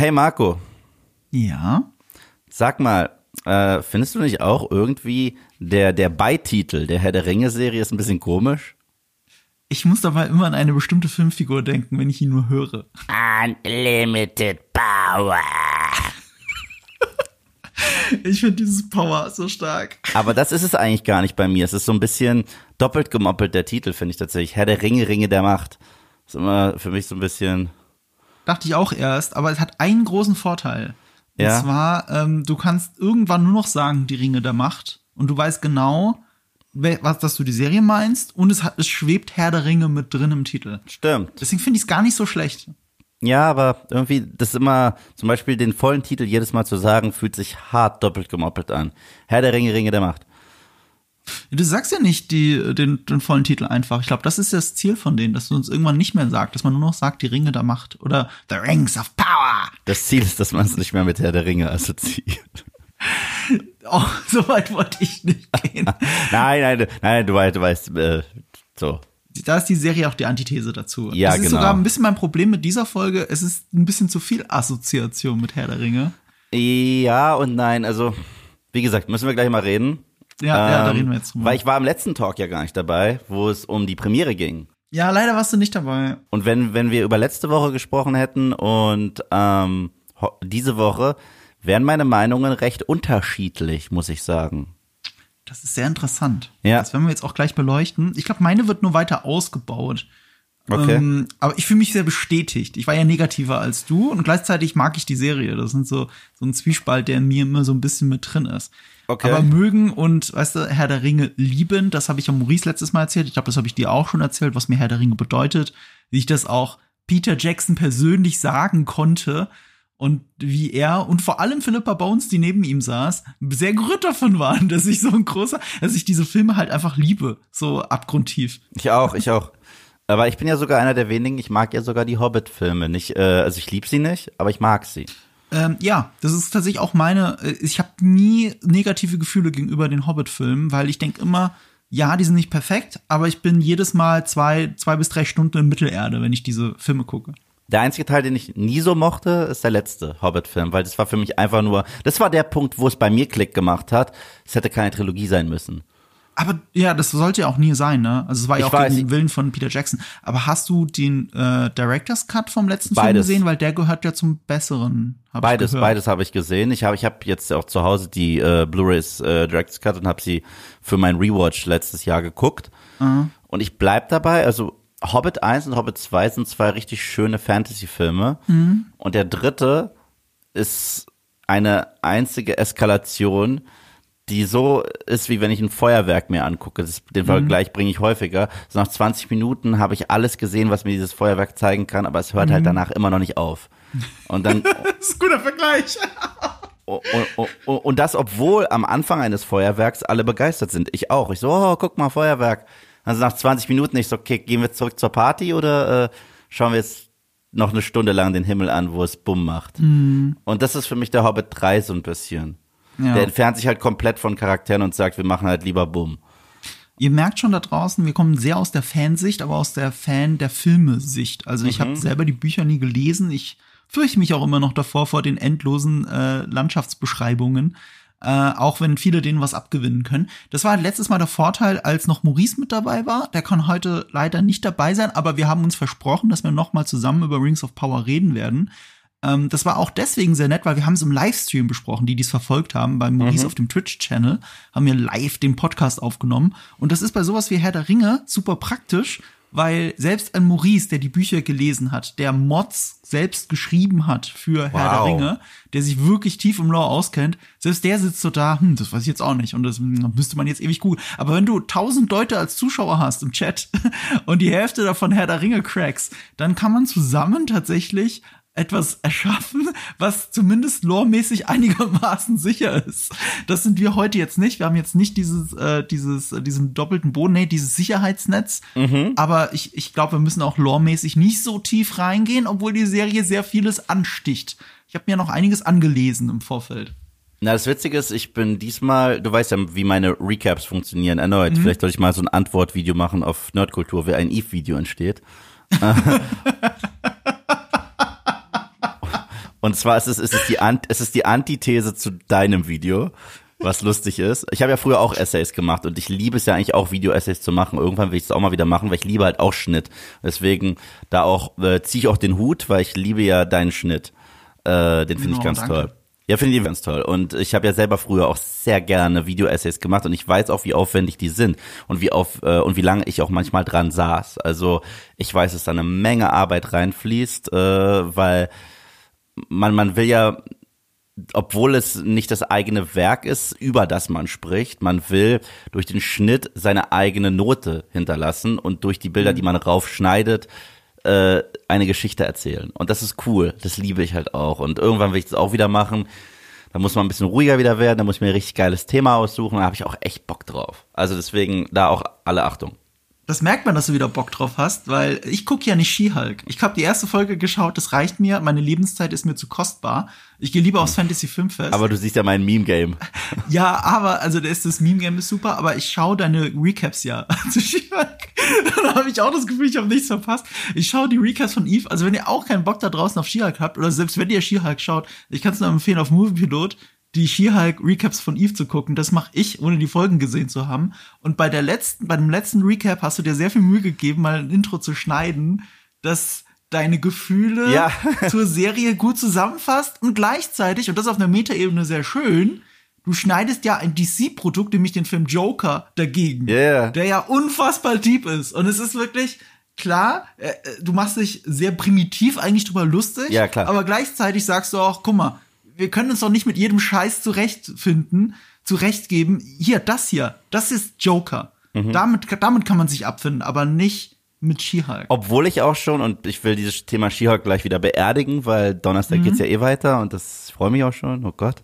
Hey Marco, Ja. sag mal, äh, findest du nicht auch irgendwie der, der Beititel der Herr der Ringe-Serie ist ein bisschen komisch? Ich muss dabei immer an eine bestimmte Filmfigur denken, wenn ich ihn nur höre. Unlimited Power. Ich finde dieses Power so stark. Aber das ist es eigentlich gar nicht bei mir. Es ist so ein bisschen doppelt gemoppelt, der Titel, finde ich tatsächlich. Herr der Ringe, Ringe der Macht. Ist immer für mich so ein bisschen. Dachte ich auch erst, aber es hat einen großen Vorteil. Und Ja. zwar, ähm, du kannst irgendwann nur noch sagen, die Ringe der Macht. Und du weißt genau, was, dass du die Serie meinst. Und es, hat, es schwebt Herr der Ringe mit drin im Titel. Stimmt. Deswegen finde ich es gar nicht so schlecht. Ja, aber irgendwie, das ist immer, zum Beispiel den vollen Titel jedes Mal zu sagen, fühlt sich hart doppelt gemoppelt an. Herr der Ringe, Ringe der Macht. Du sagst ja nicht die, den, den vollen Titel einfach. Ich glaube, das ist das Ziel von denen, dass du uns irgendwann nicht mehr sagst, dass man nur noch sagt, die Ringe der Macht oder The Rings of Power. Das Ziel ist, dass man es nicht mehr mit Herr der Ringe assoziiert. Oh, so weit wollte ich nicht gehen. Nein, nein, nein, du weißt, du weißt, äh, so. da ist die Serie auch die Antithese dazu. Ja, das ist genau. sogar ein bisschen mein Problem mit dieser Folge. Es ist ein bisschen zu viel Assoziation mit Herr der Ringe. Ja und nein, also, wie gesagt, müssen wir gleich mal reden. Ja, ja, da Ähm, reden wir jetzt drüber. Weil ich war im letzten Talk ja gar nicht dabei, wo es um die Premiere ging. Ja, leider warst du nicht dabei. Und wenn, wenn wir über letzte Woche gesprochen hätten und ähm, diese Woche, wären meine Meinungen recht unterschiedlich, muss ich sagen. Das ist sehr interessant. Ja. Das werden wir jetzt auch gleich beleuchten. Ich glaube, meine wird nur weiter ausgebaut. Okay. Ähm, aber ich fühle mich sehr bestätigt. Ich war ja negativer als du und gleichzeitig mag ich die Serie. Das sind so, so ein Zwiespalt, der in mir immer so ein bisschen mit drin ist. Okay. Aber mögen und, weißt du, Herr der Ringe lieben, das habe ich ja Maurice letztes Mal erzählt. Ich glaube, das habe ich dir auch schon erzählt, was mir Herr der Ringe bedeutet. Wie ich das auch Peter Jackson persönlich sagen konnte und wie er und vor allem Philippa Bones, die neben ihm saß, sehr gerührt davon waren, dass ich so ein großer, dass ich diese Filme halt einfach liebe, so abgrundtief. Ich auch, ich auch. Aber ich bin ja sogar einer der wenigen, ich mag ja sogar die Hobbit-Filme. Nicht, äh, also ich lieb sie nicht, aber ich mag sie. Ähm, ja, das ist tatsächlich auch meine. äh, Ich habe nie negative Gefühle gegenüber den Hobbit-Filmen, weil ich denke immer, ja, die sind nicht perfekt, aber ich bin jedes Mal zwei, zwei bis drei Stunden in Mittelerde, wenn ich diese Filme gucke. Der einzige Teil, den ich nie so mochte, ist der letzte Hobbit-Film, weil das war für mich einfach nur, das war der Punkt, wo es bei mir Klick gemacht hat. Es hätte keine Trilogie sein müssen. Aber ja, das sollte ja auch nie sein, ne? Also es war ja Ich auch weiß. gegen den Willen von Peter Jackson. Aber hast du den äh, Director's Cut vom letzten Film Beides. gesehen? Weil der gehört ja zum besseren. Beides, beides habe ich gesehen. Ich habe ich hab jetzt auch zu Hause die äh, Blu-rays äh, Director's Cut und habe sie für mein Rewatch letztes Jahr geguckt. Und ich bleib dabei, also Hobbit 1 und Hobbit 2 sind zwei richtig schöne Fantasy-Filme. Und der dritte ist eine einzige Eskalation, die so ist, wie wenn ich ein Feuerwerk mir angucke. Das, den Vergleich bringe ich häufiger. So nach 20 Minuten habe ich alles gesehen, was mir dieses Feuerwerk zeigen kann, aber es hört halt danach immer noch nicht auf. Und dann Das ist ein guter Vergleich. und, und, und das, obwohl am Anfang eines Feuerwerks alle begeistert sind. Ich auch. Ich so, oh, guck mal, Feuerwerk. Also nach 20 Minuten, ich so, okay, gehen wir zurück zur Party oder äh, schauen wir jetzt noch eine Stunde lang den Himmel an, wo es Bumm macht. Und das ist für mich der Hobbit 3 so ein bisschen. Ja. Der entfernt sich halt komplett von Charakteren und sagt, wir machen halt lieber Bumm. Ihr merkt schon da draußen, wir kommen sehr aus der Fansicht, aber aus der Fan der Filme-Sicht. Also ich Mhm. habe selber die Bücher nie gelesen. Ich fürchte mich auch immer noch davor vor den endlosen äh, Landschaftsbeschreibungen. Äh, auch wenn viele denen was abgewinnen können. Das war letztes Mal der Vorteil, als noch Maurice mit dabei war. Der kann heute leider nicht dabei sein, aber wir haben uns versprochen, dass wir noch mal zusammen über Rings of Power reden werden. Ähm, das war auch deswegen sehr nett, weil wir haben es im Livestream besprochen, die dies verfolgt haben, bei Maurice auf dem Twitch-Channel, haben wir live den Podcast aufgenommen. Und das ist bei sowas wie Herr der Ringe super praktisch, weil selbst ein Maurice, der die Bücher gelesen hat, der Mods selbst geschrieben hat für Herr der Wow. Ringe, der sich wirklich tief im Lore auskennt, selbst der sitzt so da, hm, das weiß ich jetzt auch nicht und das hm, müsste man jetzt ewig googeln. Aber wenn du tausend Leute als Zuschauer hast im Chat und die Hälfte davon Herr der Ringe Cracks, dann kann man zusammen tatsächlich etwas erschaffen, was zumindest loremäßig einigermaßen sicher ist. Das sind wir heute jetzt nicht. Wir haben jetzt nicht dieses, äh, dieses, äh, diesen doppelten Boden, nee, dieses Sicherheitsnetz. Aber ich, ich glaube, wir müssen auch loremäßig nicht so tief reingehen, obwohl die Serie sehr vieles ansticht. Ich habe mir noch einiges angelesen im Vorfeld. Na, das Witzige ist, ich bin diesmal, du weißt ja, wie meine Recaps funktionieren, erneut. Vielleicht sollte ich mal so ein Antwortvideo machen auf Nerdkultur, wie ein Eve-Video entsteht. Und zwar ist es, ist es, die, Ant, es ist die Antithese zu deinem Video, was lustig ist. Ich habe ja früher auch Essays gemacht und ich liebe es ja eigentlich auch, Video-Essays zu machen. Irgendwann will ich es auch mal wieder machen, weil ich liebe halt auch Schnitt. Deswegen da auch äh, ziehe ich auch den Hut, weil ich liebe ja deinen Schnitt. Äh, den finde ich Oh, ganz danke. toll. Ja, finde ich ganz toll. Und ich habe ja selber früher auch sehr gerne Video-Essays gemacht und ich weiß auch, wie aufwendig die sind und wie auf äh, und wie lange ich auch manchmal dran saß. Also ich weiß, dass da eine Menge Arbeit reinfließt, äh, weil man man will ja obwohl es nicht das eigene Werk ist, über das man spricht, man will durch den Schnitt seine eigene Note hinterlassen und durch die Bilder, die man raufschneidet, äh, eine Geschichte erzählen. Und das ist cool. Das liebe ich halt auch. Und irgendwann will ich das auch wieder machen. Da muss man ein bisschen ruhiger wieder werden. Da muss ich mir ein richtig geiles Thema aussuchen. Da habe ich auch echt Bock drauf. Also deswegen da auch alle Achtung. Das merkt man, dass du wieder Bock drauf hast, weil ich gucke ja nicht She-Hulk. Ich habe die erste Folge geschaut, das reicht mir. Meine Lebenszeit ist mir zu kostbar. Ich gehe lieber aufs Fantasy Filmfest. Aber du siehst ja mein Meme-Game. ja, aber, also das, das Meme-Game ist super, aber ich schaue deine Recaps ja zu She-Hulk. da habe ich auch das Gefühl, ich habe nichts verpasst. Ich schaue die Recaps von Eve. Also wenn ihr auch keinen Bock da draußen auf She-Hulk habt, oder selbst wenn ihr She-Hulk schaut, ich kann es nur empfehlen, auf Moviepilot die She-Hulk-Recaps von Eve zu gucken. Das mache ich, ohne die Folgen gesehen zu haben. Und bei der letzten, bei dem letzten Recap hast du dir sehr viel Mühe gegeben, mal ein Intro zu schneiden, das deine Gefühle Ja. zur Serie gut zusammenfasst und gleichzeitig, und das auf einer Metaebene sehr schön, du schneidest ja ein DC-Produkt, nämlich den Film Joker, dagegen. Yeah. Der ja unfassbar deep ist. Und es ist wirklich, klar, äh, äh, du machst dich sehr primitiv eigentlich drüber lustig. Ja, klar. Aber gleichzeitig sagst du auch, guck mal, wir können uns doch nicht mit jedem Scheiß zurechtfinden, zurechtgeben. Hier, das hier, das ist Joker. Mhm. Damit, damit kann man sich abfinden, aber nicht mit She-Hulk. Obwohl ich auch schon, und ich will dieses Thema She-Hulk gleich wieder beerdigen, weil Donnerstag geht's ja eh weiter und das freue mich auch schon, oh Gott.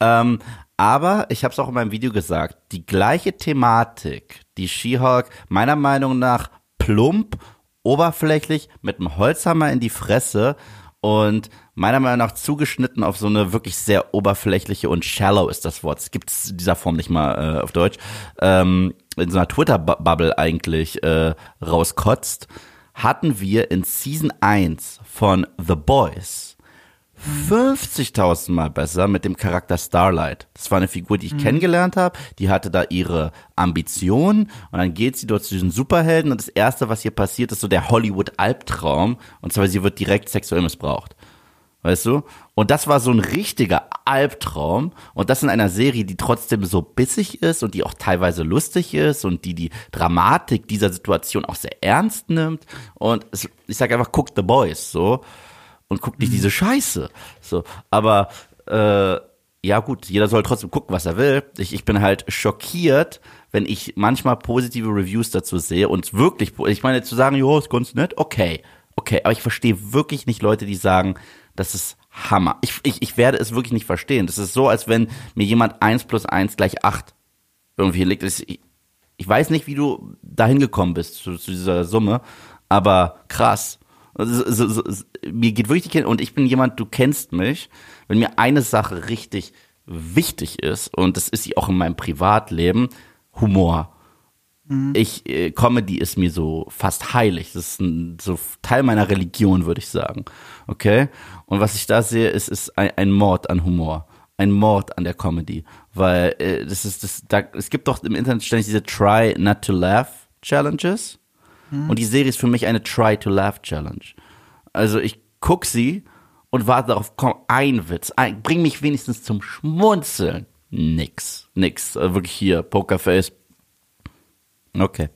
Ähm, aber ich habe es auch in meinem Video gesagt, die gleiche Thematik, die She-Hulk meiner Meinung nach plump, oberflächlich, mit einem Holzhammer in die Fresse und meiner Meinung nach zugeschnitten auf so eine wirklich sehr oberflächliche und shallow ist das Wort. Es gibt es in dieser Form nicht mal äh, auf Deutsch. Ähm, in so einer Twitter-Bubble eigentlich äh, rauskotzt, hatten wir in Season 1 von The Boys 50.000 Mal besser mit dem Charakter Starlight. Das war eine Figur, die ich kennengelernt habe. Die hatte da ihre Ambitionen und dann geht sie dort zu diesen Superhelden und das erste, was hier passiert, ist so der Hollywood-Albtraum und zwar sie wird direkt sexuell missbraucht. Weißt du? Und das war so ein richtiger Albtraum. Und das in einer Serie, die trotzdem so bissig ist und die auch teilweise lustig ist und die die Dramatik dieser Situation auch sehr ernst nimmt. Und es, ich sag einfach, guck The Boys, so. Und guck nicht diese Scheiße. So. Aber, äh, ja gut, jeder soll trotzdem gucken, was er will. Ich, ich bin halt schockiert, wenn ich manchmal positive Reviews dazu sehe und wirklich, ich meine, zu sagen, jo, ist ganz nett, okay, okay, aber ich verstehe wirklich nicht Leute, die sagen, das ist Hammer. Ich, ich, ich werde es wirklich nicht verstehen. Das ist so, als wenn mir jemand eins plus eins gleich acht irgendwie legt. Ich, ich weiß nicht, wie du dahin gekommen bist zu, zu dieser Summe, aber krass. Also, so, so, so, mir geht wirklich die und ich bin jemand, du kennst mich, wenn mir eine Sache richtig wichtig ist und das ist sie auch in meinem Privatleben, Humor. Ich äh, Comedy ist mir so fast heilig. Das ist ein, so Teil meiner Religion, würde ich sagen. Okay? Und was ich da sehe, ist, ist ein, ein Mord an Humor. Ein Mord an der Comedy. Weil äh, das ist das, da, es gibt doch im Internet ständig diese Try Not to Laugh Challenges. Und die Serie ist für mich eine Try to Laugh Challenge. Also ich guck sie und warte darauf, komm, ein Witz, ein, bring mich wenigstens zum Schmunzeln. Nix, nix. Also wirklich hier, Pokerface. Okay.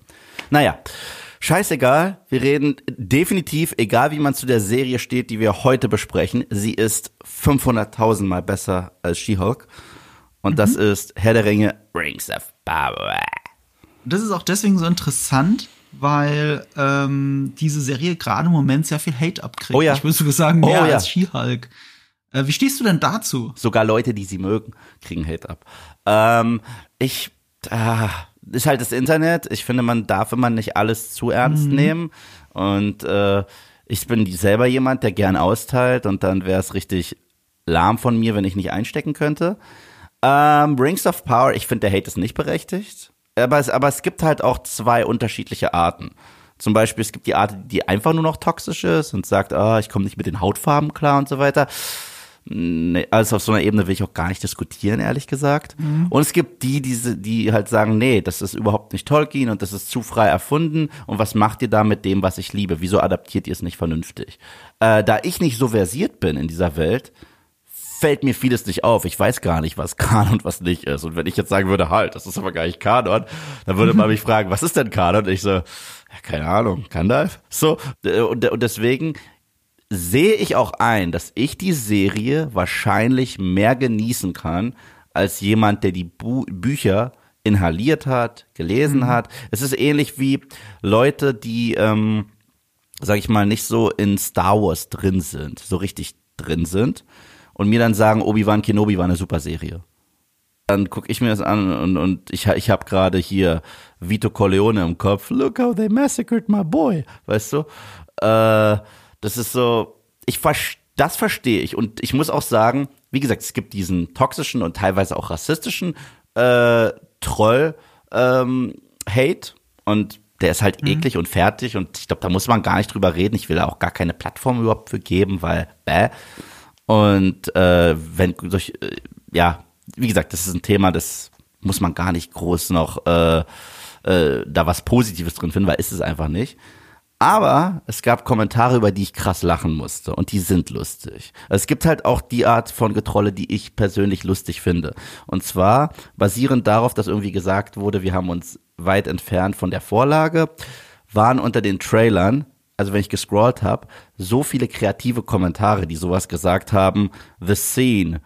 Naja, scheißegal. Wir reden definitiv, egal wie man zu der Serie steht, die wir heute besprechen, sie ist 500.000 Mal besser als She-Hulk. Und das ist Herr der Ringe, Rings of Power. Das ist auch deswegen so interessant, weil ähm, diese Serie gerade im Moment sehr viel Hate abkriegt. Oh ja. Ich würde sogar sagen, mehr Oh ja. als She-Hulk. Äh, wie stehst du denn dazu? Sogar Leute, die sie mögen, kriegen Hate ab. Ähm, ich, ah, ist halt das Internet. Ich finde, man darf immer nicht alles zu ernst nehmen. Und äh, ich bin selber jemand, der gern austeilt und dann wäre es richtig lahm von mir, wenn ich nicht einstecken könnte. Ähm, Rings of Power, ich finde, der Hate ist nicht berechtigt. Aber es, aber es gibt halt auch zwei unterschiedliche Arten. Zum Beispiel, es gibt die Art, die einfach nur noch toxisch ist und sagt, ah, ich komme nicht mit den Hautfarben klar und so weiter. Nee, also auf so einer Ebene will ich auch gar nicht diskutieren, ehrlich gesagt. Mhm. Und es gibt die, diese, die halt sagen, nee, das ist überhaupt nicht Tolkien und das ist zu frei erfunden. Und was macht ihr da mit dem, was ich liebe? Wieso adaptiert ihr es nicht vernünftig? Äh, da ich nicht so versiert bin in dieser Welt, fällt mir vieles nicht auf. Ich weiß gar nicht, was Kanon und was nicht ist. Und wenn ich jetzt sagen würde, halt, das ist aber gar nicht Kanon, dann würde man mich fragen, was ist denn Kanon? Und ich so, ja, keine Ahnung, Gandalf? So, äh, und, und deswegen sehe ich auch ein, dass ich die Serie wahrscheinlich mehr genießen kann, als jemand, der die Bu Bücher inhaliert hat, gelesen mhm. hat. Es ist ähnlich wie Leute, die, ähm, sag ich mal, nicht so in Star Wars drin sind, so richtig drin sind und mir dann sagen, Obi-Wan Kenobi war eine super Serie. Dann gucke ich mir das an und, und ich, ich habe gerade hier Vito Corleone im Kopf. Look how they massacred my boy. Weißt du? Äh, das ist so, ich das verstehe ich. Und ich muss auch sagen, wie gesagt, es gibt diesen toxischen und teilweise auch rassistischen äh, Troll ähm, und der ist halt mhm. eklig und fertig und ich glaube, da muss man gar nicht drüber reden. Ich will da auch gar keine Plattform überhaupt für geben, weil bäh. Und äh, wenn durch, äh, ja, wie gesagt, das ist ein Thema, das muss man gar nicht groß noch äh, äh, da was Positives drin finden, weil ist es einfach nicht. Aber es gab Kommentare, über die ich krass lachen musste und die sind lustig. Es gibt halt auch die Art von Getrolle, die ich persönlich lustig finde. Und zwar basierend darauf, dass irgendwie gesagt wurde, wir haben uns weit entfernt von der Vorlage, waren unter den Trailern, also wenn ich gescrollt habe, so viele kreative Kommentare, die sowas gesagt haben, The Scene,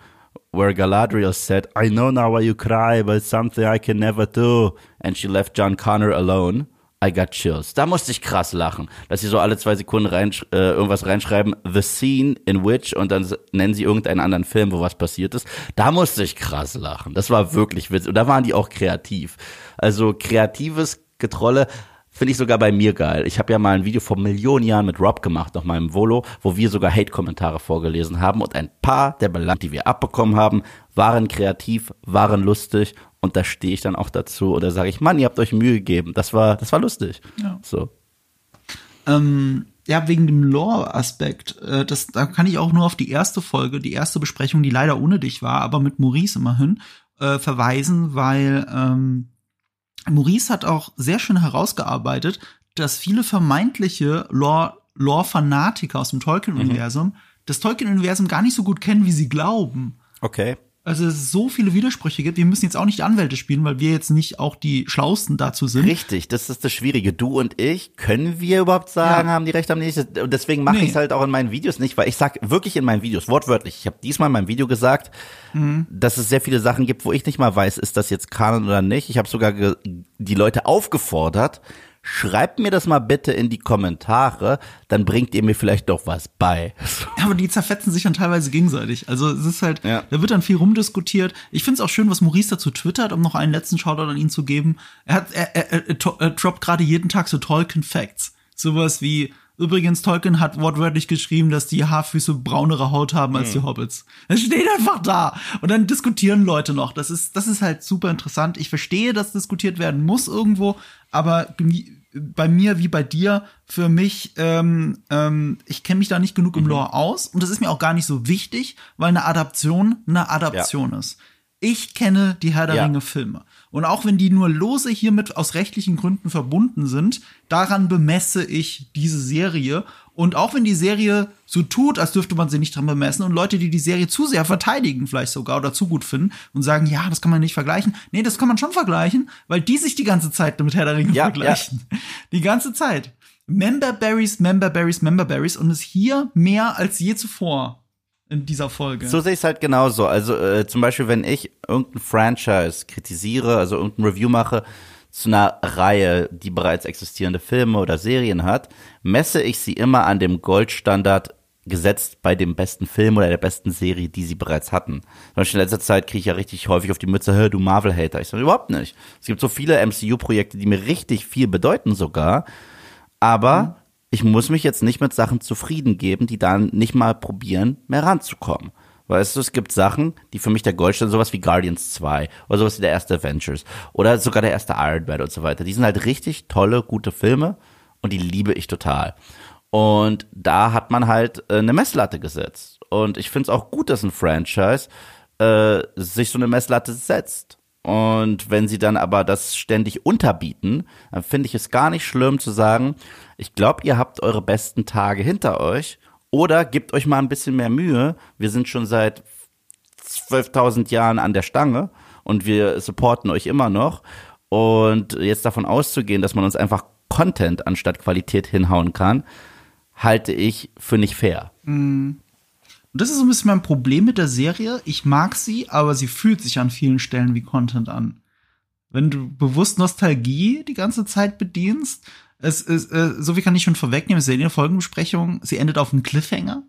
where Galadriel said, I know now why you cry, but it's something I can never do. And she left John Connor alone. I got chills. Da musste ich krass lachen, dass sie so alle zwei Sekunden rein, äh, irgendwas reinschreiben, the scene in which, und dann nennen sie irgendeinen anderen Film, wo was passiert ist. Da musste ich krass lachen. Das war wirklich witzig. Und da waren die auch kreativ. Also kreatives Getrolle Finde ich sogar bei mir geil. Ich habe ja mal ein Video vor Millionen Jahren mit Rob gemacht, mal im Volo, wo wir sogar Hate-Kommentare vorgelesen haben und ein paar der Belange, die wir abbekommen haben, waren kreativ, waren lustig und da stehe ich dann auch dazu oder sage ich, Mann, ihr habt euch Mühe gegeben. Das war, das war lustig. Ja. So. Ähm, ja, wegen dem Lore-Aspekt, äh, das, da kann ich auch nur auf die erste Folge, die erste Besprechung, die leider ohne dich war, aber mit Maurice immerhin, äh, verweisen, weil ähm, Maurice hat auch sehr schön herausgearbeitet, dass viele vermeintliche Lore, Lore-Fanatiker aus dem Tolkien-Universum mhm. das Tolkien-Universum gar nicht so gut kennen, wie sie glauben. Okay. Also es so viele Widersprüche gibt. Wir müssen jetzt auch nicht Anwälte spielen, weil wir jetzt nicht auch die Schlausten dazu sind. Richtig, das ist das Schwierige. Du und ich, können wir überhaupt sagen, ja. haben die Recht, die nicht? Und deswegen mache nee. ich es halt auch in meinen Videos nicht, weil ich sag wirklich in meinen Videos, wortwörtlich, ich habe diesmal in meinem Video gesagt, mhm. dass es sehr viele Sachen gibt, wo ich nicht mal weiß, ist das jetzt Kanon oder nicht. Ich habe sogar die Leute aufgefordert, Schreibt mir das mal bitte in die Kommentare, dann bringt ihr mir vielleicht doch was bei. Ja, aber die zerfetzen sich dann teilweise gegenseitig. Also es ist halt, ja. da wird dann viel rumdiskutiert. Ich finde es auch schön, was Maurice dazu twittert, um noch einen letzten Shoutout an ihn zu geben. Er hat, er, er, er, er droppt gerade jeden Tag so Tolkien Facts. Sowas wie, Übrigens, Tolkien hat wortwörtlich geschrieben, dass die Haarfüße braunere Haut haben als hm. die Hobbits. Es steht einfach da. Und dann diskutieren Leute noch. Das ist, das ist halt super interessant. Ich verstehe, dass diskutiert werden muss irgendwo, aber bei mir wie bei dir, für mich, ähm, ähm, ich kenne mich da nicht genug im mhm. Lore aus und das ist mir auch gar nicht so wichtig, weil eine Adaption eine Adaption ja. ist. Ich kenne die Herr der ja. Ringe Filme. Und auch wenn die nur lose hiermit aus rechtlichen Gründen verbunden sind, daran bemesse ich diese Serie. Und auch wenn die Serie so tut, als dürfte man sie nicht dran bemessen und Leute, die die Serie zu sehr verteidigen, vielleicht sogar oder zu gut finden und sagen, ja, das kann man nicht vergleichen. Nee, das kann man schon vergleichen, weil die sich die ganze Zeit mit Herr der Ringe ja, vergleichen. Ja. Die ganze Zeit. Member Berries, Member Berries, Member Berries und ist hier mehr als je zuvor in dieser Folge. So sehe ich es halt genauso. Also äh, zum Beispiel, wenn ich irgendein Franchise kritisiere, also irgendein Review mache zu einer Reihe, die bereits existierende Filme oder Serien hat, messe ich sie immer an dem Goldstandard gesetzt bei dem besten Film oder der besten Serie, die sie bereits hatten. Zum Beispiel in letzter Zeit kriege ich ja richtig häufig auf die Mütze, hör du Marvel-Hater. Ich sage überhaupt nicht. Es gibt so viele MCU-Projekte, die mir richtig viel bedeuten sogar, aber mhm ich muss mich jetzt nicht mit Sachen zufrieden geben, die dann nicht mal probieren, mehr ranzukommen. Weißt du, es gibt Sachen, die für mich der Goldstern, sowas wie Guardians 2 oder sowas wie der erste Avengers oder sogar der erste Iron Man und so weiter. Die sind halt richtig tolle, gute Filme und die liebe ich total. Und da hat man halt äh, eine Messlatte gesetzt. Und ich finde es auch gut, dass ein Franchise äh, sich so eine Messlatte setzt. Und wenn sie dann aber das ständig unterbieten, dann finde ich es gar nicht schlimm zu sagen, ich glaube, ihr habt eure besten Tage hinter euch oder gebt euch mal ein bisschen mehr Mühe. Wir sind schon seit 12.000 Jahren an der Stange und wir supporten euch immer noch. Und jetzt davon auszugehen, dass man uns einfach Content anstatt Qualität hinhauen kann, halte ich für nicht fair. Und das ist so ein bisschen mein Problem mit der Serie. Ich mag sie, aber sie fühlt sich an vielen Stellen wie Content an. Wenn du bewusst Nostalgie die ganze Zeit bedienst, es ist, äh, so viel kann ich schon vorwegnehmen, es ist ja in der Folgenbesprechung, sie endet auf einem Cliffhanger.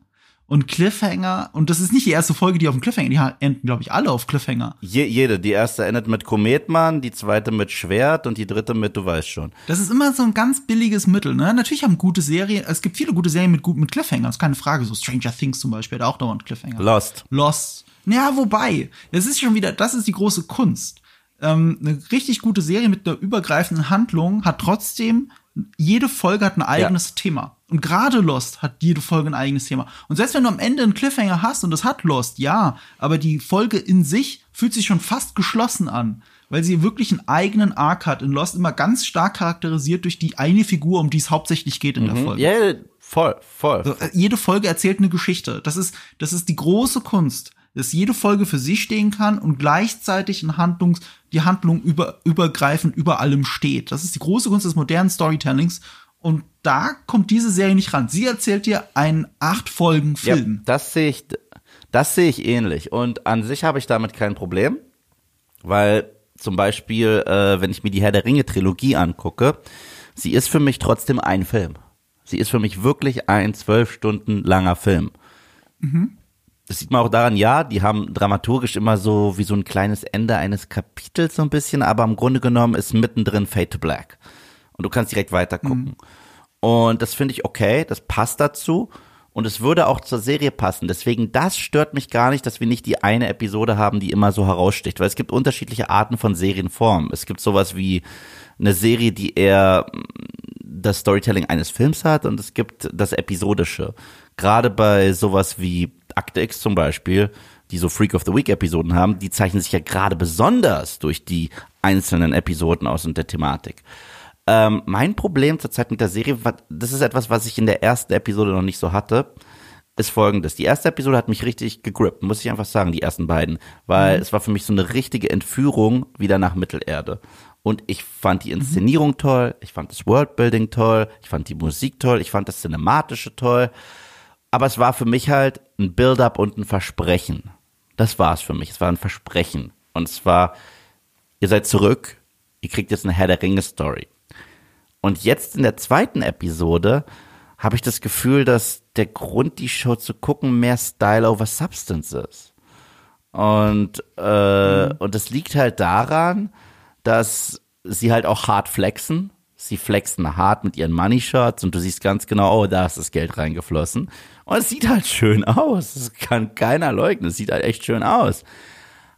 Und Cliffhanger, und das ist nicht die erste Folge, die auf dem Cliffhanger, die enden, glaube ich, alle auf Cliffhanger. Je, jede. Die erste endet mit Kometmann, die zweite mit Schwert und die dritte mit Du weißt schon. Das ist immer so ein ganz billiges Mittel, ne? Natürlich haben gute Serien, es gibt viele gute Serien mit gut mit Cliffhanger, ist keine Frage. So Stranger Things zum Beispiel, hat auch dauernd Cliffhanger. Lost. Lost. Ja, wobei, das ist schon wieder, das ist die große Kunst. Ähm, eine richtig gute Serie mit einer übergreifenden Handlung hat trotzdem, jede Folge hat ein eigenes Thema. Und gerade Lost hat jede Folge ein eigenes Thema. Und selbst wenn du am Ende einen Cliffhanger hast und das hat Lost, ja, aber die Folge in sich fühlt sich schon fast geschlossen an, weil sie wirklich einen eigenen Arc hat. In Lost immer ganz stark charakterisiert durch die eine Figur, um die es hauptsächlich geht in der Folge. Ja, voll, voll. So, äh, jede Folge erzählt eine Geschichte. Das ist, das ist die große Kunst, dass jede Folge für sich stehen kann und gleichzeitig ein Handlungs, die Handlung über, übergreifend über allem steht. Das ist die große Kunst des modernen Storytellings. Und da kommt diese Serie nicht ran. Sie erzählt dir einen acht Folgen Film. Ja, das sehe ich, das sehe ich ähnlich. Und an sich habe ich damit kein Problem, weil zum Beispiel, äh, wenn ich mir die Herr der Ringe Trilogie angucke, sie ist für mich trotzdem ein Film. Sie ist für mich wirklich ein zwölf Stunden langer Film. Das sieht man auch daran, ja, die haben dramaturgisch immer so wie so ein kleines Ende eines Kapitels so ein bisschen, aber im Grunde genommen ist mittendrin Fade to Black. Und du kannst direkt weiter gucken. Und das finde ich okay, das passt dazu. Und es würde auch zur Serie passen. Deswegen, das stört mich gar nicht, dass wir nicht die eine Episode haben, die immer so heraussticht. Weil es gibt unterschiedliche Arten von Serienformen. Es gibt sowas wie eine Serie, die eher mm, das Storytelling eines Films hat und es gibt das Episodische. Gerade bei sowas wie Akte X zum Beispiel, die so Freak of the Week Episoden haben, die zeichnen sich ja gerade besonders durch die einzelnen Episoden aus und der Thematik. Ähm, mein Problem zurzeit mit der Serie, das ist etwas, was ich in der ersten Episode noch nicht so hatte, ist folgendes. Die erste Episode hat mich richtig gegrippt, muss ich einfach sagen, die ersten beiden. Weil es war für mich so eine richtige Entführung wieder nach Mittelerde. Und ich fand die Inszenierung toll, ich fand das Worldbuilding toll, ich fand die Musik toll, ich fand das Cinematische toll. Aber es war für mich halt ein Build-up und ein Versprechen. Das war es für mich. Es war ein Versprechen. Und es war, ihr seid zurück, ihr kriegt jetzt eine Herr der Ringe-Story. Und jetzt in der zweiten Episode habe ich das Gefühl, dass der Grund, die Show zu gucken, mehr Style over Substance ist. Und, äh, und das liegt halt daran, dass sie halt auch hart flexen. Sie flexen hart mit ihren Money Shots und du siehst ganz genau, oh, da ist das Geld reingeflossen. Und es sieht halt schön aus. Das kann keiner leugnen. Es sieht halt echt schön aus.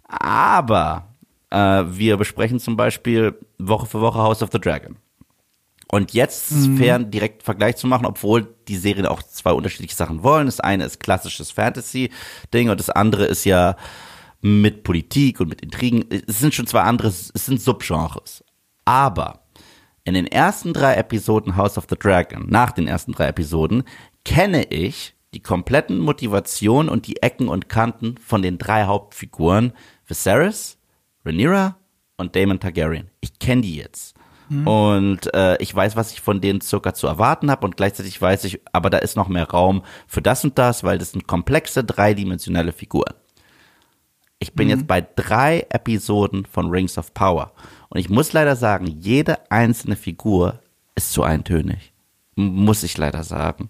Aber äh, wir besprechen zum Beispiel Woche für Woche House of the Dragon. Und jetzt fair direkt Vergleich zu machen, obwohl die Serien auch zwei unterschiedliche Sachen wollen. Das eine ist klassisches Fantasy-Ding und das andere ist ja mit Politik und mit Intrigen. Es sind schon zwei andere, es sind Subgenres. Aber in den ersten drei Episoden House of the Dragon, nach den ersten drei Episoden, kenne ich die kompletten Motivationen und die Ecken und Kanten von den drei Hauptfiguren Viserys, Rhaenyra und Daemon Targaryen. Ich kenne die jetzt. Und äh, ich weiß, was ich von denen circa zu erwarten habe und gleichzeitig weiß ich, aber da ist noch mehr Raum für das und das, weil das sind komplexe, dreidimensionale Figuren. Ich bin jetzt bei drei Episoden von Rings of Power. Und ich muss leider sagen, jede einzelne Figur ist zu eintönig. Muss ich leider sagen.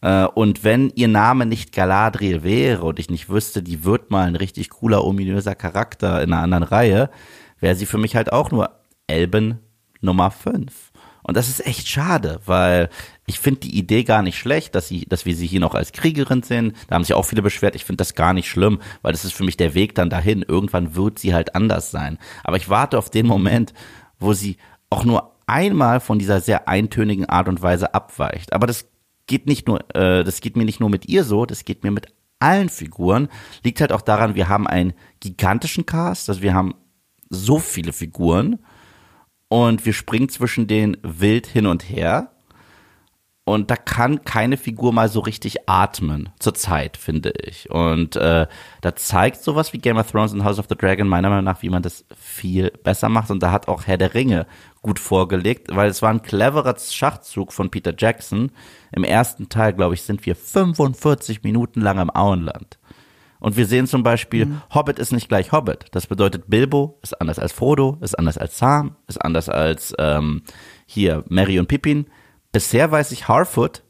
Äh, Und wenn ihr Name nicht Galadriel wäre und ich nicht wüsste, die wird mal ein richtig cooler, ominöser Charakter in einer anderen Reihe, wäre sie für mich halt auch nur Elben Nummer 5. Und das ist echt schade, weil ich finde die Idee gar nicht schlecht, dass sie, dass wir sie hier noch als Kriegerin sehen. Da haben sich auch viele beschwert. Ich finde das gar nicht schlimm, weil das ist für mich der Weg dann dahin. Irgendwann wird sie halt anders sein. Aber ich warte auf den Moment, wo sie auch nur einmal von dieser sehr eintönigen Art und Weise abweicht. Aber das geht nicht nur, äh, das geht mir nicht nur mit ihr so, das geht mir mit allen Figuren liegt halt auch daran, wir haben einen gigantischen Cast, also wir haben so viele Figuren und wir springen zwischen den wild hin und her. Und da kann keine Figur mal so richtig atmen, zur Zeit, finde ich. Und äh, da zeigt sowas wie Game of Thrones und House of the Dragon meiner Meinung nach, wie man das viel besser macht. Und da hat auch Herr der Ringe gut vorgelegt, weil es war ein cleverer Schachzug von Peter Jackson. Im ersten Teil, glaube ich, sind wir 45 Minuten lang im Auenland. Und wir sehen zum Beispiel, mhm. Hobbit ist nicht gleich Hobbit. Das bedeutet, Bilbo ist anders als Frodo, ist anders als Sam, ist anders als ähm, hier Mary und Pippin. Bisher weiß ich, Harfoot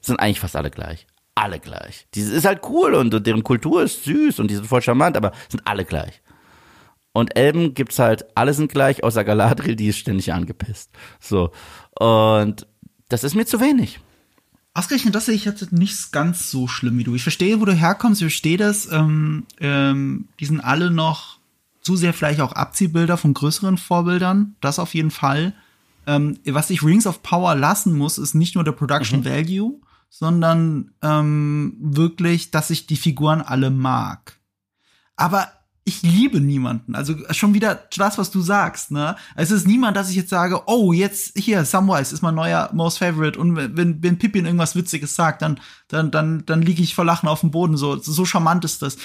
sind eigentlich fast alle gleich. Alle gleich. Die ist halt cool und, und deren Kultur ist süß und die sind voll charmant, aber sind alle gleich. Und Elben gibt's halt, alle sind gleich, außer Galadriel, die ist ständig angepisst. So. Und das ist mir zu wenig. Ausgerechnet das sehe ich jetzt nicht ganz so schlimm wie du. Ich verstehe, wo du herkommst, ich verstehe das. Ähm, ähm, die sind alle noch zu sehr vielleicht auch Abziehbilder von größeren Vorbildern. Das auf jeden Fall. Ähm, was sich Rings of Power lassen muss, ist nicht nur der Production mhm. Value, sondern ähm, wirklich, dass ich die Figuren alle mag. Aber ich liebe niemanden. Also schon wieder das, was du sagst, ne? Es ist niemand, dass ich jetzt sage, oh, jetzt hier, Samwise ist mein neuer Most Favorite und wenn, wenn Pippin irgendwas Witziges sagt, dann, dann, dann, dann liege ich vor Lachen auf dem Boden. So, so charmant ist das.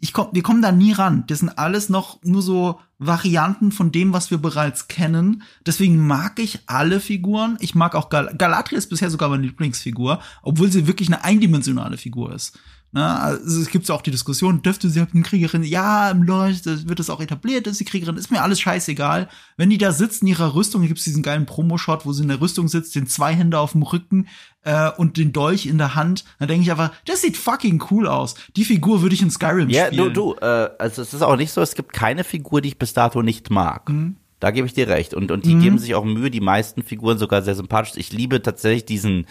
Ich komm, wir kommen da nie ran. Das sind alles noch nur so Varianten von dem, was wir bereits kennen. Deswegen mag ich alle Figuren. Ich mag auch Gal Galadriel ist bisher sogar meine Lieblingsfigur, obwohl sie wirklich eine eindimensionale Figur ist. Ne? Also es gibt ja auch die Diskussion, dürfte sie eine Kriegerin? Ja, im Leucht wird es auch etabliert, dass sie Kriegerin ist mir alles scheißegal. Wenn die da sitzt in ihrer Rüstung, gibt es diesen geilen Promo-Shot, wo sie in der Rüstung sitzt, den zwei Hände auf dem Rücken äh, und den Dolch in der Hand, dann denke ich einfach, das sieht fucking cool aus. Die Figur würde ich in Skyrim ja, spielen. Ja, du, du, äh, also es ist auch nicht so, es gibt keine Figur, die ich bis dato nicht mag. Mhm. Da gebe ich dir recht. Und, und die mhm. geben sich auch Mühe, die meisten Figuren sogar sehr sympathisch. Ich liebe tatsächlich diesen,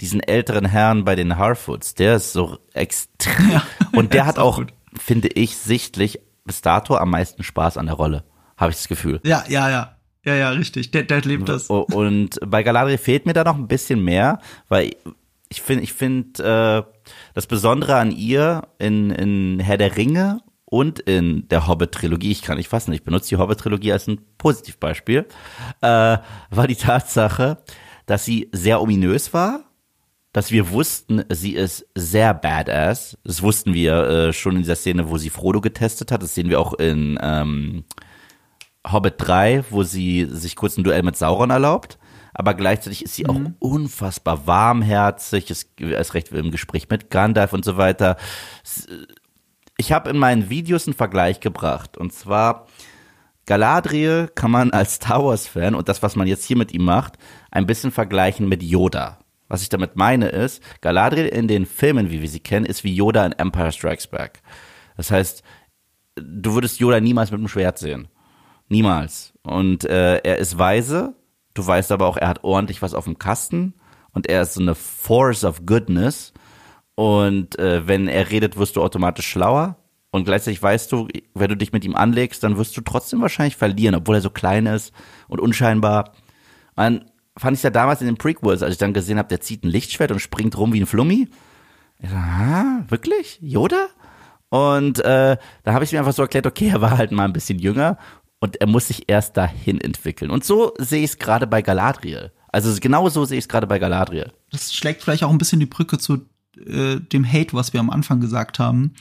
diesen älteren Herrn bei den Harfoots, der ist so extrem. Ja, und der hat auch, gut. finde ich, sichtlich bis dato am meisten Spaß an der Rolle. Habe ich das Gefühl. Ja, ja, ja. Ja, ja, richtig. Der, der lebt das. Und bei Galadriel fehlt mir da noch ein bisschen mehr, weil ich finde, ich finde äh, das Besondere an ihr in, in Herr der Ringe und in der Hobbit-Trilogie, ich kann nicht fassen, ich benutze die Hobbit-Trilogie als ein Positivbeispiel, äh, war die Tatsache, dass sie sehr ominös war dass wir wussten, sie ist sehr badass. Das wussten wir äh, schon in dieser Szene, wo sie Frodo getestet hat. Das sehen wir auch in ähm, Hobbit 3, wo sie sich kurz ein Duell mit Sauron erlaubt. Aber gleichzeitig ist sie mhm. auch unfassbar warmherzig, ist erst recht im Gespräch mit Gandalf und so weiter. Ich habe in meinen Videos einen Vergleich gebracht. Und zwar, Galadriel kann man als Star Wars-Fan und das, was man jetzt hier mit ihm macht, ein bisschen vergleichen mit Yoda. Was ich damit meine ist, Galadriel in den Filmen, wie wir sie kennen, ist wie Yoda in Empire Strikes Back. Das heißt, du würdest Yoda niemals mit dem Schwert sehen. Niemals. Und äh, er ist weise, du weißt aber auch, er hat ordentlich was auf dem Kasten und er ist so eine Force of Goodness. Und äh, wenn er redet, wirst du automatisch schlauer. Und gleichzeitig weißt du, wenn du dich mit ihm anlegst, dann wirst du trotzdem wahrscheinlich verlieren, obwohl er so klein ist und unscheinbar. Und fand ich ja damals in den Prequels, als ich dann gesehen habe, der zieht ein Lichtschwert und springt rum wie ein Flummi. Ich so, ah, wirklich? Yoda? Und äh, da habe ich mir einfach so erklärt, okay, er war halt mal ein bisschen jünger und er muss sich erst dahin entwickeln. Und so sehe ich es gerade bei Galadriel. Also genau so sehe ich es gerade bei Galadriel. Das schlägt vielleicht auch ein bisschen die Brücke zu äh, dem Hate, was wir am Anfang gesagt haben.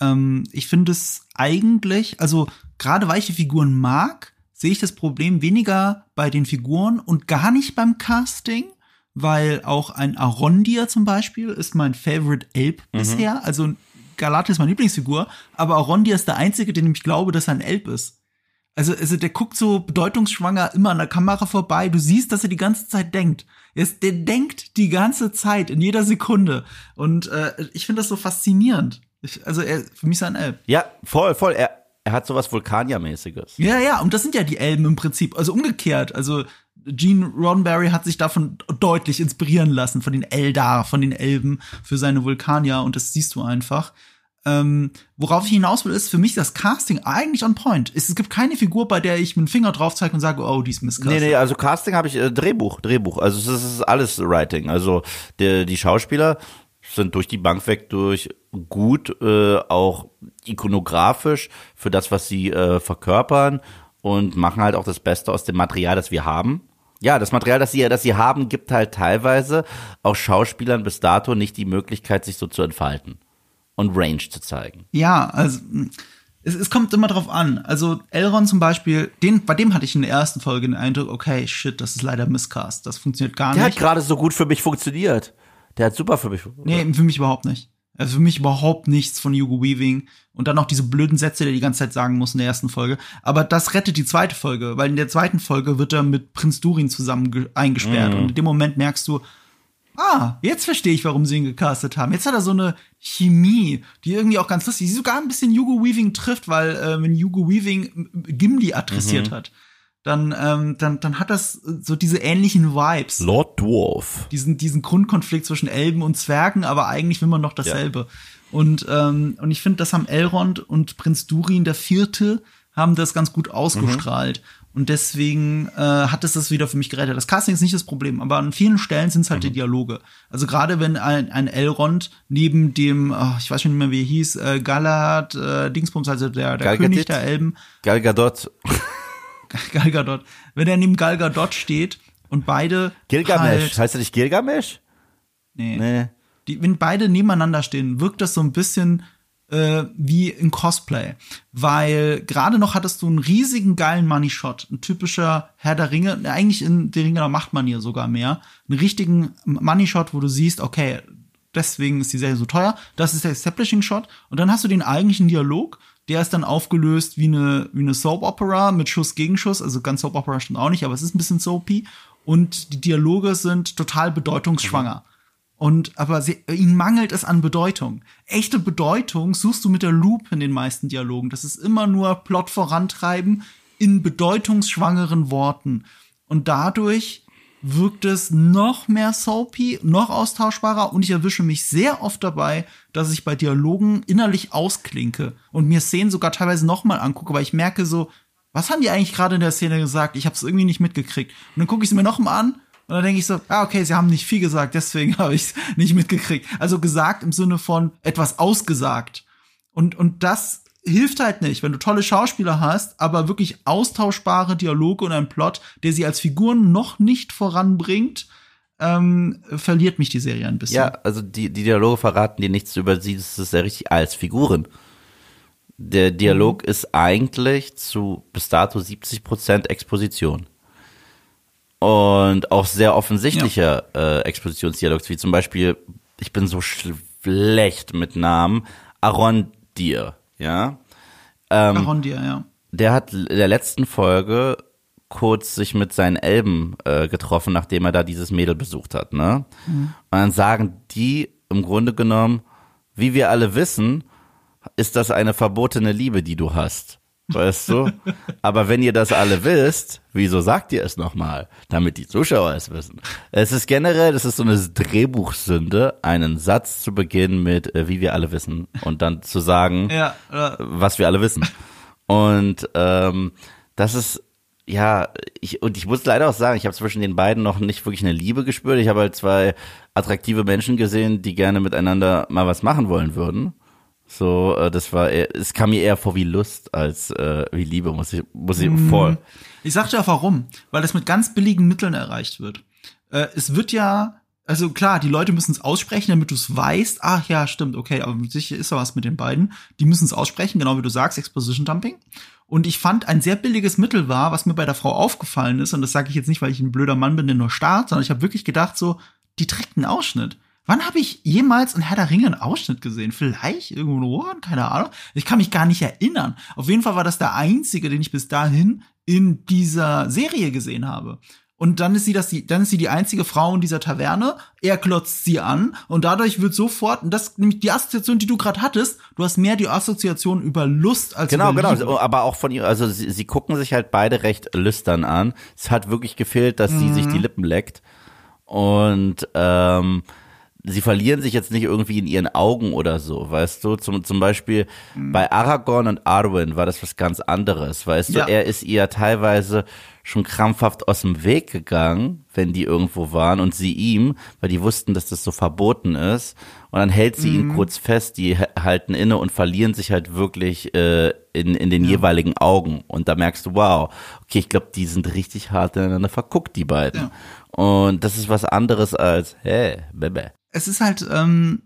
Ähm, ich finde es eigentlich, also gerade weil ich die Figuren mag, sehe ich das Problem weniger bei den Figuren und gar nicht beim Casting, weil auch ein Arondir zum Beispiel ist mein Favorite Elb mhm. bisher. Also Galadriel ist meine Lieblingsfigur, aber Arondir ist der einzige, den ich glaube, dass er ein Elb ist. Also, also der guckt so bedeutungsschwanger immer an der Kamera vorbei. Du siehst, dass er die ganze Zeit denkt. Er ist, der denkt die ganze Zeit, in jeder Sekunde. Und äh, ich finde das so faszinierend. Ich, also er, für mich ist er ein Elb. Ja, voll, voll. Er, er hat sowas Vulkanier-mäßiges. Ja, ja, und das sind ja die Elben im Prinzip. Also umgekehrt. Also Gene Roddenberry hat sich davon deutlich inspirieren lassen, von den Eldar, von den Elben für seine Vulkanier. Und das siehst du einfach. Ähm, worauf ich hinaus will, ist für mich das Casting eigentlich on point. Es, es gibt keine Figur, bei der ich mit dem Finger drauf zeige und sage, oh, die ist misscastet. Nee, nee, also Casting habe ich äh, Drehbuch, Drehbuch. Also es ist alles Writing. Also die, die Schauspieler sind durch die Bank weg durch gut, äh, auch ikonografisch für das, was sie äh, verkörpern und machen halt auch das Beste aus dem Material, das wir haben. Ja, das Material, das sie, das sie haben, gibt halt teilweise auch Schauspielern bis dato nicht die Möglichkeit, sich so zu entfalten und Range zu zeigen. Ja, also es, es kommt immer drauf an. Also Elrond zum Beispiel, den, bei dem hatte ich in der ersten Folge den Eindruck, okay, shit, das ist leider Misscast. Das funktioniert gar Der nicht. hat gerade so gut für mich funktioniert. Der hat super für mich. Nee, für mich überhaupt nicht. Also für mich überhaupt nichts von Hugo Weaving. Und dann noch diese blöden Sätze, die er die ganze Zeit sagen muss in der ersten Folge. Aber das rettet die zweite Folge, weil in der zweiten Folge wird er mit Prinz Durin zusammen ge- eingesperrt. Und in dem Moment merkst du, ah, jetzt verstehe ich, warum sie ihn gecastet haben. Jetzt hat er so eine Chemie, die irgendwie auch ganz lustig ist, die sogar ein bisschen Hugo Weaving trifft, weil äh, wenn Hugo Weaving äh, Gimli adressiert hat, dann, ähm, dann, dann hat das äh, so diese ähnlichen Vibes Lord Dwarf. diesen, diesen Grundkonflikt zwischen Elben und Zwergen, aber eigentlich will man doch dasselbe. Und, ähm, und ich finde, das haben Elrond und Prinz Durin, der Vierte, haben das ganz gut ausgestrahlt. Und deswegen äh, hat es das wieder für mich gerettet. Das Casting ist nicht das Problem, aber an vielen Stellen sind es halt die Dialoge. Also gerade wenn ein, ein Elrond neben dem, oh, ich weiß schon nicht mehr, wie er hieß, äh, Galad, äh, Dingsbums, also der, der König der Elben, Gal Gadot. Gal Gadot, wenn er neben Gal Gadot steht und beide Gilgamesh. halt, Heißt er nicht Gilgamesh? nee, Nee. die, wenn beide nebeneinander stehen, wirkt das so ein bisschen äh, wie in Cosplay. Weil gerade noch hattest du einen riesigen geilen Money Shot, ein typischer Herr der Ringe, eigentlich in der Ringe der Machtmanier sogar mehr, einen richtigen Money Shot, wo du siehst, okay, deswegen ist die Serie so teuer, das ist der Establishing Shot und dann hast du den eigentlichen Dialog, der ist dann aufgelöst wie eine, wie eine Soap Opera mit Schuss gegen Schuss, also ganz Soap Opera stimmt auch nicht, aber es ist ein bisschen soapy und die Dialoge sind total bedeutungsschwanger. Und aber sie, ihnen mangelt es an Bedeutung. Echte Bedeutung suchst du mit der Loop in den meisten Dialogen. Das ist immer nur Plot vorantreiben in bedeutungsschwangeren Worten. Und dadurch wirkt es noch mehr soapy, noch austauschbarer und ich erwische mich sehr oft dabei, dass ich bei Dialogen innerlich ausklinke und mir Szenen sogar teilweise nochmal angucke, weil ich merke so, was haben die eigentlich gerade in der Szene gesagt? Ich habe es irgendwie nicht mitgekriegt. Und dann gucke ich es mir nochmal an und dann denke ich so, ah, okay, sie haben nicht viel gesagt, deswegen habe ich es nicht mitgekriegt. Also gesagt im Sinne von etwas ausgesagt. Und, und das hilft halt nicht, wenn du tolle Schauspieler hast, aber wirklich austauschbare Dialoge und einen Plot, der sie als Figuren noch nicht voranbringt, ähm, verliert mich die Serie ein bisschen. Ja, also die, die Dialoge verraten dir nichts über sie, das ist ja richtig als Figuren. Der Dialog ist eigentlich zu bis dato 70 Prozent Exposition. Und auch sehr offensichtlicher äh, Expositionsdialog, wie zum Beispiel, ich bin so schlecht mit Namen, Arondir, ja. Arondir, ja. der hat in der letzten Folge kurz sich mit seinen Elben äh, getroffen, nachdem er da dieses Mädel besucht hat, ne? Und dann sagen die im Grunde genommen, wie wir alle wissen, ist das eine verbotene Liebe, die du hast. Weißt du? Aber wenn ihr das alle wisst, wieso sagt ihr es nochmal? Damit die Zuschauer es wissen. Es ist generell, das ist so eine Drehbuchsünde, einen Satz zu beginnen mit, äh, wie wir alle wissen. Und dann zu sagen, Ja, was wir alle wissen. Und ähm, das ist ja, ich und ich muss leider auch sagen, ich habe zwischen den beiden noch nicht wirklich eine Liebe gespürt. Ich habe halt zwei attraktive Menschen gesehen, die gerne miteinander mal was machen wollen würden. So, äh, das war, eher, es kam mir eher vor wie Lust als äh, wie Liebe, muss ich, muss ich voll. Ich sag dir auch warum. Weil das mit ganz billigen Mitteln erreicht wird. Äh, es wird ja, also klar, die Leute müssen es aussprechen, damit du es weißt. Ach ja, stimmt, okay, aber sicher ist da was mit den beiden. Die müssen es aussprechen, genau wie du sagst, Exposition Dumping. Und ich fand, ein sehr billiges Mittel war, was mir bei der Frau aufgefallen ist, und das sage ich jetzt nicht, weil ich ein blöder Mann bin, der nur starrt, sondern ich habe wirklich gedacht, so, die trägt einen Ausschnitt. Wann habe ich jemals in Herr der Ringe einen Ausschnitt gesehen? Vielleicht irgendwo in Ohren? Keine Ahnung. Ich kann mich gar nicht erinnern. Auf jeden Fall war das der einzige, den ich bis dahin in dieser Serie gesehen habe. Und dann ist sie das, die, dann ist sie die einzige Frau in dieser Taverne. Er klotzt sie an und dadurch wird sofort, und das nämlich die Assoziation, die du gerade hattest, du hast mehr die Assoziation über Lust als Genau, über genau. Liebe. Aber auch von ihr, also sie, sie gucken sich halt beide recht lüstern an. Es hat wirklich gefehlt, dass sie sich die Lippen leckt. Und ähm, sie verlieren sich jetzt nicht irgendwie in ihren Augen oder so, weißt du? Zum, zum Beispiel bei Aragorn und Arwen war das was ganz anderes, weißt Ja. du? Er ist ihr teilweise schon krampfhaft aus dem Weg gegangen, wenn die irgendwo waren und sie ihm, weil die wussten, dass das so verboten ist. Und dann hält sie ihn kurz fest, die halten inne und verlieren sich halt wirklich äh, in, in den jeweiligen Augen. Und da merkst du, wow, okay, ich glaube, die sind richtig hart ineinander verguckt, die beiden. Und das ist was anderes als, hey, bebe. Es ist halt ähm,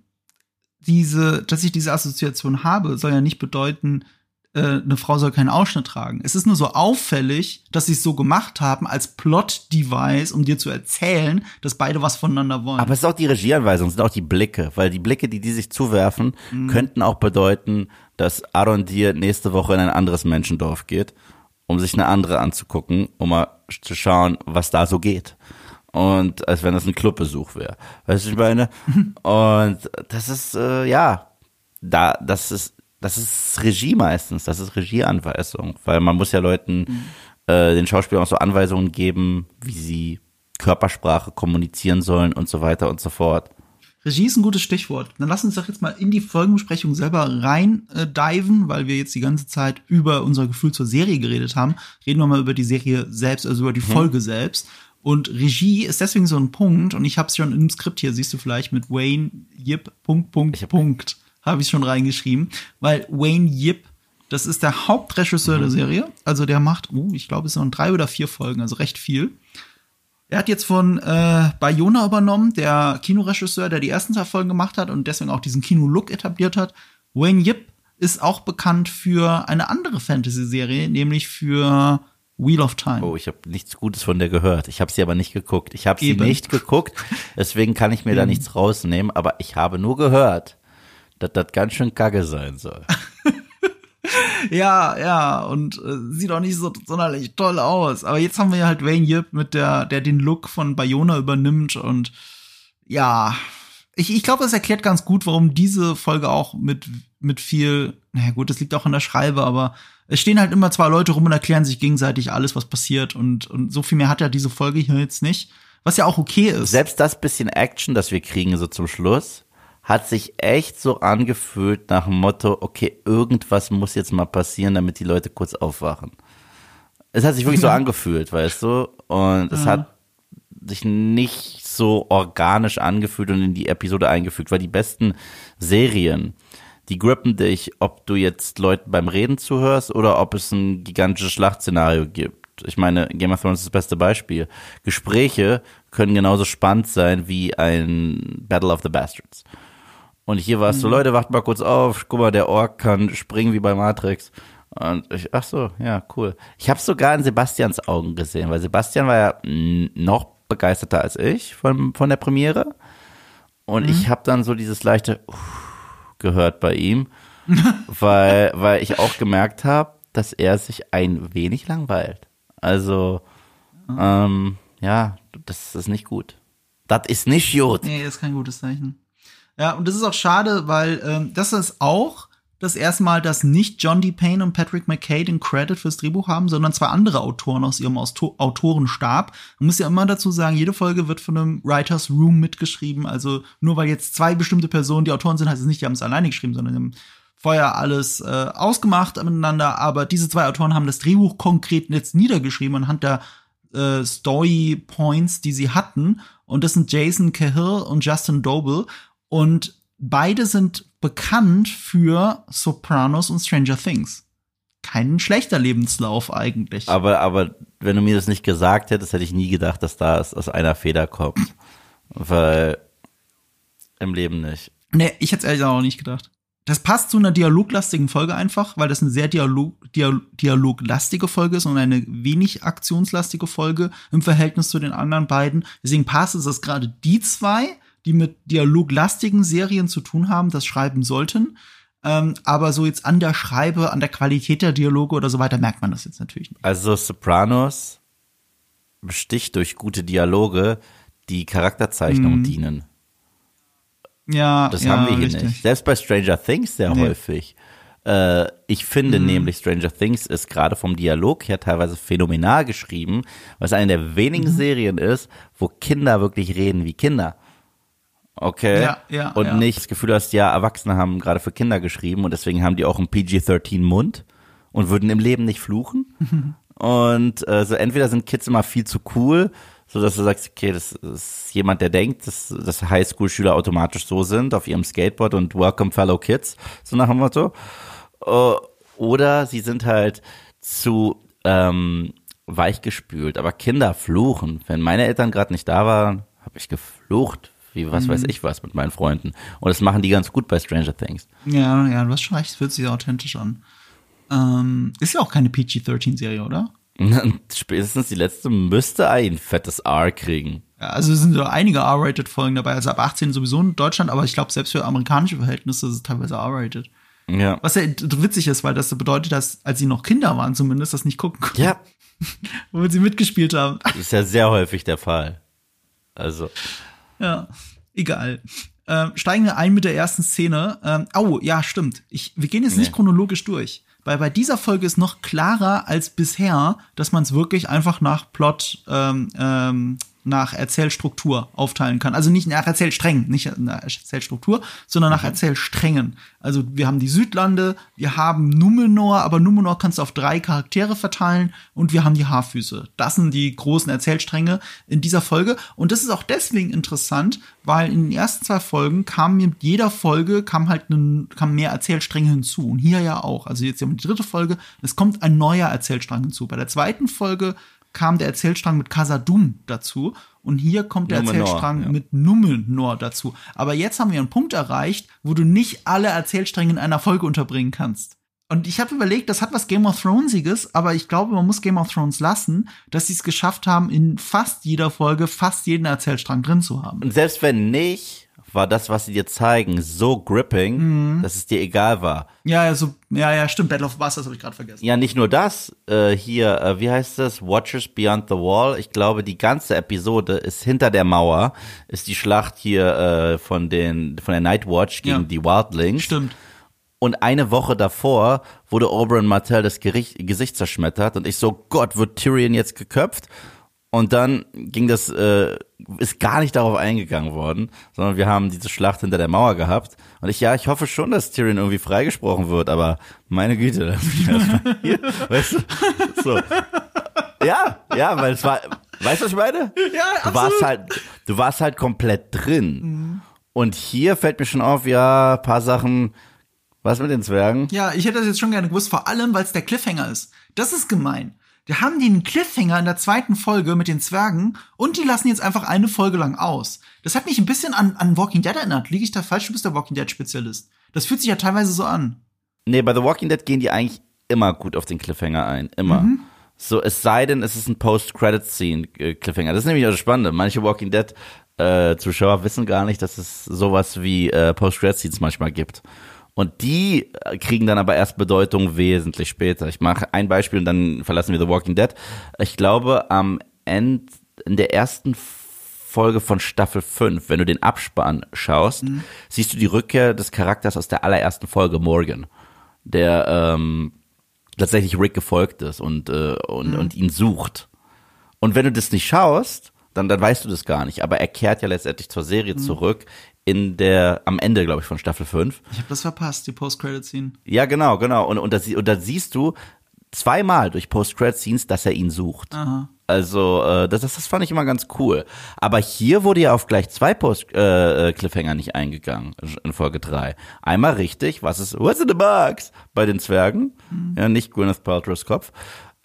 diese, dass ich diese Assoziation habe, soll ja nicht bedeuten, äh, eine Frau soll keinen Ausschnitt tragen. Es ist nur so auffällig, dass sie es so gemacht haben als Plot-Device, um dir zu erzählen, dass beide was voneinander wollen. Aber es ist auch die Regieanweisung, es sind auch die Blicke, weil die Blicke, die die sich zuwerfen, könnten auch bedeuten, dass Aaron Dir nächste Woche in ein anderes Menschendorf geht, um sich eine andere anzugucken, um mal zu schauen, was da so geht. Und als wenn das ein Clubbesuch wäre. Weißt du, ich meine? Und das ist, äh, ja, da, das ist, das ist Regie meistens, das ist Regieanweisung, weil man muss ja Leuten, äh, den Schauspielern auch so Anweisungen geben, wie sie Körpersprache kommunizieren sollen und so weiter und so fort. Regie ist ein gutes Stichwort. Dann lass uns doch jetzt mal in die Folgenbesprechung selber rein äh, diven, weil wir jetzt die ganze Zeit über unser Gefühl zur Serie geredet haben. Reden wir mal über die Serie selbst, also über die Folge selbst. Und Regie ist deswegen so ein Punkt, und ich habe es schon im Skript hier, siehst du vielleicht, mit Wayne Yip, Punkt, Punkt, Punkt, habe ich schon reingeschrieben, weil Wayne Yip, das ist der Hauptregisseur der Serie, also der macht, uh, ich glaube, es sind drei oder vier Folgen, also recht viel. Er hat jetzt von äh, Bayona übernommen, der Kinoregisseur, der die ersten zwei Folgen gemacht hat und deswegen auch diesen Kino-Look etabliert hat. Wayne Yip ist auch bekannt für eine andere Fantasy-Serie, nämlich für Wheel of Time. Oh, ich habe nichts Gutes von der gehört. Ich habe sie aber nicht geguckt. Ich habe sie Eben. nicht geguckt, deswegen kann ich mir da nichts rausnehmen. Aber ich habe nur gehört, dass das ganz schön kacke sein soll. Ja, ja, und äh, sieht auch nicht so sonderlich toll aus. Aber jetzt haben wir ja halt Wayne Yip mit der, der den Look von Bayona übernimmt und ja, ich, ich glaube, das erklärt ganz gut, warum diese Folge auch mit, mit viel, naja gut, das liegt auch an der Schreibe, aber es stehen halt immer zwei Leute rum und erklären sich gegenseitig alles, was passiert und, und so viel mehr hat ja diese Folge hier jetzt nicht, was ja auch okay ist. Selbst das bisschen Action, das wir kriegen so zum Schluss, hat sich echt so angefühlt nach dem Motto, okay, irgendwas muss jetzt mal passieren, damit die Leute kurz aufwachen. Es hat sich wirklich so angefühlt, weißt du? Und es hat sich nicht so organisch angefühlt und in die Episode eingefügt, weil die besten Serien, die grippen dich, ob du jetzt Leuten beim Reden zuhörst oder ob es ein gigantisches Schlachtszenario gibt. Ich meine, Game of Thrones ist das beste Beispiel. Gespräche können genauso spannend sein wie ein Battle of the Bastards. Und hier war es so, Leute, wacht mal kurz auf, guck mal, der Ork kann springen wie bei Matrix. Und ich, ach so, ja, cool. Ich habe sogar in Sebastians Augen gesehen, weil Sebastian war ja noch begeisterter als ich von, von der Premiere. Und ich habe dann so dieses leichte Uff gehört bei ihm, weil, weil ich auch gemerkt habe, dass er sich ein wenig langweilt. Also, ähm, ja, das ist nicht gut. Das ist nicht gut. Nee, ist kein gutes Zeichen. Ja, und das ist auch schade, weil ähm, das ist auch das erste Mal, dass nicht John D. Payne und Patrick McKay den Credit fürs Drehbuch haben, sondern zwei andere Autoren aus ihrem Austo Autorenstab. Man muss ja immer dazu sagen, jede Folge wird von einem Writers Room mitgeschrieben. Also nur weil jetzt zwei bestimmte Personen die Autoren sind, heißt es nicht, die haben es alleine geschrieben, sondern haben vorher alles äh, ausgemacht miteinander. Aber diese zwei Autoren haben das Drehbuch konkret jetzt niedergeschrieben anhand der äh, Story Points, die sie hatten. Und das sind Jason Cahill und Justin Doble. Und beide sind bekannt für Sopranos und Stranger Things. Kein schlechter Lebenslauf eigentlich. Aber, aber wenn du mir das nicht gesagt hättest, hätte ich nie gedacht, dass da aus einer Feder kommt. Weil im Leben nicht. Nee, ich hätte es ehrlich gesagt auch nicht gedacht. Das passt zu einer dialoglastigen Folge einfach, weil das eine sehr Dialog, Dial dialoglastige Folge ist und eine wenig aktionslastige Folge im Verhältnis zu den anderen beiden. Deswegen passt es, dass gerade die zwei, die mit dialoglastigen Serien zu tun haben, das schreiben sollten. Ähm, aber so jetzt an der Schreibe, an der Qualität der Dialoge oder so weiter merkt man das jetzt natürlich nicht. Also Sopranos besticht durch gute Dialoge, die Charakterzeichnung Mhm. dienen. Ja, Das ja, haben wir hier richtig. nicht. Selbst bei Stranger Things sehr Nee. häufig. Äh, ich finde Mhm. nämlich, Stranger Things ist gerade vom Dialog her teilweise phänomenal geschrieben, es eine der wenigen Mhm. Serien ist, wo Kinder wirklich reden wie Kinder. Okay. Ja, ja, und ja. nicht das Gefühl hast, ja, Erwachsene haben gerade für Kinder geschrieben und deswegen haben die auch einen PG-13 Mund und würden im Leben nicht fluchen. Und äh, so entweder sind Kids immer viel zu cool, so dass du sagst, okay, das ist jemand, der denkt, dass, dass Highschool-Schüler automatisch so sind auf ihrem Skateboard und Welcome Fellow Kids, so nach dem Motto. Äh, oder sie sind halt zu ähm, weichgespült. Aber Kinder fluchen. Wenn meine Eltern gerade nicht da waren, habe ich geflucht. Wie was weiß ich was mit meinen Freunden. Und das machen die ganz gut bei Stranger Things. Ja, ja, du hast schon recht, es fühlt sich authentisch an. Ähm, ist ja auch keine PG-13-Serie, oder? Spätestens die letzte müsste ein fettes R kriegen. Ja, also es sind so einige R-Rated-Folgen dabei, also ab 18 sowieso in Deutschland, aber ich glaube, selbst für amerikanische Verhältnisse ist es teilweise R-Rated. Ja. Was ja witzig ist, weil das bedeutet, dass, als sie noch Kinder waren, zumindest das nicht gucken konnten. Ja. Womit sie mitgespielt haben. Das ist ja sehr häufig der Fall. Also. Ja, egal. Ähm, steigen wir ein mit der ersten Szene. Ähm, oh, ja, stimmt. Ich, wir gehen jetzt nicht Nee. chronologisch durch. Weil bei dieser Folge ist noch klarer als bisher, dass man es wirklich einfach nach Plot, ähm, ähm, nach Erzählstruktur aufteilen kann. Also nicht nach Erzählsträngen, nicht nach Erzählstruktur, sondern nach Erzählsträngen. Also wir haben die Südlande, wir haben Numenor, aber Numenor kannst du auf drei Charaktere verteilen und wir haben die Haarfüße. Das sind die großen Erzählstränge in dieser Folge. Und das ist auch deswegen interessant, weil in den ersten zwei Folgen kam mit jeder Folge kam halt ein, kam mehr Erzählstränge hinzu. Und hier ja auch. Also jetzt haben wir die dritte Folge, es kommt ein neuer Erzählstrang hinzu. Bei der zweiten Folge kam der Erzählstrang mit Casadum dazu und hier kommt der Numenor, Erzählstrang ja. mit Numenor dazu. Aber jetzt haben wir einen Punkt erreicht, wo du nicht alle Erzählstränge in einer Folge unterbringen kannst. Und ich habe überlegt, das hat was Game of Thronesiges, aber ich glaube, man muss Game of Thrones lassen, dass sie es geschafft haben, in fast jeder Folge fast jeden Erzählstrang drin zu haben. Und selbst wenn nicht, war das, was sie dir zeigen, so gripping, dass es dir egal war. Ja, ja, so, ja, ja, stimmt. Battle of Bastards habe ich gerade vergessen. Ja, nicht nur das, äh, hier, äh, wie heißt das? Watchers Beyond the Wall. Ich glaube, die ganze Episode ist hinter der Mauer, ist die Schlacht hier äh, von den von der Night Watch gegen Ja. die Wildlings. Stimmt. Und eine Woche davor wurde Oberyn Martell das Gericht, Gesicht zerschmettert und ich so, Gott, wird Tyrion jetzt geköpft? Und dann ging das, äh, ist gar nicht darauf eingegangen worden, sondern wir haben diese Schlacht hinter der Mauer gehabt. Und ich, ja, ich hoffe schon, dass Tyrion irgendwie freigesprochen wird, aber meine Güte, lass mich erstmal hier, weißt du, so. Ja, ja, weil es war, weißt du, was ich meine? Ja, Du warst halt, du warst halt komplett drin. Und hier fällt mir schon auf, ja, paar Sachen, was mit den Zwergen? Ja, ich hätte das jetzt schon gerne gewusst, vor allem, weil es der Cliffhanger ist. Das ist gemein. Wir haben den Cliffhanger in der zweiten Folge mit den Zwergen und die lassen jetzt einfach eine Folge lang aus. Das hat mich ein bisschen an, an Walking Dead erinnert. Liege ich da falsch? Du bist der Walking Dead Spezialist. Das fühlt sich ja teilweise so an. Nee, bei The Walking Dead gehen die eigentlich immer gut auf den Cliffhanger ein. Immer. So, es sei denn, es ist ein Post-Credit-Scene-Cliffhanger. Das ist nämlich auch das Spannende. Manche Walking Dead äh, Zuschauer wissen gar nicht, dass es sowas wie äh, Post-Credit-Scenes manchmal gibt. Und die äh, kriegen dann aber erst Bedeutung wesentlich später. Ich mache ein Beispiel und dann verlassen wir The Walking Dead. Ich glaube, am Ende, in der ersten Folge von Staffel 5, wenn du den Abspann schaust, siehst du die Rückkehr des Charakters aus der allerersten Folge, Morgan, der ähm, tatsächlich Rick gefolgt ist und, äh, und, und ihn sucht. Und wenn du das nicht schaust, dann, dann weißt du das gar nicht. Aber er kehrt ja letztendlich zur Serie zurück in der, am Ende, glaube ich, von Staffel 5. Ich habe das verpasst, die Post-Credit-Scene. Ja, genau, genau. Und, und, das, und da siehst du zweimal durch Post-Credit-Scenes, dass er ihn sucht. Aha. Also, äh, das, das, das fand ich immer ganz cool. Aber hier wurde ja auf gleich zwei Post-Cliffhanger nicht eingegangen in Folge 3. Einmal richtig, was ist, what's in the box? Bei den Zwergen. Ja, nicht Gwyneth Paltrow's Kopf.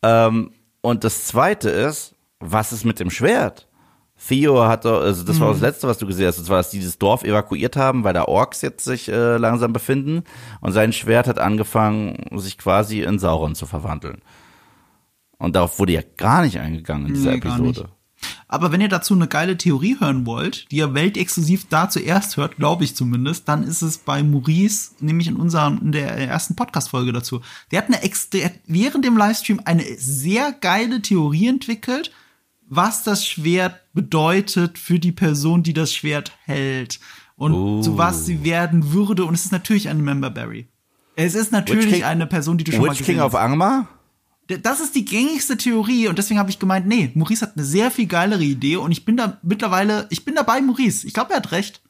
Ähm, und das zweite ist, was ist mit dem Schwert? Theo hat doch, also das war das Letzte, was du gesehen hast, und zwar, dass die dieses Dorf evakuiert haben, weil da Orks jetzt sich äh, langsam befinden. Und sein Schwert hat angefangen, sich quasi in Sauron zu verwandeln. Und darauf wurde ja gar nicht eingegangen in dieser Nee, Episode. Aber wenn ihr dazu eine geile Theorie hören wollt, die ihr weltexklusiv da zuerst hört, glaube ich zumindest, dann ist es bei Maurice, nämlich in unserem, in der ersten Podcast-Folge dazu. Der hat eine der hat während dem Livestream eine sehr geile Theorie entwickelt, was das Schwert bedeutet für die Person, die das Schwert hält. Und Oh. zu was sie werden würde. Und es ist natürlich eine Memberberry. Es ist natürlich King- eine Person, die du schon mal Witch gesehen King hast. auf Angmar? Das ist die gängigste Theorie und deswegen habe ich gemeint, nee, Maurice hat eine sehr viel geilere Idee und ich bin da mittlerweile, ich bin dabei, Maurice. Ich glaube, er hat recht.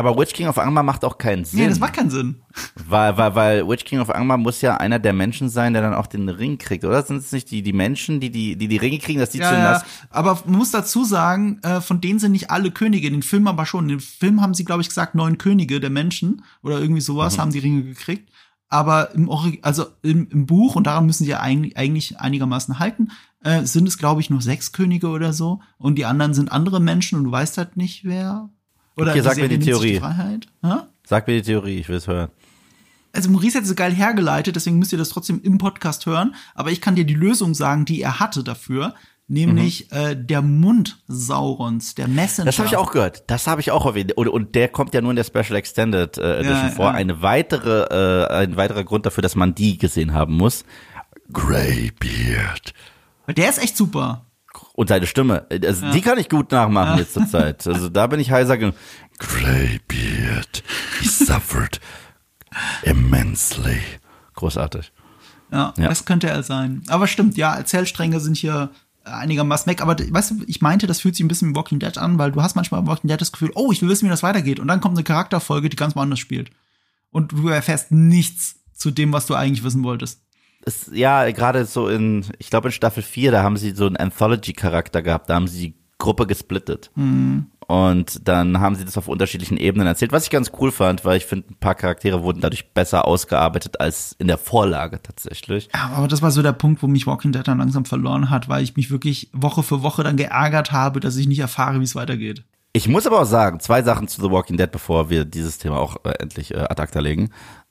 Aber Witch King of Angmar macht auch keinen Sinn. Nee, das macht keinen Sinn. Weil, weil, weil Witch King of Angmar muss ja einer der Menschen sein, der dann auch den Ring kriegt, oder? Sind es nicht die, die Menschen, die, die, die die Ringe kriegen, dass die Ja, zu ja, aber man muss dazu sagen, äh, von denen sind nicht alle Könige, in den Film aber schon. In dem Film haben sie, glaube ich, gesagt, neun Könige der Menschen oder irgendwie sowas Mhm. haben die Ringe gekriegt. Aber im, also im, im Buch, und daran müssen sie ja eigentlich, eigentlich einigermaßen halten, äh, sind es, glaube ich, nur sechs Könige oder so. Und die anderen sind andere Menschen und du weißt halt nicht, wer. Oder Okay, sag mir die Theorie. Freiheit. Ha? Sag mir die Theorie, ich will es hören. also Maurice hat es so geil hergeleitet, deswegen müsst ihr das trotzdem im Podcast hören. Aber ich kann dir die Lösung sagen, die er hatte dafür, nämlich äh, der Mund Saurons, der Messenger. Mhm. Das habe ich auch gehört. Das habe ich auch erwähnt. Und, und der kommt ja nur in der Special Extended äh, Edition Ja, vor. ja. Eine weitere, äh, ein weiterer Grund dafür, dass man die gesehen haben muss. Greybeard. Der ist echt super. Und seine Stimme, also die kann ich gut nachmachen jetzt zur Zeit. Also da bin ich heiser genug. Greybeard, he suffered immensely. Großartig. Ja, Ja. das könnte er sein. Aber stimmt, ja, Erzählstränge sind hier einigermaßen weg. Aber weißt du, ich meinte, das fühlt sich ein bisschen wie Walking Dead an, weil du hast manchmal bei Walking Dead das Gefühl, oh, ich will wissen, wie das weitergeht. Und dann kommt eine Charakterfolge, die ganz woanders spielt. Und du erfährst nichts zu dem, was du eigentlich wissen wolltest. Es, ja, gerade so in, ich glaube in Staffel 4, da haben sie so einen Anthology-Charakter gehabt, da haben sie die Gruppe gesplittet. Und dann haben sie das auf unterschiedlichen Ebenen erzählt, was ich ganz cool fand, weil ich finde, ein paar Charaktere wurden dadurch besser ausgearbeitet als in der Vorlage tatsächlich. Ja, aber das war so der Punkt, wo mich Walking Dead dann langsam verloren hat, weil ich mich wirklich Woche für Woche dann geärgert habe, dass ich nicht erfahre, wie es weitergeht. Ich muss aber auch sagen, zwei Sachen zu The Walking Dead, bevor wir dieses Thema auch äh, endlich äh, ad acta legen.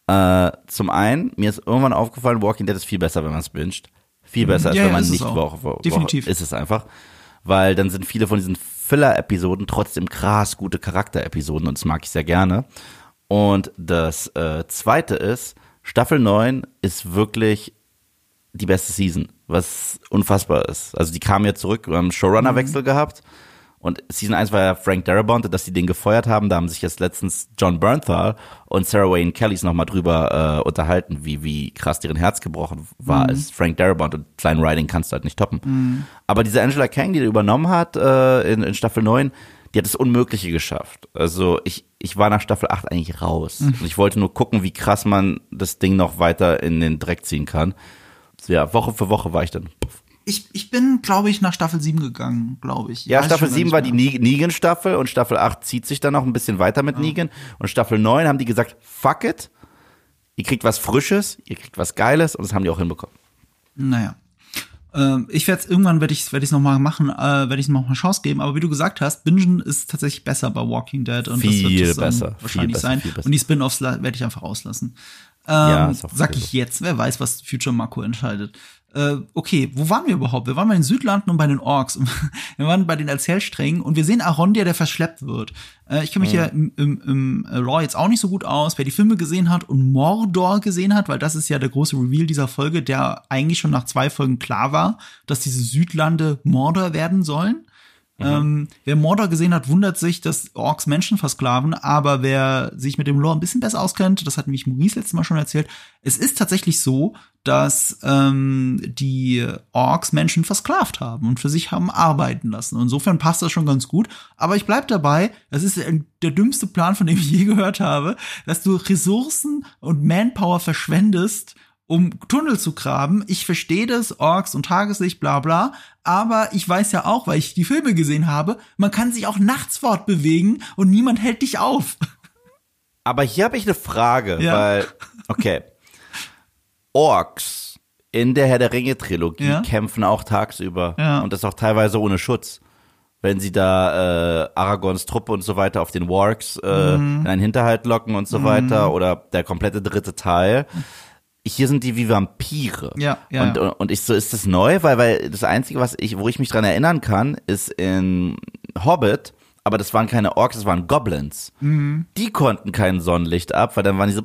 Äh, zum einen, mir ist irgendwann aufgefallen, Walking Dead ist viel besser, wenn man es binget. Viel besser, als Ja, wenn man nicht. Woche, Woche, Definitiv. Ist es einfach. Weil dann sind viele von diesen Filler-Episoden trotzdem krass gute Charakter-Episoden und das mag ich sehr gerne. Und das äh, zweite ist, Staffel 9 ist wirklich die beste Season, was unfassbar ist. Also die kamen ja zurück, wir haben einen Showrunner-Wechsel gehabt und Season 1 war ja Frank Darabont, dass die den gefeuert haben, da haben sich jetzt letztens John Bernthal und Sarah Wayne Kellys nochmal drüber äh, unterhalten, wie, wie krass deren Herz gebrochen war als Frank Darabont und Klein Riding kannst du halt nicht toppen. Aber diese Angela Kang, die übernommen hat äh, in, in Staffel 9, die hat das Unmögliche geschafft. Also ich, ich war nach Staffel 8 eigentlich raus. Und ich wollte nur gucken, wie krass man das Ding noch weiter in den Dreck ziehen kann. Ja, Woche für Woche war ich dann. Puff. Ich, ich bin, glaube ich, nach Staffel 7 gegangen, glaube ich. Ja, Weiß Staffel schon gar 7 nicht war die. Ne- Negan-Staffel und Staffel 8 zieht sich dann noch ein bisschen weiter mit Negan. Und Staffel 9 haben die gesagt, fuck it, ihr kriegt was Frisches, ihr kriegt was Geiles und das haben die auch hinbekommen. Naja. Ähm, ich werde irgendwann werde ich werde ich noch mal machen, äh, werde ich noch mal eine Chance geben. Aber wie du gesagt hast, Bingen ist tatsächlich besser bei Walking Dead und das Viel wird es dann besser, wahrscheinlich besser, sein. Und die Spin-offs werde ich einfach auslassen. Ähm, Ja, sag okay ich jetzt. Wer weiß, was Future Marco entscheidet. Äh, okay, wo waren wir überhaupt? Wir waren bei den Südlanden und bei den Orks. wir waren bei den Erzählsträngen und wir sehen Arondir, der verschleppt wird. Äh, ich kenne mich ja im, im, im äh, Lore jetzt auch nicht so gut aus. Wer die Filme gesehen hat und Mordor gesehen hat, weil das ist ja der große Reveal dieser Folge, der eigentlich schon nach zwei Folgen klar war, dass diese Südlande Mordor werden sollen. Ähm, wer Mordor gesehen hat, wundert sich, dass Orks Menschen versklaven, aber wer sich mit dem Lore ein bisschen besser auskennt, das hat nämlich Maurice letztes Mal schon erzählt, es ist tatsächlich so, dass ähm, die Orks Menschen versklavt haben und für sich haben arbeiten lassen. Insofern passt das schon ganz gut. Aber ich bleib dabei, das ist der dümmste Plan, von dem ich je gehört habe, dass du Ressourcen und Manpower verschwendest, um Tunnel zu graben. Ich verstehe das, Orks und Tageslicht, bla bla. Aber ich weiß ja auch, weil ich die Filme gesehen habe, man kann sich auch nachts fortbewegen und niemand hält dich auf. Aber hier habe ich eine Frage, Ja. weil, okay, Orks in der Herr der Ringe Trilogie Ja. kämpfen auch tagsüber Ja. und das auch teilweise ohne Schutz. Wenn sie da äh, Aragons Truppe und so weiter auf den Wargs äh, Mhm. in einen Hinterhalt locken und so weiter oder der komplette dritte Teil. Hier sind die wie Vampire. Ja, ja, und, und ich so, ist das neu? Weil, weil das Einzige, was ich, wo ich mich dran erinnern kann, ist in Hobbit, aber das waren keine Orks, das waren Goblins. Mhm. Die konnten kein Sonnenlicht ab, weil dann waren die so.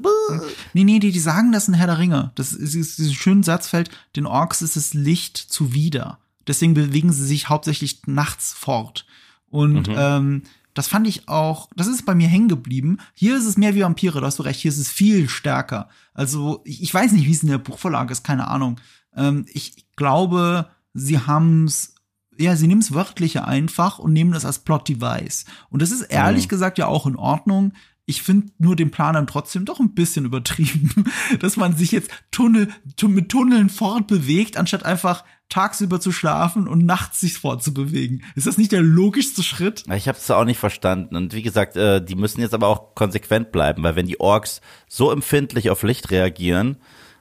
Nee, nee, die, die sagen das in Herr der Ringe. Das ist, ist diesen schönen Satz fällt, den Orks ist das Licht zuwider. Deswegen bewegen sie sich hauptsächlich nachts fort. Und ähm, das fand ich auch, das ist bei mir hängen geblieben. Hier ist es mehr wie Vampire, da hast du recht, hier ist es viel stärker. Also, ich, ich weiß nicht, wie es in der Buchvorlage ist, keine Ahnung. Ähm, ich glaube, sie haben's ja, sie nehmen es wörtliche einfach und nehmen das als Plot-Device. Und das ist ehrlich gesagt ja auch in Ordnung. Ich finde nur den Plan dann trotzdem doch ein bisschen übertrieben, dass man sich jetzt Tunnel, mit Tunneln fortbewegt, anstatt einfach tagsüber zu schlafen und nachts sich fortzubewegen. Ist das nicht der logischste Schritt? Ich habe es auch nicht verstanden. Und wie gesagt, äh, die müssen jetzt aber auch konsequent bleiben, weil wenn die Orks so empfindlich auf Licht reagieren,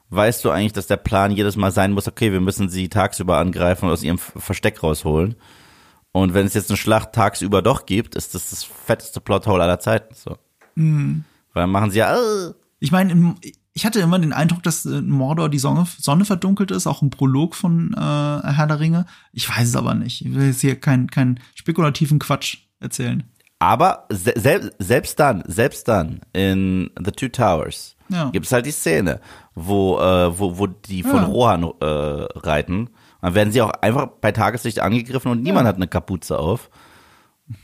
weißt du eigentlich, dass der Plan jedes Mal sein muss, okay, wir müssen sie tagsüber angreifen und aus ihrem Versteck rausholen. Und wenn es jetzt eine Schlacht tagsüber doch gibt, ist das das fetteste Plothole aller Zeiten. So. Mhm. Weil machen sie ja. Äh. Ich meine, ich hatte immer den Eindruck, dass in Mordor die Sonne, Sonne verdunkelt ist, auch im Prolog von äh, Herr der Ringe. Ich weiß es aber nicht. Ich will jetzt hier keinen kein spekulativen Quatsch erzählen. Aber se selbst dann, selbst dann in The Two Towers ja. gibt es halt die Szene, wo, äh, wo, wo die von ja. Rohan äh, reiten. Dann werden sie auch einfach bei Tageslicht angegriffen und niemand ja. hat eine Kapuze auf.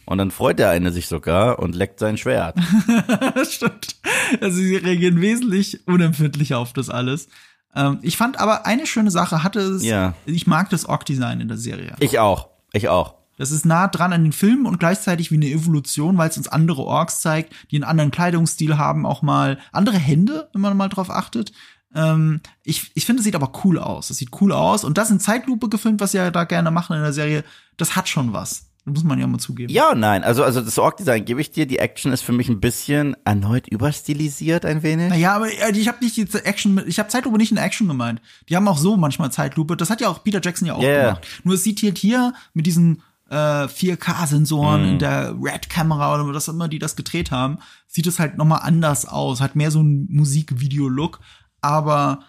Und dann freut der eine sich sogar und leckt sein Schwert. Stimmt. Also sie reagieren wesentlich unempfindlicher auf das alles. Ähm, ich fand aber eine schöne Sache hatte es. Ja. Ich mag das Ork-Design in der Serie. Ich auch. Ich auch. Das ist nah dran an den Filmen und gleichzeitig wie eine Evolution, weil es uns andere Orks zeigt, die einen anderen Kleidungsstil haben, auch mal andere Hände, wenn man mal drauf achtet. Ähm, ich ich finde, es sieht aber cool aus. Es sieht cool aus und das in Zeitlupe gefilmt, was sie da gerne machen in der Serie, das hat schon was. Muss man ja mal zugeben. Ja nein. Also, also das Org-Design gebe ich dir. Die Action ist für mich ein bisschen erneut überstilisiert, ein wenig. Naja, aber äh, ich habe nicht die Action, ich habe Zeitlupe nicht in Action gemeint. Die haben auch so manchmal Zeitlupe. Das hat ja auch Peter Jackson ja auch yeah. gemacht. Nur es sieht halt hier mit diesen äh, 4K-Sensoren mm. in der Red-Kamera oder was immer die das gedreht haben, sieht es halt nochmal anders aus. Hat mehr so ein Musikvideo-Look. Aber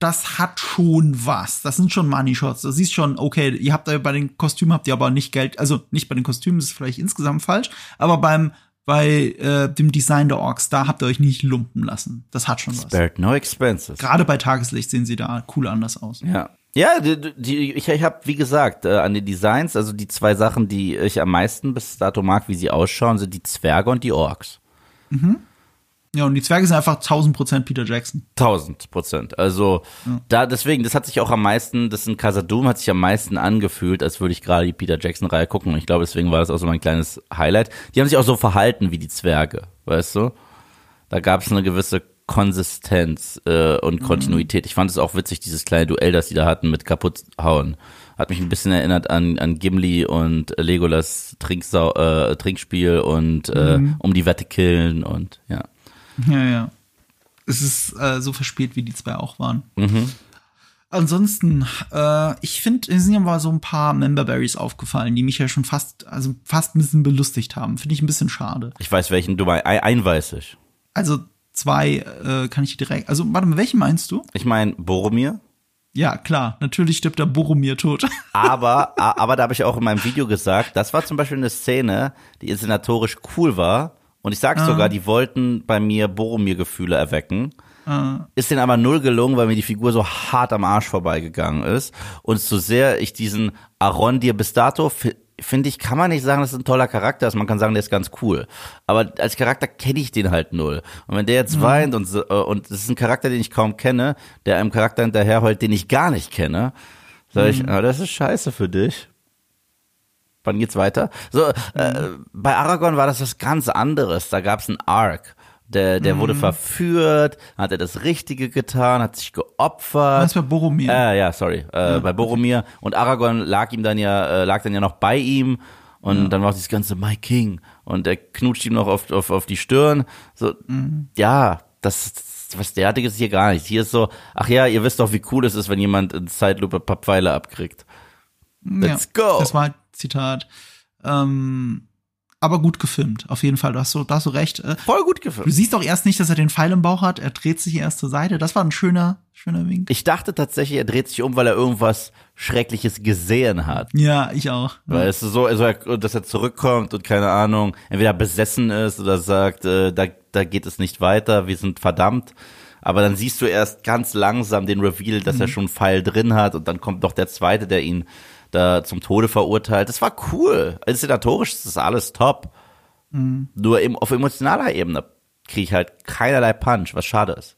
das hat schon was. Das sind schon Money Shots. Das ist schon, okay, ihr habt da bei den Kostümen habt ihr aber nicht Geld, also nicht bei den Kostümen, das ist vielleicht insgesamt falsch, aber beim bei äh, dem Design der Orks, da habt ihr euch nicht lumpen lassen. Das hat schon Spared was. no expenses. Gerade bei Tageslicht sehen sie da cool anders aus. Ja. Ja, die, die, ich, ich habe, wie gesagt, äh, an den Designs, also die zwei Sachen, die ich am meisten bis dato mag, wie sie ausschauen, sind die Zwerge und die Orks. Mhm. Ja, und die Zwerge sind einfach 1000 Prozent Peter Jackson. 1000 Prozent. Also, ja. da, deswegen, das hat sich auch am meisten, das in Casadum hat sich am meisten angefühlt, als würde ich gerade die Peter Jackson-Reihe gucken. Und ich glaube, deswegen war das auch so mein kleines Highlight. Die haben sich auch so verhalten wie die Zwerge, weißt du? Da gab es eine gewisse Konsistenz äh, und mhm. Kontinuität. Ich fand es auch witzig, dieses kleine Duell, das die da hatten mit kaputthauen. Hat mich ein bisschen erinnert an, an Gimli und Legolas Trinksau, äh, Trinkspiel und äh, mhm. um die Wette killen und ja. Ja, ja. Es ist äh, so verspielt, wie die zwei auch waren. Mhm. Ansonsten, äh, ich finde, es sind ja mal so ein paar Memberberries aufgefallen, die mich ja schon fast, also fast ein bisschen belustigt haben. Finde ich ein bisschen schade. Ich weiß, welchen du meinst. Ein weiß ich. Also zwei äh, kann ich direkt. Also, warte mal, welchen meinst du? Ich meine Boromir. Ja, klar, natürlich stirbt der Boromir tot. aber, aber da habe ich auch in meinem Video gesagt, das war zum Beispiel eine Szene, die inszenatorisch cool war, und ich sag's ah. sogar, die wollten bei mir Boromir-Gefühle erwecken. Ah. Ist denen aber null gelungen, weil mir die Figur so hart am Arsch vorbeigegangen ist. Und so sehr ich diesen Arondir bis dato finde ich, kann man nicht sagen, dass es ein toller Charakter ist. Man kann sagen, der ist ganz cool. Aber als Charakter kenne ich den halt null. Und wenn der jetzt mhm. weint und, äh, und das ist ein Charakter, den ich kaum kenne, der einem Charakter hinterherheult, den ich gar nicht kenne, sage mhm. ich, ah, das ist scheiße für dich wann geht's weiter? So, äh, bei Aragorn war das was ganz anderes. Da gab's einen Arc. Der, der mhm. wurde verführt, hat er das Richtige getan, hat sich geopfert. Was bei Boromir? Äh, ja, sorry, äh, ja, bei Boromir. Und Aragorn lag ihm dann ja, äh, lag dann ja noch bei ihm. Und ja. dann war dieses ganze My King. Und er knutscht ihm noch auf, auf, auf die Stirn. So, mhm. ja, das, was derartiges hier gar nicht. Hier ist so, ach ja, ihr wisst doch, wie cool es ist, wenn jemand in Zeitlupe ein paar Pfeile abkriegt. Let's ja, go. Das war Zitat. Ähm, aber gut gefilmt, auf jeden Fall. Da hast du, da hast du recht. Äh, Voll gut gefilmt. Du siehst auch erst nicht, dass er den Pfeil im Bauch hat. Er dreht sich erst zur Seite. Das war ein schöner, schöner Wink. Ich dachte tatsächlich, er dreht sich um, weil er irgendwas Schreckliches gesehen hat. Ja, ich auch. Weil es ist so, also, dass er zurückkommt und keine Ahnung, entweder besessen ist oder sagt, äh, da, da geht es nicht weiter, wir sind verdammt. Aber dann siehst du erst ganz langsam den Reveal, dass mhm. er schon einen Pfeil drin hat und dann kommt noch der zweite, der ihn da zum Tode verurteilt. Das war cool. Inszenatorisch ist das alles top. Mhm. Nur eben auf emotionaler Ebene kriege ich halt keinerlei Punch, was schade ist.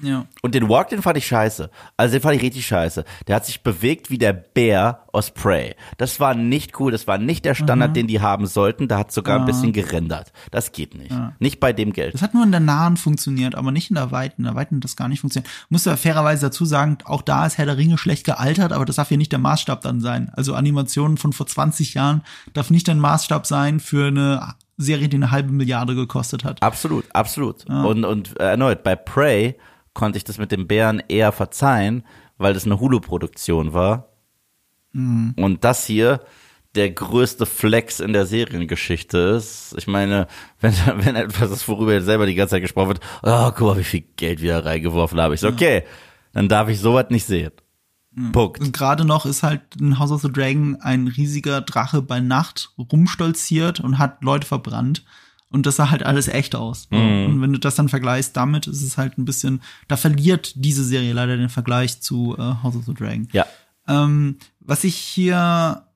Ja. Und den Walk, den fand ich scheiße. Also den fand ich richtig scheiße. Der hat sich bewegt wie der Bär aus Prey. Das war nicht cool, das war nicht der Standard, den die haben sollten. Da hat sogar ein bisschen gerendert. Das geht nicht. Nicht bei dem Geld. Das hat nur in der nahen funktioniert, aber nicht in der weiten. In der weiten hat das gar nicht funktioniert. Muss ja fairerweise dazu sagen, auch da ist Herr der Ringe schlecht gealtert, aber das darf hier nicht der Maßstab dann sein. Also Animationen von vor 20 Jahren darf nicht ein Maßstab sein für eine Serie, die eine halbe Milliarde gekostet hat. Absolut, absolut. Und, und äh, erneut, bei Prey konnte ich das mit dem Bären eher verzeihen, weil das eine Hulu-Produktion war. Und das hier der größte Flex in der Seriengeschichte ist. Ich meine, wenn, wenn etwas ist, worüber jetzt selber die ganze Zeit gesprochen wird, oh, guck mal, wie viel Geld wir da reingeworfen haben. Ich so, okay, dann darf ich sowas nicht sehen. Punkt. Und gerade noch ist halt in House of the Dragon ein riesiger Drache bei Nacht rumstolziert und hat Leute verbrannt. Und das sah halt alles echt aus. Und wenn du das dann vergleichst damit, ist es halt ein bisschen, da verliert diese Serie leider den Vergleich zu äh, House of the Dragon. Ja. Ähm, was ich hier,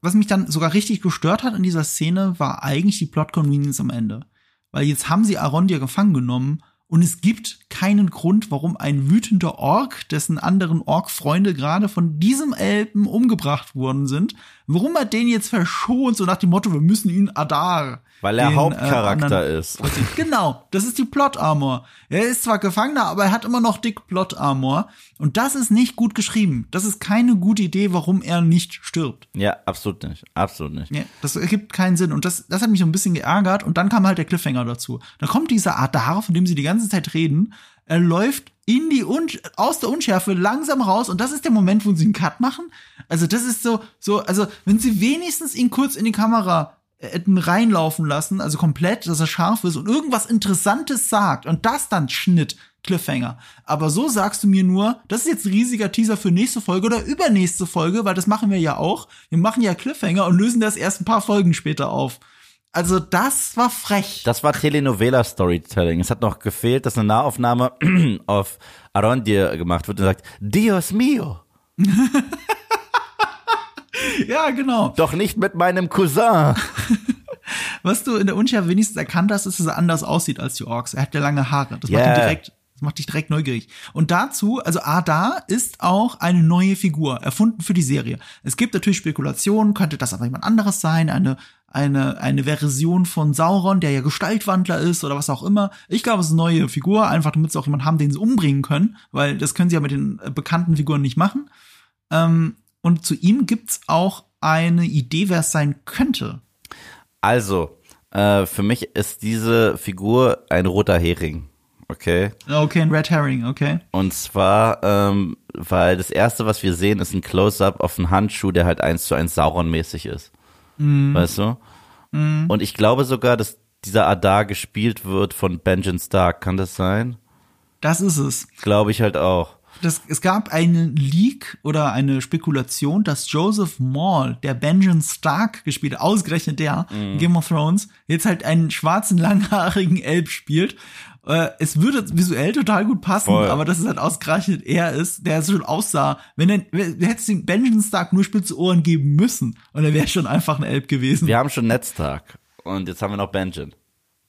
was mich dann sogar richtig gestört hat in dieser Szene, war eigentlich die Plot Convenience am Ende. Weil jetzt haben sie Arondir gefangen genommen und es gibt keinen Grund, warum ein wütender Ork, dessen anderen Ork-Freunde gerade von diesem Elben umgebracht worden sind, warum er den jetzt verschont, so nach dem Motto, wir müssen ihn Adar. Weil er den, Hauptcharakter anderen- ist. Genau, das ist die Plot-Armor. Er ist zwar Gefangener, aber er hat immer noch dick Plot-Armor. Und das ist nicht gut geschrieben. Das ist keine gute Idee, warum er nicht stirbt. Ja, absolut nicht. Absolut nicht. Ja, das ergibt keinen Sinn. Und das, das hat mich so ein bisschen geärgert. Und dann kam halt der Cliffhanger dazu. Dann kommt dieser Adar, von dem sie die ganze Zeit reden. Er läuft in die Un aus der Unschärfe langsam raus. Und das ist der Moment, wo sie einen Cut machen. Also das ist so, so, also wenn sie wenigstens ihn kurz in die Kamera hätten reinlaufen lassen, also komplett, dass er scharf ist und irgendwas Interessantes sagt und das dann Schnitt, Cliffhanger. Aber so sagst du mir nur, das ist jetzt ein riesiger Teaser für nächste Folge oder übernächste Folge, weil das machen wir ja auch. Wir machen ja Cliffhanger und lösen das erst ein paar Folgen später auf. Also das war frech. Das war Telenovela-Storytelling. Es hat noch gefehlt, dass eine Nahaufnahme auf Arondir gemacht wird und sagt, Dios mio, ja, genau. doch nicht mit meinem Cousin. Was du in der Unschärfe wenigstens erkannt hast, ist, dass er anders aussieht als die Orks. Er hat ja lange Haare. Das macht Yeah. ihn direkt, das macht dich direkt neugierig. Und dazu, also Ada ist auch eine neue Figur, erfunden für die Serie. Es gibt natürlich Spekulationen, könnte das aber jemand anderes sein, eine, eine, eine Version von Sauron, der ja Gestaltwandler ist oder was auch immer. Ich glaube, es ist eine neue Figur, einfach damit sie auch jemanden haben, den sie umbringen können, weil das können sie ja mit den äh, bekannten Figuren nicht machen. Ähm, und zu ihm gibt's auch eine Idee, wer es sein könnte. Also, äh, für mich ist diese Figur ein roter Hering. Okay. Okay, ein Red Herring, okay. Und zwar, ähm, weil das erste, was wir sehen, ist ein Close-up auf einen Handschuh, der halt eins zu eins Sauron-mäßig ist. Weißt du? Und ich glaube sogar, dass dieser Adar gespielt wird von Benjamin Stark. Kann das sein? Das ist es. Glaube ich halt auch. Das, es gab einen Leak oder eine Spekulation, dass Joseph Maul, der Benjamin Stark gespielt hat, ausgerechnet der in Game of Thrones, jetzt halt einen schwarzen, langhaarigen Elb spielt. Äh, es würde visuell total gut passen, Voll. aber dass es halt ausgerechnet er ist, der schon aussah. Wenn er, du hättest dem Benjamin Stark nur spitze Ohren geben müssen und er wäre schon einfach ein Elb gewesen. Wir haben schon Netztag. Und jetzt haben wir noch Benjamin.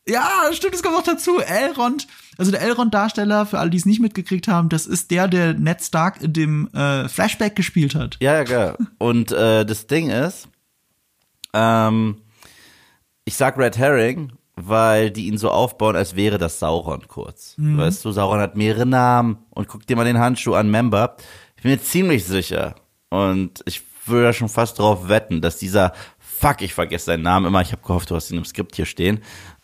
Ja, stimmt, das kommt noch dazu. Elrond, also der Elrond-Darsteller, für alle, die es nicht mitgekriegt haben, das ist der, der Ned Stark in dem äh, Flashback gespielt hat. Ja, ja, geil. Und äh, das Ding ist, ähm, ich sag Red Herring, weil die ihn so aufbauen, als wäre das Sauron kurz. Weißt du, Sauron hat mehrere Namen und guck dir mal den Handschuh an, Member. Ich bin mir ziemlich sicher und ich würde da schon fast drauf wetten, dass dieser Fuck, ich vergesse seinen Namen immer. Ich habe gehofft, du hast ihn im Skript hier stehen.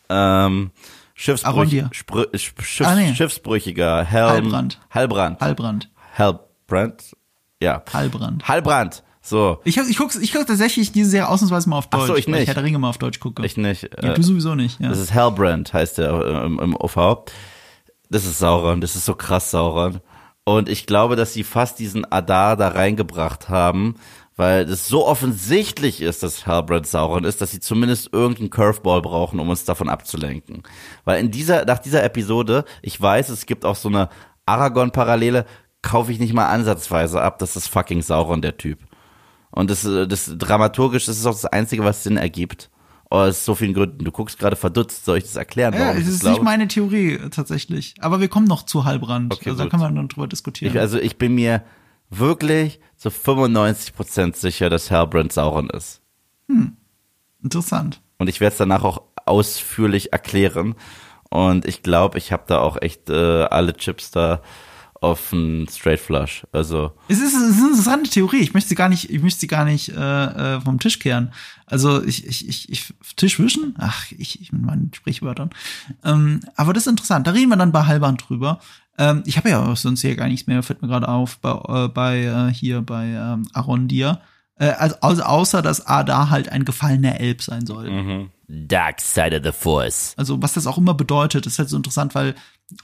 Ähm, Schiffsbrüch. Sprü, Sch- Schiffs, Ah, nee. Schiffsbrüchiger, Helm, Halbrand. Halbrand. Halbrand. Halbrand. Ja. Halbrand. Halbrand. So. Ich, ich guck's, ich guck tatsächlich diese Serie ausnahmsweise mal auf Ach Deutsch. so, ich nicht. Ich Herr der Ringe mal auf Deutsch gucke. Ich nicht. ja, Äh, du sowieso nicht. Ja. das ist Halbrand, heißt der äh, im, im OV. Das ist Sauron. Das ist so krass Sauron. Und ich glaube, dass sie fast diesen Adar da reingebracht haben, weil es so offensichtlich ist, dass Halbrand Sauron ist, dass sie zumindest irgendeinen Curveball brauchen, um uns davon abzulenken. Weil in dieser, nach dieser Episode, ich weiß, es gibt auch so eine Aragorn-Parallele, kaufe ich nicht mal ansatzweise ab, dass das fucking Sauron der Typ. Und das, äh, das dramaturgisch, das ist auch das Einzige, was Sinn ergibt. aus so vielen Gründen. Du guckst gerade verdutzt, soll ich das erklären? Ja, es ist glaube? nicht meine Theorie tatsächlich. Aber wir kommen noch zu Halbrand. Okay, also da gut. kann man dann drüber diskutieren. Ich, also ich bin mir wirklich zu 95% sicher, dass Halbrand Sauron ist. Interessant. Und ich werde es danach auch ausführlich erklären. Und ich glaube, ich habe da auch echt äh, alle Chips da auf einen Straight Flush. Also Es ist, es ist eine interessante Theorie. Ich möchte sie gar nicht, ich möchte sie gar nicht äh, äh, vom Tisch kehren. Also ich, ich, ich, ich Tisch wischen? Ach, ich, ich mit meinen Sprichwörtern. Ähm, aber das ist interessant. Da reden wir dann bei Halband drüber. Ähm, ich habe ja auch sonst hier gar nichts mehr, fällt mir gerade auf, bei, äh, bei äh, hier bei ähm, Arondir. Äh, also, also außer dass Ada halt ein gefallener Elb sein soll. Dark Side of the Force. Also was das auch immer bedeutet, ist halt so interessant, weil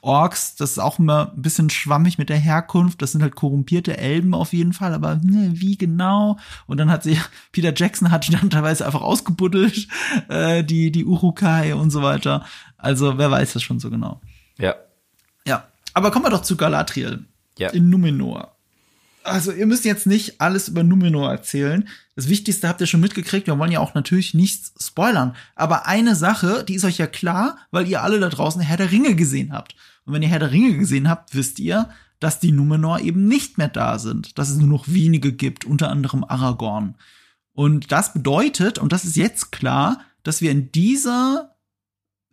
Orks, das ist auch immer ein bisschen schwammig mit der Herkunft. Das sind halt korrumpierte Elben auf jeden Fall, aber ne, wie genau? Und dann hat sich Peter Jackson hat die dann teilweise einfach ausgebuddelt, äh, die die Urukai und so weiter. Also wer weiß das schon so genau. Ja. Ja, aber kommen wir doch zu Galadriel Ja. in Numenor. Also ihr müsst jetzt nicht alles über Numenor erzählen. Das Wichtigste habt ihr schon mitgekriegt. Wir wollen ja auch natürlich nichts spoilern. Aber eine Sache, die ist euch ja klar, weil ihr alle da draußen Herr der Ringe gesehen habt. Und wenn ihr Herr der Ringe gesehen habt, wisst ihr, dass die Numenor eben nicht mehr da sind. Dass es nur noch wenige gibt, unter anderem Aragorn. Und das bedeutet, und das ist jetzt klar, dass wir in dieser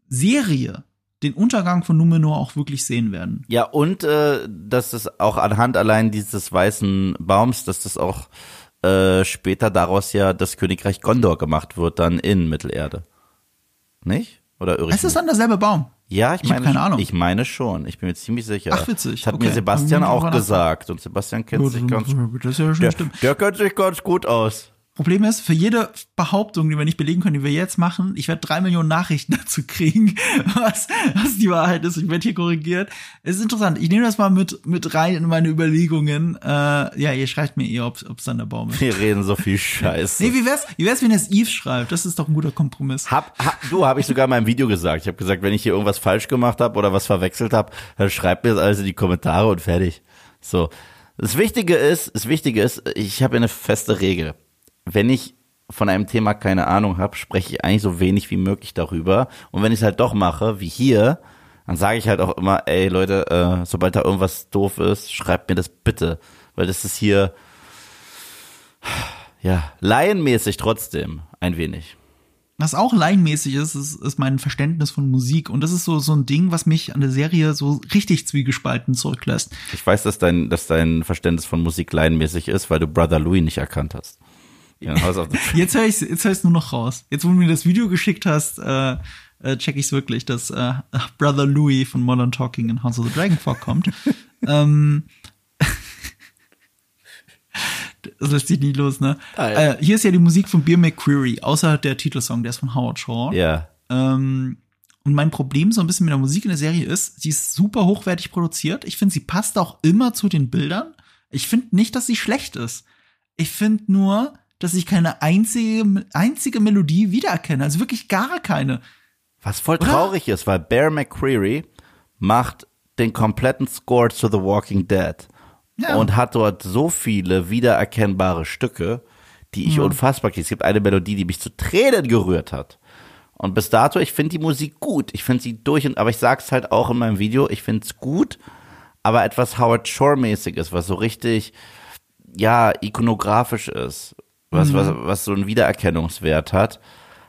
Serie den Untergang von Numenor auch wirklich sehen werden. Ja, und äh, dass es auch anhand allein dieses weißen Baums, dass das auch äh, später daraus ja das Königreich Gondor gemacht wird, dann in Mittelerde. Nicht? Oder irre Es ist dann derselbe Baum. Ja, ich Ich meine, keine Ahnung. ich meine schon. Ich bin mir ziemlich sicher. Ach, witzig. Das hat Okay. mir Sebastian auch gesagt. Und Sebastian kennt sich ganz das ist ja der, der kennt sich ganz gut aus. Problem ist, für jede Behauptung, die wir nicht belegen können, die wir jetzt machen, ich werde drei Millionen Nachrichten dazu kriegen, was, was die Wahrheit ist. Ich werde hier korrigiert. Es ist interessant. Ich nehme das mal mit, mit rein in meine Überlegungen. Äh, ja, ihr schreibt mir eh, ob es dann der Baum ist. Wir reden so viel Scheiße. Nee, wie wär's, wie wär's, wenn es Eve schreibt? Das ist doch ein guter Kompromiss. Hab, hab, du, habe ich sogar in meinem Video gesagt. Ich habe gesagt, wenn ich hier irgendwas falsch gemacht habe oder was verwechselt habe, dann schreibt mir das alles in die Kommentare und fertig. So. Das Wichtige ist, das Wichtige ist, ich habe eine feste Regel. Wenn ich von einem Thema keine Ahnung habe, spreche ich eigentlich so wenig wie möglich darüber. Und wenn ich es halt doch mache, wie hier, dann sage ich halt auch immer, ey Leute, äh, sobald da irgendwas doof ist, schreibt mir das bitte. Weil das ist hier, ja, laienmäßig trotzdem ein wenig. Was auch laienmäßig ist, ist, ist mein Verständnis von Musik. Und das ist so, so ein Ding, was mich an der Serie so richtig zwiegespalten zurücklässt. Ich weiß, dass dein, dass dein Verständnis von Musik laienmäßig ist, weil du Brother Louis nicht erkannt hast. House of the Jetzt höre ich höre ich's nur noch raus. Jetzt, wo du mir das Video geschickt hast, äh, äh, check ich's wirklich, dass äh, Brother Louis von Modern Talking in House of the Dragon vorkommt. ähm, das lässt sich nie los, ne? Nein. Äh, hier ist ja die Musik von Beer McCreary, außer der Titelsong, der ist von Howard Shaw. Ja. Ähm, und mein Problem so ein bisschen mit der Musik in der Serie ist, sie ist super hochwertig produziert. Ich finde, sie passt auch immer zu den Bildern. Ich finde nicht, dass sie schlecht ist. Ich finde nur, dass ich keine einzige, einzige Melodie wiedererkenne. Also wirklich gar keine. Was voll Oder? traurig ist, weil Bear McCreary macht den kompletten Score zu The Walking Dead Ja. und hat dort so viele wiedererkennbare Stücke, die ich unfassbar kriege. Es gibt eine Melodie, die mich zu Tränen gerührt hat. Und bis dato, ich finde die Musik gut. Ich finde sie durch und, aber ich sag's halt auch in meinem Video, ich finde es gut, aber etwas Howard Shore-mäßiges, was so richtig, ja, ikonografisch ist, was, was, was so einen Wiedererkennungswert hat,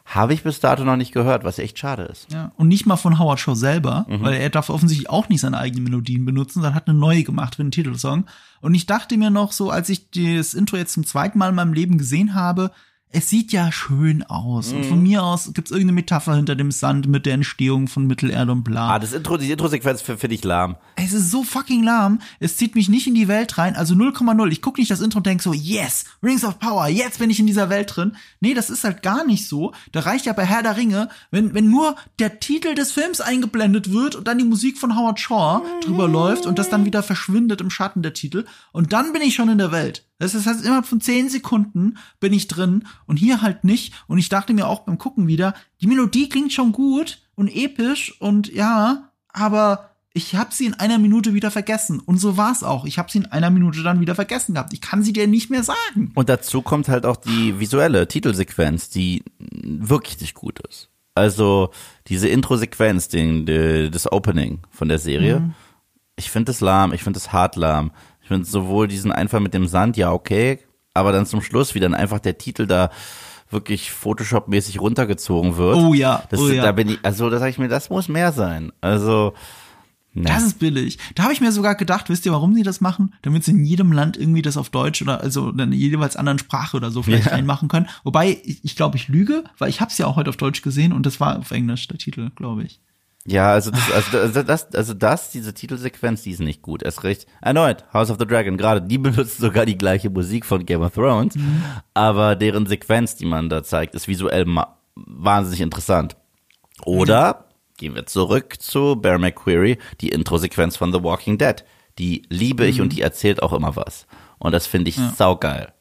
habe ich bis dato noch nicht gehört, was echt schade ist. Ja. Und nicht mal von Howard Shaw selber, weil er darf offensichtlich auch nicht seine eigenen Melodien benutzen, sondern hat eine neue gemacht für den Titelsong. Und ich dachte mir noch so, als ich das Intro jetzt zum zweiten Mal in meinem Leben gesehen habe, es sieht ja schön aus. Und von mir aus gibt's irgendeine Metapher hinter dem Sand mit der Entstehung von Mittelerde und bla. Ah, das Intro, die Intro-Sequenz finde ich lahm. Es ist so fucking lahm. Es zieht mich nicht in die Welt rein. Also 0,0. Ich gucke nicht das Intro und denk so, yes, Rings of Power, jetzt bin ich in dieser Welt drin. Nee, das ist halt gar nicht so. Da reicht ja bei Herr der Ringe, wenn, wenn nur der Titel des Films eingeblendet wird und dann die Musik von Howard Shaw drüber läuft und das dann wieder verschwindet im Schatten der Titel. Und dann bin ich schon in der Welt. Das heißt, innerhalb von 10 Sekunden bin ich drin und hier halt nicht. Und ich dachte mir auch beim Gucken wieder, die Melodie klingt schon gut und episch und ja, aber ich habe sie in einer Minute wieder vergessen. Und so war's auch. Ich habe sie in einer Minute dann wieder vergessen gehabt. Ich kann sie dir nicht mehr sagen. Und dazu kommt halt auch die visuelle Titelsequenz, die wirklich nicht gut ist. Also diese Intro-Sequenz, de- das Opening von der Serie, Mhm. ich finde das lahm, ich finde das hart lahm. Ich finde sowohl diesen Einfall mit dem Sand, ja okay, aber dann zum Schluss, wie dann einfach der Titel da wirklich Photoshop-mäßig runtergezogen wird. Oh ja, das, oh ja. Da bin ich, also da sage ich mir, das muss mehr sein. Also, ne. Das ist billig. Da habe ich mir sogar gedacht, wisst ihr, warum sie das machen? Damit sie in jedem Land irgendwie das auf Deutsch oder also in jeweils anderen Sprache oder so vielleicht Ja. reinmachen können. Wobei, ich, ich glaube, ich lüge, weil ich habe es ja auch heute auf Deutsch gesehen und das war auf Englisch der Titel, glaube ich. Ja, also das, also also das, also das, diese Titelsequenz, die ist nicht gut. Erst recht. Erneut, House of the Dragon, gerade, die benutzt sogar die gleiche Musik von Game of Thrones, aber deren Sequenz, die man da zeigt, ist visuell wahnsinnig interessant. Oder, gehen wir zurück zu Bear McQuarrie, die Intro-Sequenz von The Walking Dead. Die liebe ich und die erzählt auch immer was. Und das finde ich saugeil.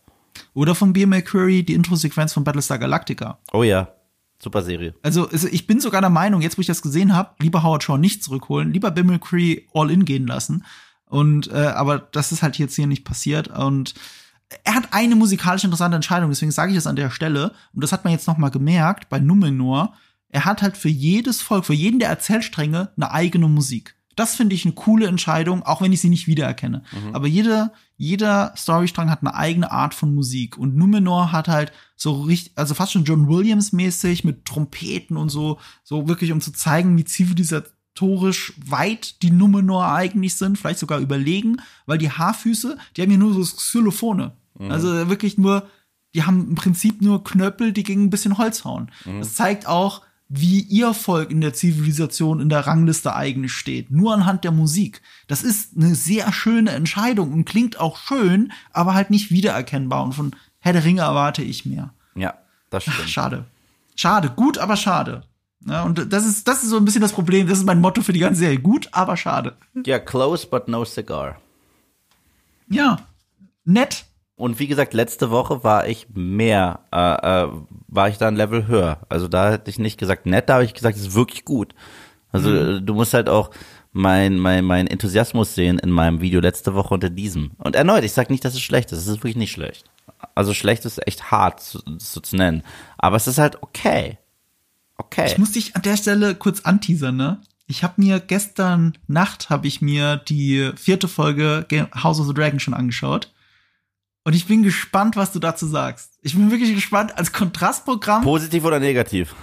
Oder von B. McCreary die Introsequenz von Battlestar Galactica. Oh ja, super Serie. Also, ich bin sogar der Meinung, jetzt wo ich das gesehen habe, lieber Howard Shaw nicht zurückholen, lieber Bill McCree all in gehen lassen. Und äh, aber das ist halt jetzt hier nicht passiert. Und er hat eine musikalisch interessante Entscheidung, deswegen sage ich das an der Stelle. Und das hat man jetzt noch mal gemerkt bei Numenor. Er hat halt für jedes Volk, für jeden der Erzählstränge eine eigene Musik. Das finde ich eine coole Entscheidung, auch wenn ich sie nicht wiedererkenne. Aber jeder, jeder Storystrang hat eine eigene Art von Musik. Und Numenor hat halt so richtig, also fast schon John Williams mäßig mit Trompeten und so, so wirklich, um zu zeigen, wie zivilisatorisch weit die Numenor eigentlich sind, vielleicht sogar überlegen, weil die Haarfüße, die haben ja nur so Xylophone. Also wirklich nur, die haben im Prinzip nur Knöppel, die gegen ein bisschen Holz hauen. Das zeigt auch, wie ihr Volk in der Zivilisation in der Rangliste eigentlich steht. Nur anhand der Musik. Das ist eine sehr schöne Entscheidung und klingt auch schön, aber halt nicht wiedererkennbar. Und von Herr der Ringe erwarte ich mehr. Ja, das stimmt. Schade. Schade. Gut, aber schade. Ja, und das ist, das ist so ein bisschen das Problem. Das ist mein Motto für die ganze Serie. Gut, aber schade. Ja, close but no cigar. Ja. Nett. Und wie gesagt, letzte Woche war ich mehr, äh, äh, war ich da ein Level höher. Also da hätte ich nicht gesagt nett, da habe ich gesagt, es ist wirklich gut. Also äh, du musst halt auch mein, mein, mein Enthusiasmus sehen in meinem Video letzte Woche unter diesem. Und erneut, ich sage nicht, dass es schlecht ist. Es ist wirklich nicht schlecht. Also schlecht ist echt hart zu, so zu nennen. Aber es ist halt okay. Okay. Ich muss dich an der Stelle kurz anteasern, ne? Ich habe mir gestern Nacht habe ich mir die vierte Folge House of the Dragon schon angeschaut. Und ich bin gespannt, was du dazu sagst. Ich bin wirklich gespannt. Als Kontrastprogramm, Positiv oder negativ?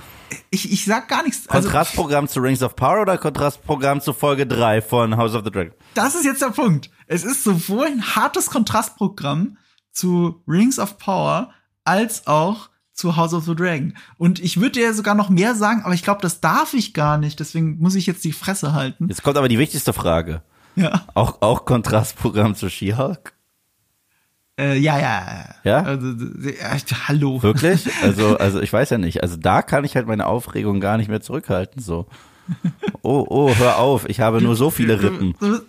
ich, ich sag gar nichts. Also, Kontrastprogramm zu Rings of Power oder Kontrastprogramm zu Folge 3 von House of the Dragon? das ist jetzt der Punkt. Es ist sowohl ein hartes Kontrastprogramm zu Rings of Power als auch zu House of the Dragon. Und ich würde dir sogar noch mehr sagen, aber ich glaube, das darf ich gar nicht. Deswegen muss ich jetzt die Fresse halten. Jetzt kommt aber die wichtigste Frage. Ja. Auch, auch Kontrastprogramm zu She-Hulk? Äh, ja, ja. Ja? Also, ja, hallo. Wirklich? Also, also ich weiß ja nicht. Also da kann ich halt meine Aufregung gar nicht mehr zurückhalten. So. Oh, oh, hör auf. Ich habe nur so viele Rippen. Du, du,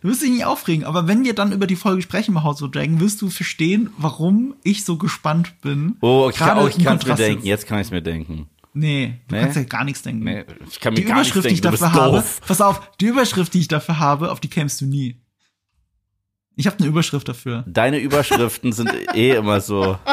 du wirst dich nicht aufregen, aber wenn wir dann über die Folge sprechen bei House of Dragon, wirst du verstehen, warum ich so gespannt bin. Oh, ich kann oh, ich im kann's mir denken. jetzt. Kann ich es mir denken. Nee, du Nee? kannst ja gar nichts denken. Nee, ich kann mir Die gar nichts Überschrift, die ich denken. Dafür habe, doof. pass auf, die Überschrift, die ich dafür habe, auf die kämst du nie. Ich habe eine Überschrift dafür. Deine Überschriften sind eh immer so.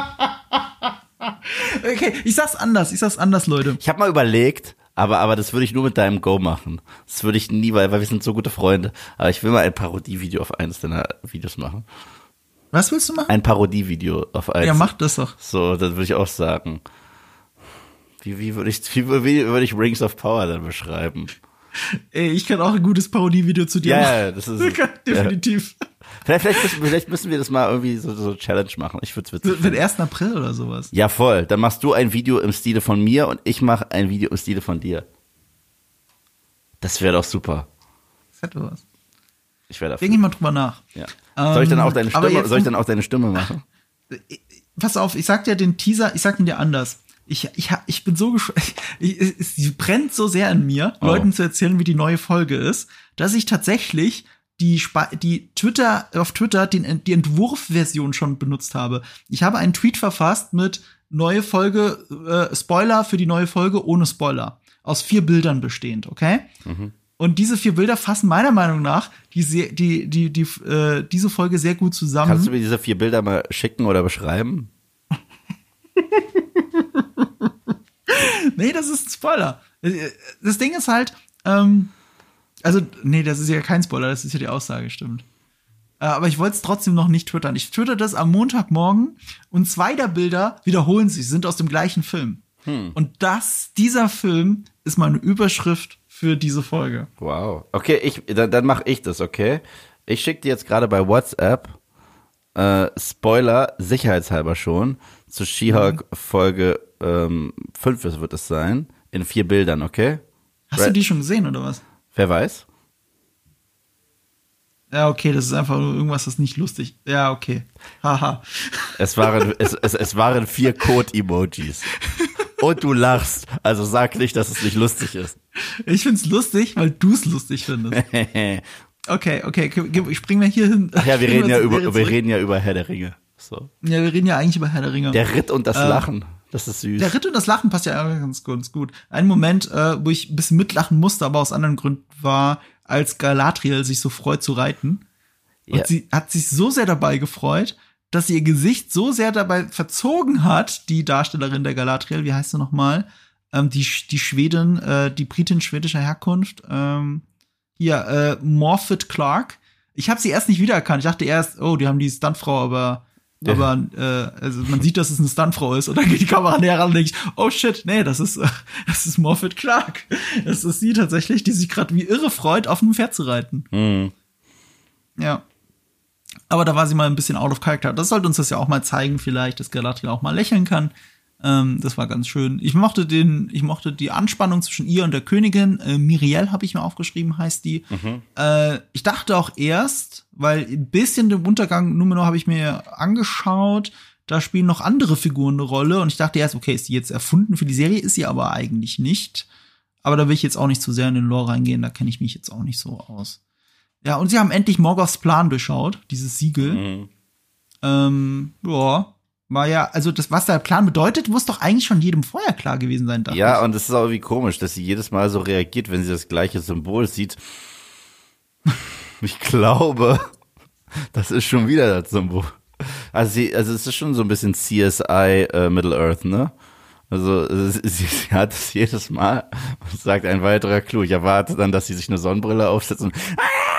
Okay, ich sag's anders, ich sag's anders, Leute. Ich habe mal überlegt, aber, aber das würde ich nur mit deinem Go machen. Das würde ich nie, weil, weil wir sind so gute Freunde. Aber ich will mal ein Parodievideo auf eines deiner Videos machen. Was willst du machen? Ein Parodievideo auf eines. Ja, mach das doch. So, das würde ich auch sagen. Wie, wie würde ich, wie, wie würde ich Rings of Power dann beschreiben? Ey, ich kann auch ein gutes Parodievideo zu dir Ja, machen. ja, das ist, ja. Definitiv. Vielleicht, vielleicht, müssen, vielleicht müssen wir das mal irgendwie so, so Challenge machen. Ich würde es witzig Für den finden. 1. April oder sowas. Ja, voll. Dann machst du ein Video im Stile von mir und ich mache ein Video im Stile von dir. Das wäre doch super. Das hätte was. Ich wäre dafür. Denke ich mal drüber nach. Ja. Soll ich dann auch deine Ähm, aber Stimme, soll ich dann auch deine Stimme machen? Pass auf, ich sag dir den Teaser, ich sag ihn dir anders. Ich, ich, ich bin so ich, es, sie brennt so sehr in mir, Oh. Leuten zu erzählen, wie die neue Folge ist, dass ich tatsächlich die, die Twitter, auf Twitter den, die Entwurfversion schon benutzt habe. Ich habe einen Tweet verfasst mit neue Folge, äh, Spoiler für die neue Folge ohne Spoiler. Aus vier Bildern bestehend, okay? Und diese vier Bilder fassen meiner Meinung nach die, die, die, die, äh, diese Folge sehr gut zusammen. Kannst du mir diese vier Bilder mal schicken oder beschreiben? nee, das ist ein Spoiler. Das Ding ist halt, ähm, also, nee, das ist ja kein Spoiler, das ist ja die Aussage, stimmt. Äh, aber ich wollte es trotzdem noch nicht twittern. Ich twitter das am Montagmorgen und zwei der Bilder wiederholen sich, sind aus dem gleichen Film. Hm. Und das, dieser Film ist meine Überschrift für diese Folge. Wow. Okay, ich, dann, dann mache ich das, okay? Ich schicke dir jetzt gerade bei WhatsApp äh, Spoiler, sicherheitshalber schon, zu She-Hulk mhm. Folge ähm, 5 wird es sein, in vier Bildern, okay? Hast Red. du die schon gesehen oder was? Wer weiß? Ja, okay, das ist einfach nur irgendwas, das nicht lustig. Ja, okay. Haha. es waren, es, es, es waren vier Code-Emojis. Und du lachst. Also sag nicht, dass es nicht lustig ist. Ich find's lustig, weil du es lustig findest. okay, okay, ich spring mal hier hin. Ach ja, wir reden ja über, wir reden ja über Herr der Ringe. So. Ja, wir reden ja eigentlich über Herr der Ringe. Der Ritt und das ähm, Lachen. Das ist süß. Der Ritt und das Lachen passt ja ganz, ganz gut. Ein Moment, äh, wo ich ein bisschen mitlachen musste, aber aus anderen Gründen war, als Galadriel sich so freut zu reiten. Und ja. sie hat sich so sehr dabei gefreut, dass sie ihr Gesicht so sehr dabei verzogen hat, die Darstellerin der Galadriel, wie heißt sie nochmal? Ähm, die, die Schwedin, äh, die Britin schwedischer Herkunft, ähm, hier, äh, Morfitt Clark. Ich habe sie erst nicht wiedererkannt. Ich dachte erst, oh, die haben die Stuntfrau, aber ja. aber äh, also man sieht, dass es eine Stuntfrau ist und dann geht die Kamera näher ran und denkt, oh shit, nee, das ist äh, das ist Morfitt Clark. Das ist sie tatsächlich, die sich gerade wie irre freut, auf einem Pferd zu reiten. Mhm. Ja. Aber da war sie mal ein bisschen out of character. Das sollte uns das ja auch mal zeigen, vielleicht, dass Galadriel auch mal lächeln kann. Ähm, das war ganz schön. Ich mochte den, ich mochte die Anspannung zwischen ihr und der Königin. Äh, Miriel habe ich mir aufgeschrieben, heißt die. Mhm. Äh, ich dachte auch erst, weil ein bisschen den Untergang Numenor habe ich mir angeschaut. Da spielen noch andere Figuren eine Rolle und ich dachte erst, okay, ist die jetzt erfunden für die Serie? Ist sie aber eigentlich nicht. Aber da will ich jetzt auch nicht zu sehr in den Lore reingehen. Da kenne ich mich jetzt auch nicht so aus. Ja, und sie haben endlich Morgoths Plan durchschaut, dieses Siegel. Mhm. Ähm, ja, war ja, also das, was der Plan bedeutet, muss doch eigentlich schon jedem vorher klar gewesen sein. Ja, ich. und es ist auch irgendwie komisch, dass sie jedes Mal so reagiert, wenn sie das gleiche Symbol sieht. ich glaube, das ist schon wieder das Symbol. Also sie, also es ist schon so ein bisschen CSI äh, Middle Earth, ne? Also sie, sie hat es jedes Mal und sagt ein weiterer Clou. Ich erwarte dann, dass sie sich eine Sonnenbrille aufsetzt und ah!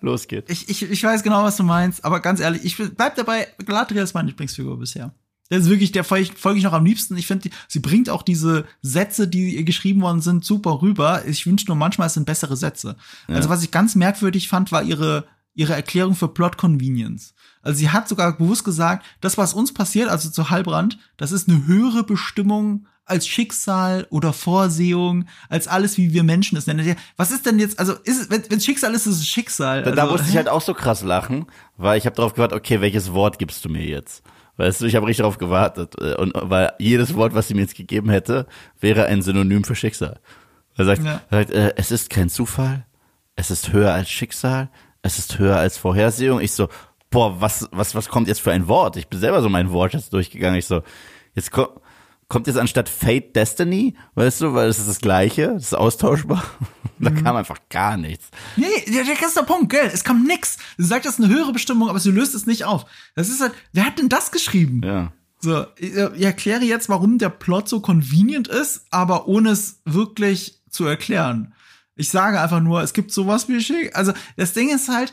Losgeht. Ich, ich, ich weiß genau, was du meinst, aber ganz ehrlich, ich bleib dabei, Galadriel ist meine Lieblingsfigur bisher. Der ist wirklich, der folge folg ich noch am liebsten. Ich finde, sie bringt auch diese Sätze, die ihr geschrieben worden sind, super rüber. Ich wünsche nur manchmal, es sind bessere Sätze. Ja. Also was ich ganz merkwürdig fand, war ihre, ihre Erklärung für Plot Convenience. Also sie hat sogar bewusst gesagt, das, was uns passiert, also zu Halbrand, das ist eine höhere Bestimmung als Schicksal oder Vorsehung, als alles, wie wir Menschen es nennen. Was ist denn jetzt, also ist, wenn, wenn Schicksal ist, ist es Schicksal. Also, da musste hä? ich halt auch so krass lachen, weil ich habe darauf gewartet, okay, welches Wort gibst du mir jetzt? Weißt du, ich habe richtig darauf gewartet. Äh, und weil jedes Wort, was sie mir jetzt gegeben hätte, wäre ein Synonym für Schicksal. Er sagt, ja. er sagt äh, es ist kein Zufall, es ist höher als Schicksal, es ist höher als Vorhersehung. Ich so, boah, was, was, was kommt jetzt für ein Wort? Ich bin selber so mein Wort jetzt durchgegangen. Ich so, jetzt kommt kommt jetzt anstatt Fate Destiny, weißt du, weil es ist das Gleiche, es ist austauschbar. da mhm. kam einfach gar nichts. Nee, der, der der Punkt, gell? Es kam nix. Sie sagt, das ist eine höhere Bestimmung, aber sie löst es nicht auf. Das ist halt, wer hat denn das geschrieben? Ja. So, ich, ich erkläre jetzt, warum der Plot so convenient ist, aber ohne es wirklich zu erklären. Ich sage einfach nur, es gibt sowas wie Schick. Also, das Ding ist halt,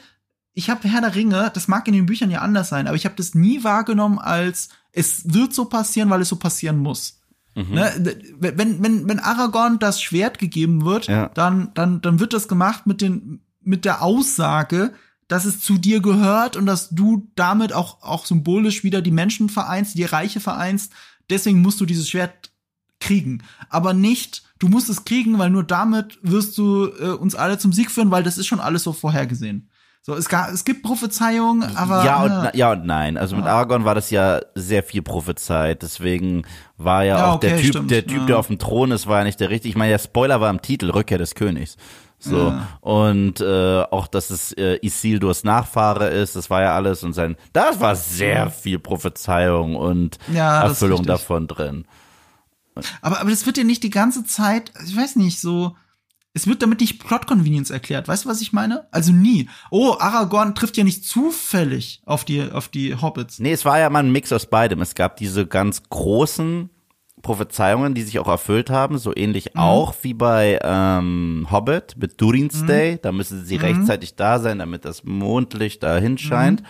ich habe Herr der Ringe, das mag in den Büchern ja anders sein, aber ich habe das nie wahrgenommen als es wird so passieren, weil es so passieren muss. Mhm. Ne? Wenn, wenn, wenn Aragorn das Schwert gegeben wird, ja. dann, dann, dann wird das gemacht mit, den, mit der Aussage, dass es zu dir gehört und dass du damit auch, auch symbolisch wieder die Menschen vereinst, die Reiche vereinst. Deswegen musst du dieses Schwert kriegen. Aber nicht, du musst es kriegen, weil nur damit wirst du äh, uns alle zum Sieg führen, weil das ist schon alles so vorhergesehen. So, es, gab, es gibt Prophezeiungen, aber. Ja und, ja und nein. Also mit Aragorn war das ja sehr viel prophezeit. Deswegen war ja, ja auch okay, der Typ, stimmt. der Typ, ja. der auf dem Thron ist, war ja nicht der richtige. Ich meine, der Spoiler war im Titel, Rückkehr des Königs. So. Ja. Und äh, auch, dass es äh, Isildurs Nachfahre ist, das war ja alles und sein. Da war sehr viel Prophezeiung und Erfüllung davon drin. Aber, aber das wird ja nicht die ganze Zeit, ich weiß nicht, so Es wird damit nicht Plot Convenience erklärt. Weißt du, was ich meine? Also nie. Oh, Aragorn trifft ja nicht zufällig auf die, auf die Hobbits. Nee, es war ja mal ein Mix aus beidem. Es gab diese ganz großen Prophezeiungen, die sich auch erfüllt haben, so ähnlich mhm. auch wie bei ähm, Hobbit mit Durin's mhm. Day. Da müssen sie mhm. rechtzeitig da sein, damit das Mondlicht da hinscheint. Mhm.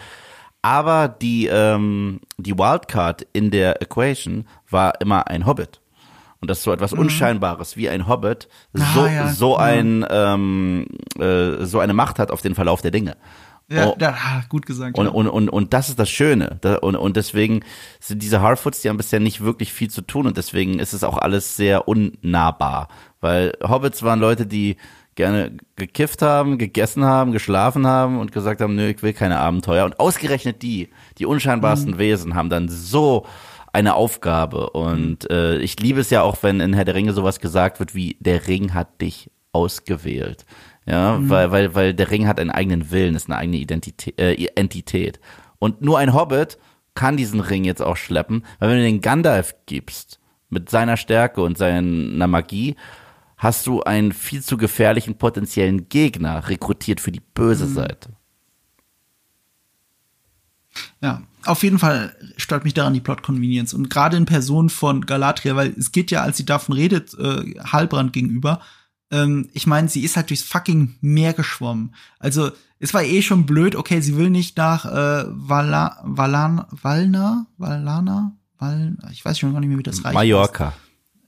Aber die, ähm, die Wildcard in der Equation war immer ein Hobbit und das so etwas mhm. Unscheinbares wie ein Hobbit ah, so, ja. so ein ähm, äh, so eine Macht hat auf den Verlauf der Dinge. Ja, oh. ja gut gesagt. Und, ja. und, und, und das ist das Schöne. und, und deswegen sind diese Harfoots, die haben bisher nicht wirklich viel zu tun und deswegen ist es auch alles sehr unnahbar. Weil Hobbits waren Leute, die gerne gekifft haben, gegessen haben, geschlafen haben und gesagt haben, nö, ich will keine Abenteuer. Und ausgerechnet die, die unscheinbarsten mhm. Wesen, haben dann so eine Aufgabe. Und mhm. äh, ich liebe es ja auch, wenn in Herr der Ringe sowas gesagt wird wie, der Ring hat dich ausgewählt. Ja, mhm. weil, weil, weil der Ring hat einen eigenen Willen, ist eine eigene Identität, äh, Entität. Und nur ein Hobbit kann diesen Ring jetzt auch schleppen, weil wenn du den Gandalf gibst, mit seiner Stärke und seiner Magie, hast du einen viel zu gefährlichen potenziellen Gegner rekrutiert für die böse mhm. Seite. Ja, auf jeden Fall stört mich daran die Plot Convenience und gerade in Person von Galadriel, weil es geht ja, als sie davon redet, äh, Halbrand gegenüber. Ähm, ich meine, sie ist halt durchs fucking Meer geschwommen. Also es war eh schon blöd. Okay, sie will nicht nach äh, Vala, Valan, Valna, Valana, Val, ich weiß schon gar nicht mehr, wie das reicht. Mallorca.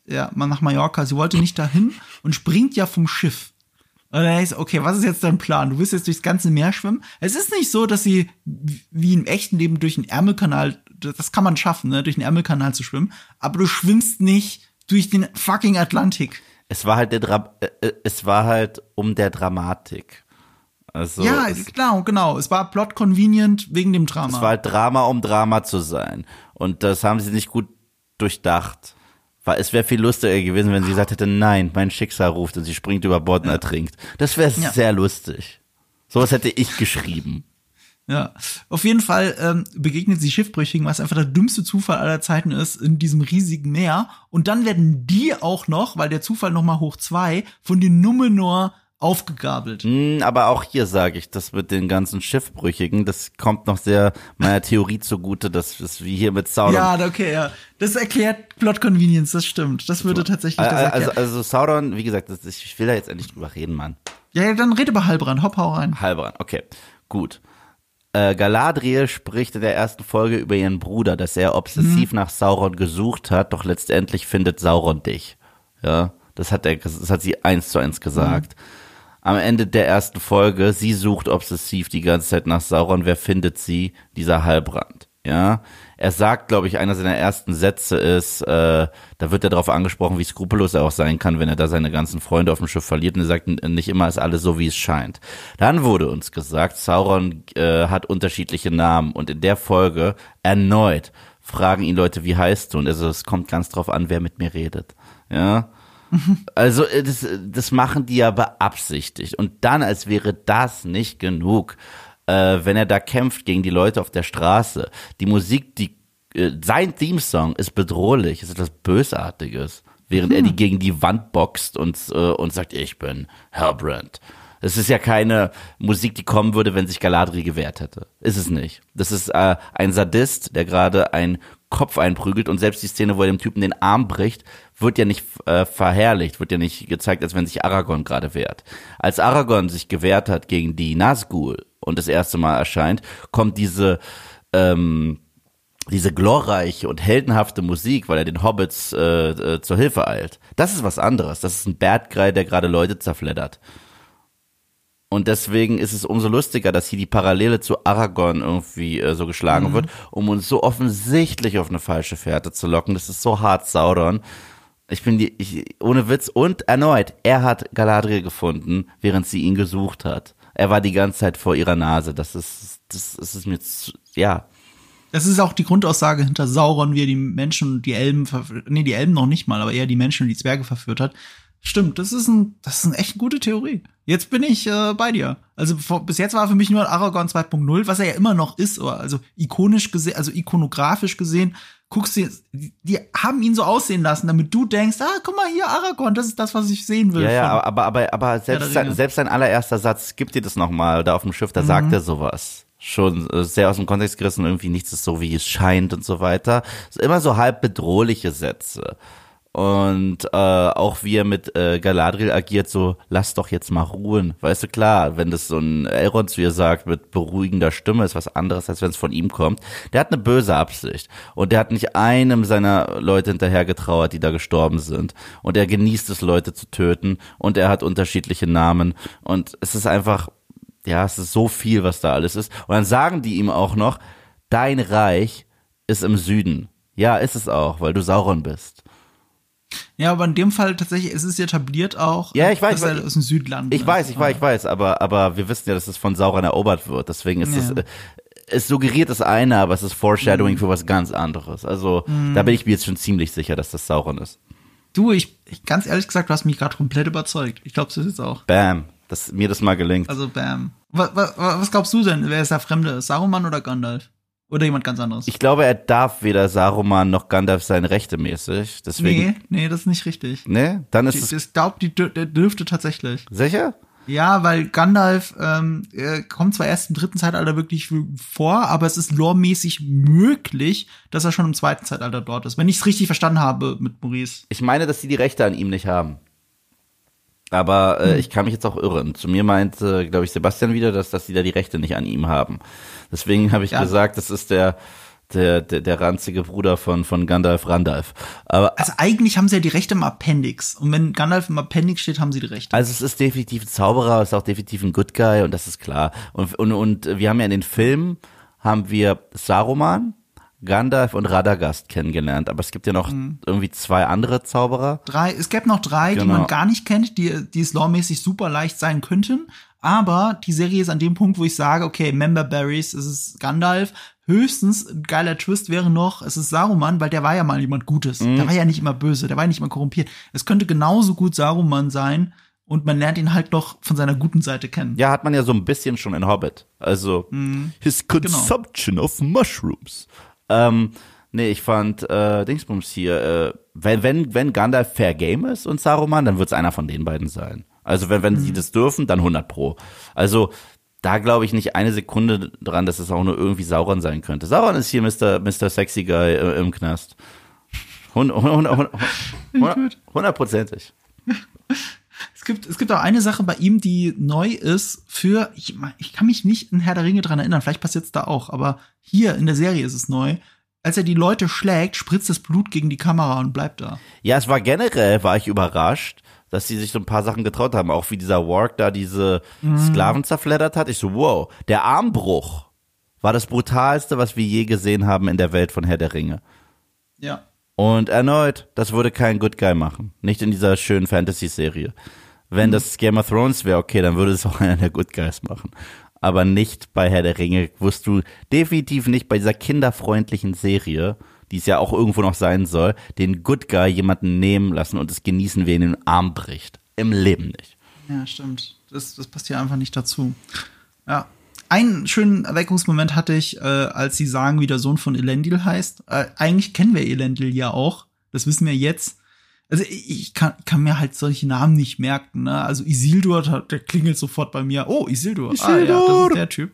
Ja, mal nach Mallorca. Sie wollte nicht dahin und springt ja vom Schiff. Und dann ist, okay, was ist jetzt dein Plan? Du willst jetzt durchs ganze Meer schwimmen? Es ist nicht so, dass sie wie im echten Leben durch den Ärmelkanal, das kann man schaffen, ne, durch den Ärmelkanal zu schwimmen, aber du schwimmst nicht durch den fucking Atlantik. Es war halt der Dra äh, äh es war halt um der Dramatik. Also ja, genau, genau. Es war plot convenient wegen dem Drama. Es war halt Drama, um Drama zu sein. Und das haben sie nicht gut durchdacht. Weil es wäre viel lustiger gewesen, wenn sie gesagt hätte, nein, mein Schicksal ruft und sie springt über Bord und ertrinkt. Das wäre ja. sehr lustig. Sowas hätte ich geschrieben. Ja, auf jeden Fall ähm, begegnet sie Schiffbrüchigen, was einfach der dümmste Zufall aller Zeiten ist, in diesem riesigen Meer. Und dann werden die auch noch, weil der Zufall noch mal hoch zwei, von den Numenor aufgegabelt. Mm, aber auch hier sage ich, das mit den ganzen Schiffbrüchigen, das kommt noch sehr meiner Theorie zugute, dass es wie hier mit Sauron. Ja, okay, ja. Das erklärt Plot Convenience, das stimmt. Das würde tatsächlich das erklären. Also, also Sauron, wie gesagt, das, ich will da jetzt endlich drüber reden, Mann. Ja, ja dann rede über Halbrand, hopp, hau rein. Halbrand, okay, gut. Äh, Galadriel spricht in der ersten Folge über ihren Bruder, dass er obsessiv mhm. nach Sauron gesucht hat, doch letztendlich findet Sauron dich. Ja, das hat er, das hat sie eins zu eins gesagt. Mhm am Ende der ersten Folge, sie sucht obsessiv die ganze Zeit nach Sauron, wer findet sie? Dieser Halbrand. Ja, er sagt, glaube ich, einer seiner ersten Sätze ist, äh, da wird er darauf angesprochen, wie skrupellos er auch sein kann, wenn er da seine ganzen Freunde auf dem Schiff verliert und er sagt, nicht immer ist alles so, wie es scheint. Dann wurde uns gesagt, Sauron äh, hat unterschiedliche Namen und in der Folge erneut fragen ihn Leute, wie heißt du? Und also es kommt ganz drauf an, wer mit mir redet. Ja, also äh, das, das machen die ja beabsichtigt. Und dann, als wäre das nicht genug, äh, wenn er da kämpft gegen die Leute auf der Straße, die Musik, die äh, sein Theme-Song ist bedrohlich, ist etwas Bösartiges, während hm. er die gegen die Wand boxt und, äh, und sagt, ich bin Hellbrand. Es ist ja keine Musik, die kommen würde, wenn sich Galadriel gewehrt hätte. Ist es nicht. Das ist äh, ein Sadist, der gerade einen Kopf einprügelt und selbst die Szene, wo er dem Typen den Arm bricht, wird ja nicht äh, verherrlicht, wird ja nicht gezeigt, als wenn sich Aragorn gerade wehrt. Als Aragorn sich gewehrt hat gegen die Nazgul und das erste Mal erscheint, kommt diese ähm, diese glorreiche und heldenhafte Musik, weil er den Hobbits äh, äh, zur Hilfe eilt. Das ist was anderes. Das ist ein Bad Guy, der gerade Leute zerfleddert. Und deswegen ist es umso lustiger, dass hier die Parallele zu Aragorn irgendwie äh, so geschlagen mhm. wird, um uns so offensichtlich auf eine falsche Fährte zu locken. Das ist so hart Sauron. Ich bin die, ich, ohne Witz. Und erneut, er hat Galadriel gefunden, während sie ihn gesucht hat. Er war die ganze Zeit vor ihrer Nase. Das ist, das, ist mir, zu, ja. Das ist auch die Grundaussage hinter Sauron, wie er die Menschen und die Elben, nee, die Elben noch nicht mal, aber eher die Menschen und die Zwerge verführt hat. Stimmt, das ist ein, das ist eine echt gute Theorie. Jetzt bin ich äh, bei dir. Also vor, bis jetzt war für mich nur Aragorn 2.0, was er ja immer noch ist, aber also ikonisch gesehen, also ikonografisch gesehen, guckst du, die, haben ihn so aussehen lassen, damit du denkst, ah, guck mal hier, Aragorn, das ist das, was ich sehen will. Ja, ja, aber, aber, aber selbst, sein, selbst sein allererster Satz, gibt dir das nochmal, da auf dem Schiff, da sagt er sowas. Schon äh, sehr aus dem Kontext gerissen, irgendwie nichts ist so, wie es scheint und so weiter. Immer so halb bedrohliche Sätze. Und äh, auch wie er mit äh, Galadriel agiert, so, lass doch jetzt mal ruhen. Weißt du, klar, wenn das so ein Elrond, wie er sagt, mit beruhigender Stimme ist, was anderes, als wenn es von ihm kommt. Der hat eine böse Absicht. Und der hat nicht einem seiner Leute hinterher getrauert, die da gestorben sind. Und er genießt es, Leute zu töten. Und er hat unterschiedliche Namen. Und es ist einfach, ja, es ist so viel, was da alles ist. Und dann sagen die ihm auch noch, dein Reich ist im Süden. Ja, ist es auch, weil du Sauron bist. Ja, aber in dem Fall tatsächlich, es ist etabliert auch, Ja, ich weiß, dass er aus dem Südland Ich ist. weiß, ich weiß, ich weiß, aber, aber wir wissen ja, dass es von Sauron erobert wird. Deswegen ist es, Ja. äh, es suggeriert das eine, aber es ist Foreshadowing für was ganz anderes. Also, da bin ich mir jetzt schon ziemlich sicher, dass das Sauron ist. Du, ich, ich ganz ehrlich gesagt, du hast mich gerade komplett überzeugt. Ich glaube, das ist auch. Bam. Dass mir das mal gelingt. Also, bam. Was, was, was glaubst du denn, wer ist der Fremde? Saruman oder Gandalf? Oder jemand ganz anderes? Ich glaube, er darf weder Saruman noch Gandalf sein rechtmäßig. Deswegen. nee, nee, das ist nicht richtig. Nee? Dann ist Ich, es ich glaube, die dür- dürfte tatsächlich. sicher? Ja, weil Gandalf ähm, er kommt zwar erst im dritten Zeitalter wirklich vor, aber es ist loremäßig möglich, dass er schon im zweiten Zeitalter dort ist. Wenn ich es richtig verstanden habe mit Maurice. Ich meine, dass sie die Rechte an ihm nicht haben. Aber äh, ich kann mich jetzt auch irren. Zu mir meint, äh, glaube ich, Sebastian wieder, dass, dass sie da die Rechte nicht an ihm haben. Deswegen habe ich Ja. gesagt, das ist der, der, der, der ranzige Bruder von, von Gandalf Randalf. Aber Also eigentlich haben sie ja die Rechte im Appendix. Und wenn Gandalf im Appendix steht, haben sie die Rechte. Also es ist definitiv ein Zauberer, es ist auch definitiv ein Good Guy und das ist klar. Und, und, und wir haben ja in den Filmen, haben wir Saruman, Gandalf und Radagast kennengelernt. Aber es gibt ja noch irgendwie zwei andere Zauberer. drei, es gäbe noch drei, die Genau. man gar nicht kennt, die, die es loremäßig super leicht sein könnten. Aber die Serie ist an dem Punkt, wo ich sage, okay, Member Berries, es ist Gandalf. Höchstens ein geiler Twist wäre noch, es ist Saruman, weil der war ja mal jemand Gutes. Mhm. Der war ja nicht immer böse, der war ja nicht immer korrumpiert. Es könnte genauso gut Saruman sein und man lernt ihn halt noch von seiner guten Seite kennen. Ja, hat man ja so ein bisschen schon in Hobbit. Also his consumption of mushrooms. Ähm, nee, ich fand äh, Dingsbums hier, äh, wenn, wenn, wenn Gandalf Fair Game ist und Saruman, dann wird es einer von den beiden sein. Also wenn, wenn sie das dürfen, dann 100 pro. Also da glaube ich nicht eine Sekunde dran, dass es auch nur irgendwie Sauron sein könnte. Sauron ist hier Mr. Mr. Sexy Guy äh, im Knast. Hund- hund- hund- hund- hund- Hundertprozentig. Es gibt, es gibt auch eine Sache bei ihm, die neu ist für, ich, ich kann mich nicht in Herr der Ringe dran erinnern, vielleicht passiert es da auch, aber hier in der Serie ist es neu. Als er die Leute schlägt, spritzt das Blut gegen die Kamera und bleibt da. Ja, es war generell, war ich überrascht, dass sie sich so ein paar Sachen getraut haben. Auch wie dieser Warg da diese Sklaven zerfleddert hat. Ich so, wow, der Armbruch war das brutalste, was wir je gesehen haben in der Welt von Herr der Ringe. Ja. Und erneut, das würde kein Good Guy machen. Nicht in dieser schönen Fantasy-Serie. Wenn das Game of Thrones wäre, okay, dann würde es auch einer der Good Guys machen. Aber nicht bei Herr der Ringe. Wirst du definitiv nicht bei dieser kinderfreundlichen Serie, die es ja auch irgendwo noch sein soll, den Good Guy jemanden nehmen lassen und es genießen, wie er in den Arm bricht. Im Leben nicht. Ja, stimmt. Das, das passt hier einfach nicht dazu. Ja. Einen schönen Erweckungsmoment hatte ich, äh, als sie sagen, wie der Sohn von Elendil heißt. Äh, eigentlich kennen wir Elendil ja auch. Das wissen wir jetzt. Also ich kann, kann mir halt solche Namen nicht merken. Ne? Also Isildur, der, klingelt sofort bei mir. Oh, Isildur. Ah, ja, das Isildur. ist der Typ.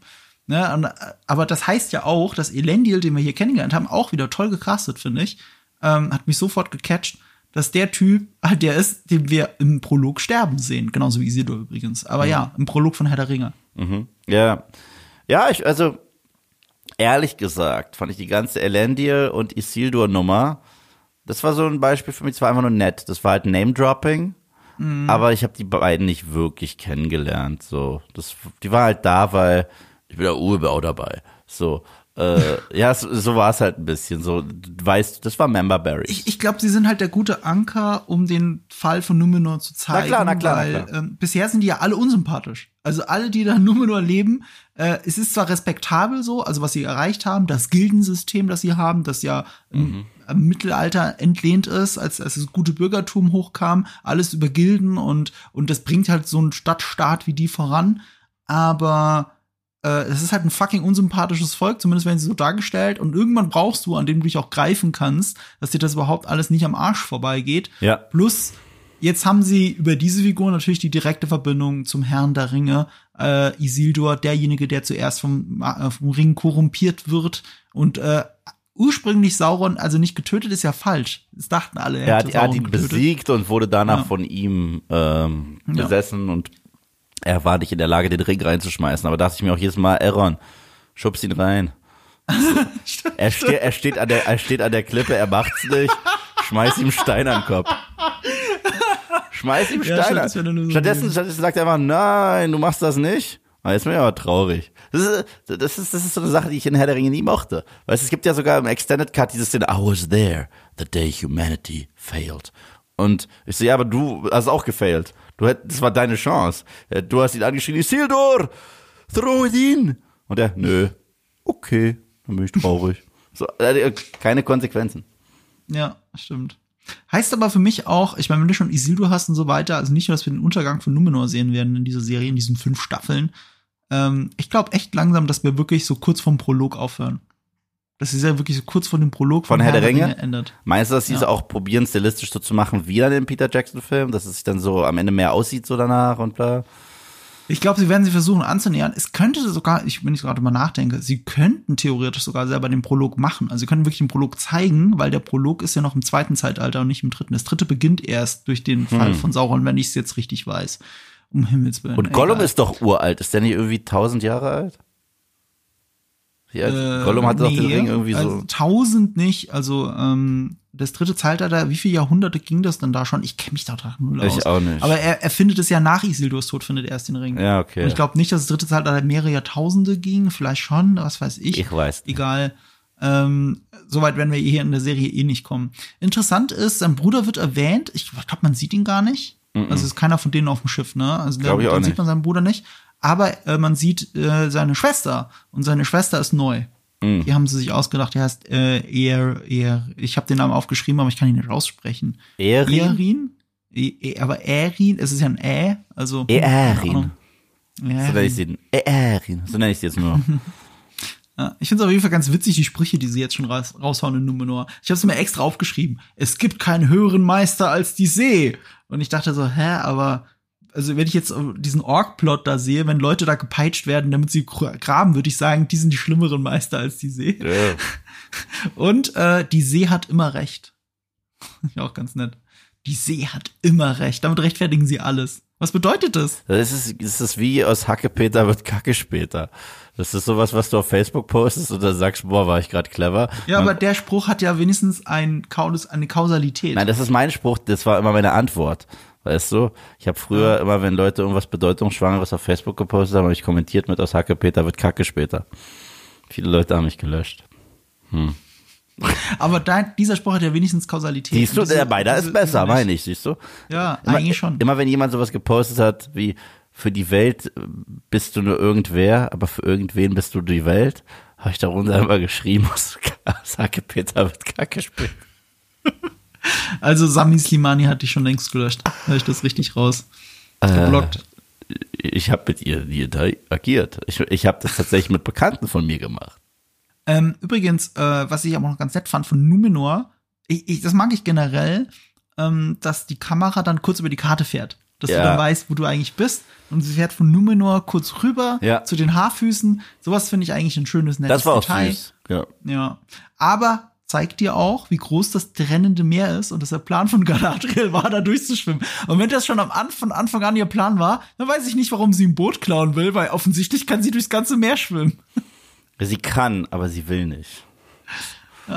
Ne? Und, äh, aber das heißt ja auch, dass Elendil, den wir hier kennengelernt haben, auch wieder toll gecastet, finde ich. Ähm, hat mich sofort gecatcht, dass der Typ halt der ist, den wir im Prolog sterben sehen. Genauso wie Isildur übrigens. Aber ja, im Prolog von Herr der Ringe. Mhm. Ja. Ja, ich, also, ehrlich gesagt, fand ich die ganze Elendil und Isildur-Nummer, das war so ein Beispiel für mich, das war einfach nur nett. Das war halt Name-Dropping, aber ich habe die beiden nicht wirklich kennengelernt. So, das, die war halt da, weil ich bin der auch dabei. So. äh, ja, so, so war es halt ein bisschen. So, du weißt, das war Member Berry. Ich, ich glaube, sie sind halt der gute Anker, um den Fall von Numenor zu zeigen. Na klar, na klar, Weil na klar. Ähm, bisher sind die ja alle unsympathisch. Also alle, die da in Numenor leben, äh, es ist zwar respektabel so, also was sie erreicht haben, das Gildensystem, das sie haben, das ja im, im Mittelalter entlehnt ist, als, als das gute Bürgertum hochkam, alles über Gilden und, und das bringt halt so einen Stadtstaat wie die voran. Aber es ist halt ein fucking unsympathisches Volk, zumindest werden sie so dargestellt. Und irgendwann brauchst du, an dem du dich auch greifen kannst, dass dir das überhaupt alles nicht am Arsch vorbeigeht. Ja. Plus, jetzt haben sie über diese Figur natürlich die direkte Verbindung zum Herrn der Ringe, äh, Isildur, derjenige, der zuerst vom, äh, vom Ring korrumpiert wird und äh, ursprünglich Sauron, also nicht getötet, ist ja falsch. Das dachten alle. er hat, hätte er hat ihn getötet. besiegt und wurde danach Ja. von ihm ähm, Ja. besessen und er war nicht in der Lage, den Ring reinzuschmeißen. Aber dachte ich mir auch jedes Mal, Aaron, schubst ihn rein. er, ste er, steht an der, er steht an der Klippe, er macht's nicht. Schmeiß ihm Stein an den Kopf. Schmeiß ihm Ja, Stein stimmt, an. das nur so stattdessen, stattdessen sagt er einfach, nein, du machst das nicht. Jetzt bin ich aber traurig. Das ist, das ist, das ist so eine Sache, die ich in Herr der Ringe nie mochte. Weißt du, es gibt ja sogar im Extended Cut diese Szene, I was there the day humanity failed. Und ich so, ja, aber du hast auch gefailt. Du hätt, das war deine Chance. Äh, Du hast ihn angeschrien, Isildur, throw it in. Und er, nö, okay, dann bin ich traurig. So, äh, keine Konsequenzen. Ja, stimmt. Heißt aber für mich auch, ich meine, wenn du schon Isildur hast und so weiter, also nicht nur, dass wir den Untergang von Numenor sehen werden in dieser Serie, in diesen fünf Staffeln. Ähm, ich glaube echt langsam, dass wir wirklich so kurz vom Prolog aufhören. Das ist ja wirklich so kurz vor dem Prolog Von Herr der Ringe? endet. Meinst du, dass sie es Ja. auch probieren, stilistisch so zu machen wie dann im Peter Jackson-Film, dass es sich dann so am Ende mehr aussieht so danach und bla? Ich glaube, sie werden sie versuchen anzunähern. Es könnte sogar, ich, wenn ich gerade mal nachdenke, sie könnten theoretisch sogar selber den Prolog machen. Also sie können wirklich den Prolog zeigen, weil der Prolog ist ja noch im zweiten Zeitalter und nicht im dritten. Das dritte beginnt erst durch den Fall von Sauron, wenn ich es jetzt richtig weiß. Um Himmels Willen. Hm. Und Gollum Egal. ist doch uralt. Ist der nicht irgendwie tausend Jahre alt? Alt? Äh, Gollum hatte doch den nee, Ring irgendwie also so. tausend nicht. Also ähm, das dritte Zeitalter, wie viele Jahrhunderte ging das denn da schon? Ich kenne mich da null Ich aus. auch nicht. Aber er, er findet es ja nach Isildurs Tod, findet er erst den Ring. Ja, okay. Und ich glaube nicht, dass das dritte Zeitalter mehrere Jahrtausende ging. Vielleicht schon, was weiß ich. Ich weiß nicht. Egal. Ähm, Soweit werden wir hier in der Serie eh nicht kommen. Interessant ist, sein Bruder wird erwähnt. Ich glaube, man sieht ihn gar nicht. Also ist keiner von denen auf dem Schiff, ne? Also Glaub ich auch dann sieht nicht. man seinen Bruder nicht. Aber äh, man sieht äh, seine Schwester und seine Schwester ist neu. Mhm. Die haben sie sich ausgedacht. Der heißt äh, er, er. Ich habe den Namen aufgeschrieben, aber ich kann ihn nicht aussprechen. Erin? Erin? E, e, aber Erin, es ist ja ein Ä, also Erin. Ahnung. So nenne Erin. ich sie. Erin. So nenne ich sie jetzt nur. Ja, ich finde es auf jeden Fall ganz witzig, die Sprüche, die sie jetzt schon raus, raushauen in Numenor. Ich habe es mir extra aufgeschrieben. Es gibt keinen höheren Meister als die See. Und ich dachte so, hä, aber also wenn ich jetzt diesen Ork-Plot da sehe, wenn Leute da gepeitscht werden, damit sie gra- graben, würde ich sagen, die sind die schlimmeren Meister als die See. ja. Und äh, die See hat immer recht. ja, auch ganz nett. Die See hat immer recht. Damit rechtfertigen sie alles. Was bedeutet das? Das ist, das ist wie aus Hackepeter wird Kacke später. Das ist sowas, was du auf Facebook postest und dann sagst, boah, war ich gerade clever. Ja, Und- aber der Spruch hat ja wenigstens ein eine Kausalität. Nein, das ist mein Spruch, das war immer meine Antwort. Weißt du? Ich habe früher immer, wenn Leute irgendwas Bedeutungsschwangeres auf Facebook gepostet haben, habe ich kommentiert mit aus Hackepeter wird Kacke später. Viele Leute haben mich gelöscht. Aber dein, dieser Spruch hat ja wenigstens Kausalität. Siehst du, diese- der beider ist besser, meine ich, siehst du? Ja, Immer, eigentlich schon. Immer wenn jemand sowas gepostet hat, wie für die Welt äh, bist du nur irgendwer, aber für irgendwen bist du die Welt, habe ich darunter immer geschrieben, aus aus Hackepeter wird Kacke später. Also Sami Slimani hat dich schon längst gelöscht. Hör ich das richtig raus? Äh. Geblockt. Ich habe mit ihr interagiert. Ich, ich habe das tatsächlich mit Bekannten von mir gemacht. Ähm, übrigens, äh, was ich aber noch ganz nett fand von Numenor, ich, ich, das mag ich generell, ähm, dass die Kamera dann kurz über die Karte fährt. Dass Ja. du dann weißt, wo du eigentlich bist. Und sie fährt von Numenor kurz rüber Ja. zu den Haarfüßen. Sowas finde ich eigentlich ein schönes, nettes Das war auch Detail. süß. Ja. Ja. Aber zeigt dir auch, wie groß das trennende Meer ist und dass der Plan von Galadriel war, da durchzuschwimmen. Und wenn das schon am Anfang, von Anfang an ihr Plan war, dann weiß ich nicht, warum sie ein Boot klauen will, weil offensichtlich kann sie durchs ganze Meer schwimmen. Sie kann, aber sie will nicht.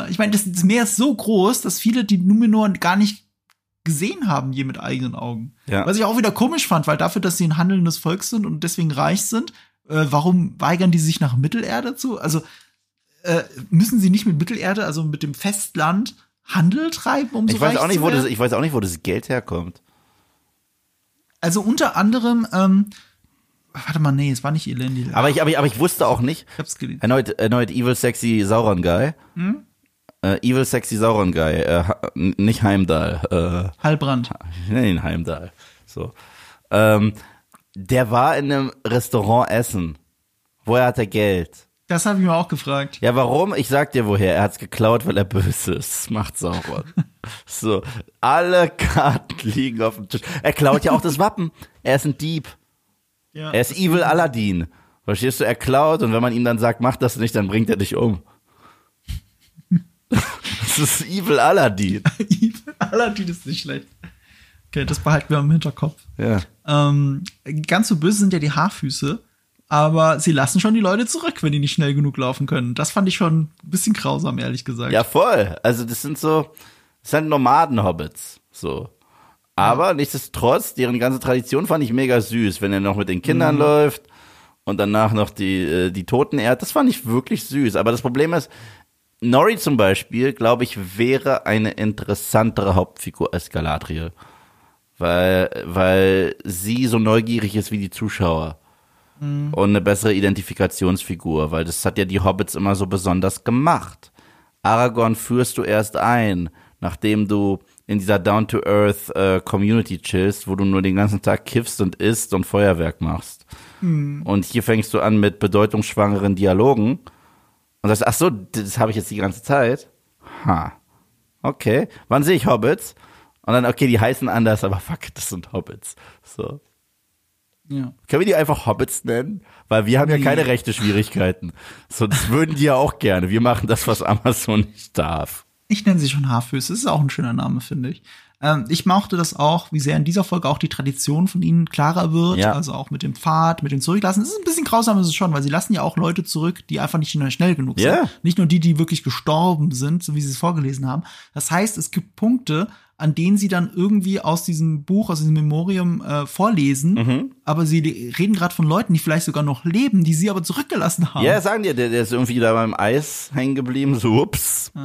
Ich meine, das, das Meer ist so groß, dass viele die Numenor gar nicht gesehen haben, je mit eigenen Augen. Ja. Was ich auch wieder komisch fand, weil dafür, dass sie ein handelndes Volk sind und deswegen reich sind, äh, warum weigern die sich nach Mittelerde zu? Also, äh, müssen sie nicht mit Mittelerde, also mit dem Festland, Handel treiben, um so Ich weiß reich auch nicht, zu wo das, ich weiß auch nicht, wo das Geld herkommt. Also unter anderem, ähm, warte mal, nee, es war nicht Elendil. Aber ich, aber ich, aber ich wusste auch nicht, ich hab's gelesen. erneut, erneut Evil Sexy Sauron Guy. Hm? Äh, Evil Sexy Sauron Guy, äh, nicht Heimdall, Halbrand. äh, nenne ihn Heimdall. So. Ähm, der war in einem Restaurant essen. Woher hat er Geld? Das habe ich mir auch gefragt. Ja, warum? Ich sag dir woher. Er hat's geklaut, weil er böse ist. Das macht Sauron. so. Alle Karten liegen auf dem Tisch. Er klaut ja auch das Wappen. Er ist ein Dieb. Ja. Er ist Evil Aladdin. Verstehst du? Er klaut und wenn man ihm dann sagt, mach das nicht, dann bringt er dich um. das ist Evil Aladdin. Aladdin ist nicht schlecht. Okay, das behalten wir im Hinterkopf. Ja. Ähm, ganz so böse sind ja die Haarfüße, aber sie lassen schon die Leute zurück, wenn die nicht schnell genug laufen können. Das fand ich schon ein bisschen grausam, ehrlich gesagt. Ja, voll. Also das sind so, das sind Nomaden-Hobbits. So. Aber nichtsdestotrotz, deren ganze Tradition fand ich mega süß, wenn er noch mit den Kindern läuft und danach noch die, äh, die Toten ehrt. Das fand ich wirklich süß. Aber das Problem ist, Nori zum Beispiel, glaube ich, wäre eine interessantere Hauptfigur als Galadriel. Weil, weil sie so neugierig ist wie die Zuschauer. Und eine bessere Identifikationsfigur, weil das hat ja die Hobbits immer so besonders gemacht. Aragorn führst du erst ein, nachdem du in dieser Down-to-Earth äh, Community chillst, wo du nur den ganzen Tag kiffst und isst und Feuerwerk machst. Und hier fängst du an mit bedeutungsschwangeren Dialogen und sagst, ach so, das habe ich jetzt die ganze Zeit. Ha. Okay. Wann sehe ich Hobbits? Und dann, okay, die heißen anders, aber fuck, das sind Hobbits. So. Ja. Können wir die einfach Hobbits nennen? Weil wir haben ja Nee. keine rechte Schwierigkeiten. Sonst würden die ja auch gerne. Wir machen das, was Amazon nicht darf. Ich nenne sie schon Haarfüße. Das ist auch ein schöner Name, finde ich. Ähm, ich mochte das auch, wie sehr in dieser Folge auch die Tradition von ihnen klarer wird. Ja. Also auch mit dem Pfad, mit dem Zurücklassen. Es ist ein bisschen grausam, ist es schon, weil sie lassen ja auch Leute zurück, die einfach nicht schnell genug sind. Ja. Nicht nur die, die wirklich gestorben sind, so wie sie es vorgelesen haben. Das heißt, es gibt Punkte, an denen sie dann irgendwie aus diesem Buch, aus diesem Memorium äh, vorlesen, Mhm. aber sie reden gerade von Leuten, die vielleicht sogar noch leben, die sie aber zurückgelassen haben. Ja, sagen dir, der, der ist irgendwie da beim Eis hängen geblieben. So, ups.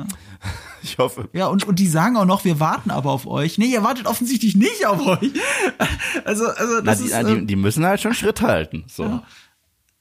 Ich hoffe. Ja, und, und die sagen auch noch, wir warten aber auf euch. Nee, ihr wartet offensichtlich nicht auf euch. Also, also Na, das die, ist, na, die, die müssen halt schon Schritt halten. So. Ja.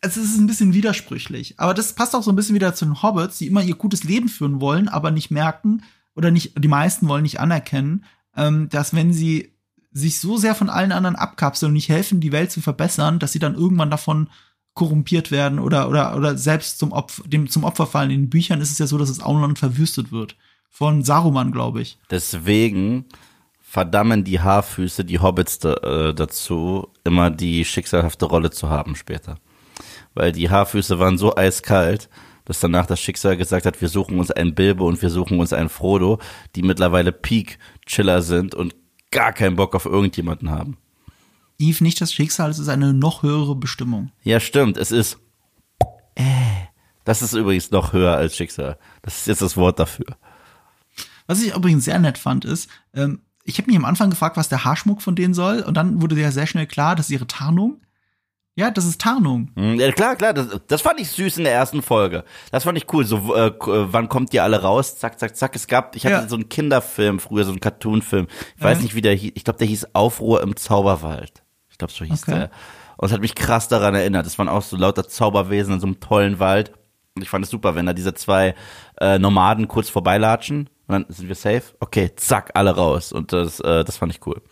es ist ein bisschen widersprüchlich. Aber das passt auch so ein bisschen wieder zu den Hobbits, die immer ihr gutes Leben führen wollen, aber nicht merken, oder nicht, die meisten wollen nicht anerkennen, ähm, dass wenn sie sich so sehr von allen anderen abkapseln und nicht helfen, die Welt zu verbessern, dass sie dann irgendwann davon korrumpiert werden oder, oder, oder selbst zum Opfer, dem zum Opfer fallen. In den Büchern ist es ja so, dass das Auenland verwüstet wird. Von Saruman, glaube ich. Deswegen verdammen die Haarfüße die Hobbits äh, dazu, immer die schicksalhafte Rolle zu haben später. Weil die Haarfüße waren so eiskalt, dass danach das Schicksal gesagt hat, wir suchen uns einen Bilbo und wir suchen uns einen Frodo, die mittlerweile Peak-Chiller sind und gar keinen Bock auf irgendjemanden haben. Eve, nicht das Schicksal, es ist eine noch höhere Bestimmung. Ja, stimmt, es ist. Äh, das ist übrigens noch höher als Schicksal. Das ist jetzt das Wort dafür. Was ich übrigens sehr nett fand, ist, ähm, ich habe mich am Anfang gefragt, was der Haarschmuck von denen soll, und dann wurde ja sehr schnell klar, das ist ihre Tarnung. Ja, das ist Tarnung. Hm, Ja, klar, klar, das, das fand ich süß in der ersten Folge. Das fand ich cool. So, äh, äh, wann kommt ihr alle raus? Zack, zack, zack. Es gab, ich hatte Ja. so einen Kinderfilm früher, so einen Cartoonfilm. Ich weiß Ja. nicht, wie der hieß. Ich glaube, der hieß Aufruhr im Zauberwald. Ich glaube, so hieß Okay. der. Und es hat mich krass daran erinnert. Es waren auch so lauter Zauberwesen in so einem tollen Wald. Und ich fand es super, wenn da diese zwei äh, Nomaden kurz vorbeilatschen und dann sind wir safe. Okay, zack, alle raus. Und das, äh, das fand ich cool.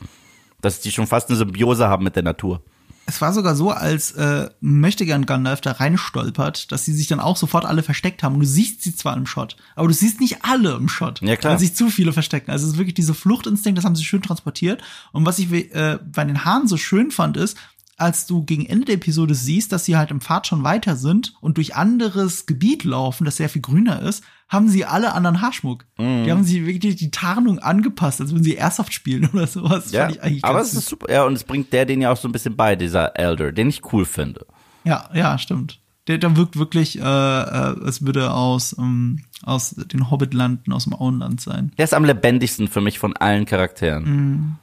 Dass die schon fast eine Symbiose haben mit der Natur. Es war sogar so, als äh, Möchtegern Gandalf da reinstolpert, dass sie sich dann auch sofort alle versteckt haben. Und du siehst sie zwar im Shot, aber du siehst nicht alle im Shot. Ja, klar. Weil sich zu viele verstecken. Also es ist wirklich diese Fluchtinstinkt, das haben sie schön transportiert. Und was ich äh, bei den Haaren so schön fand, ist, als du gegen Ende der Episode siehst, dass sie halt im Pfad schon weiter sind und durch anderes Gebiet laufen, das sehr viel grüner ist, haben sie alle anderen Haarschmuck. Mhm. Die haben sie wirklich die Tarnung angepasst, als würden sie Airsoft spielen oder sowas. Das Ja, aber es ist super. Ja, und es bringt der den ja auch so ein bisschen bei, dieser Elder, den ich cool finde. Ja, ja, stimmt. Der, der wirkt wirklich, äh, äh, es würde aus, ähm, aus den Hobbitlanden, aus dem Auenland sein. Der ist am lebendigsten für mich von allen Charakteren. Mhm.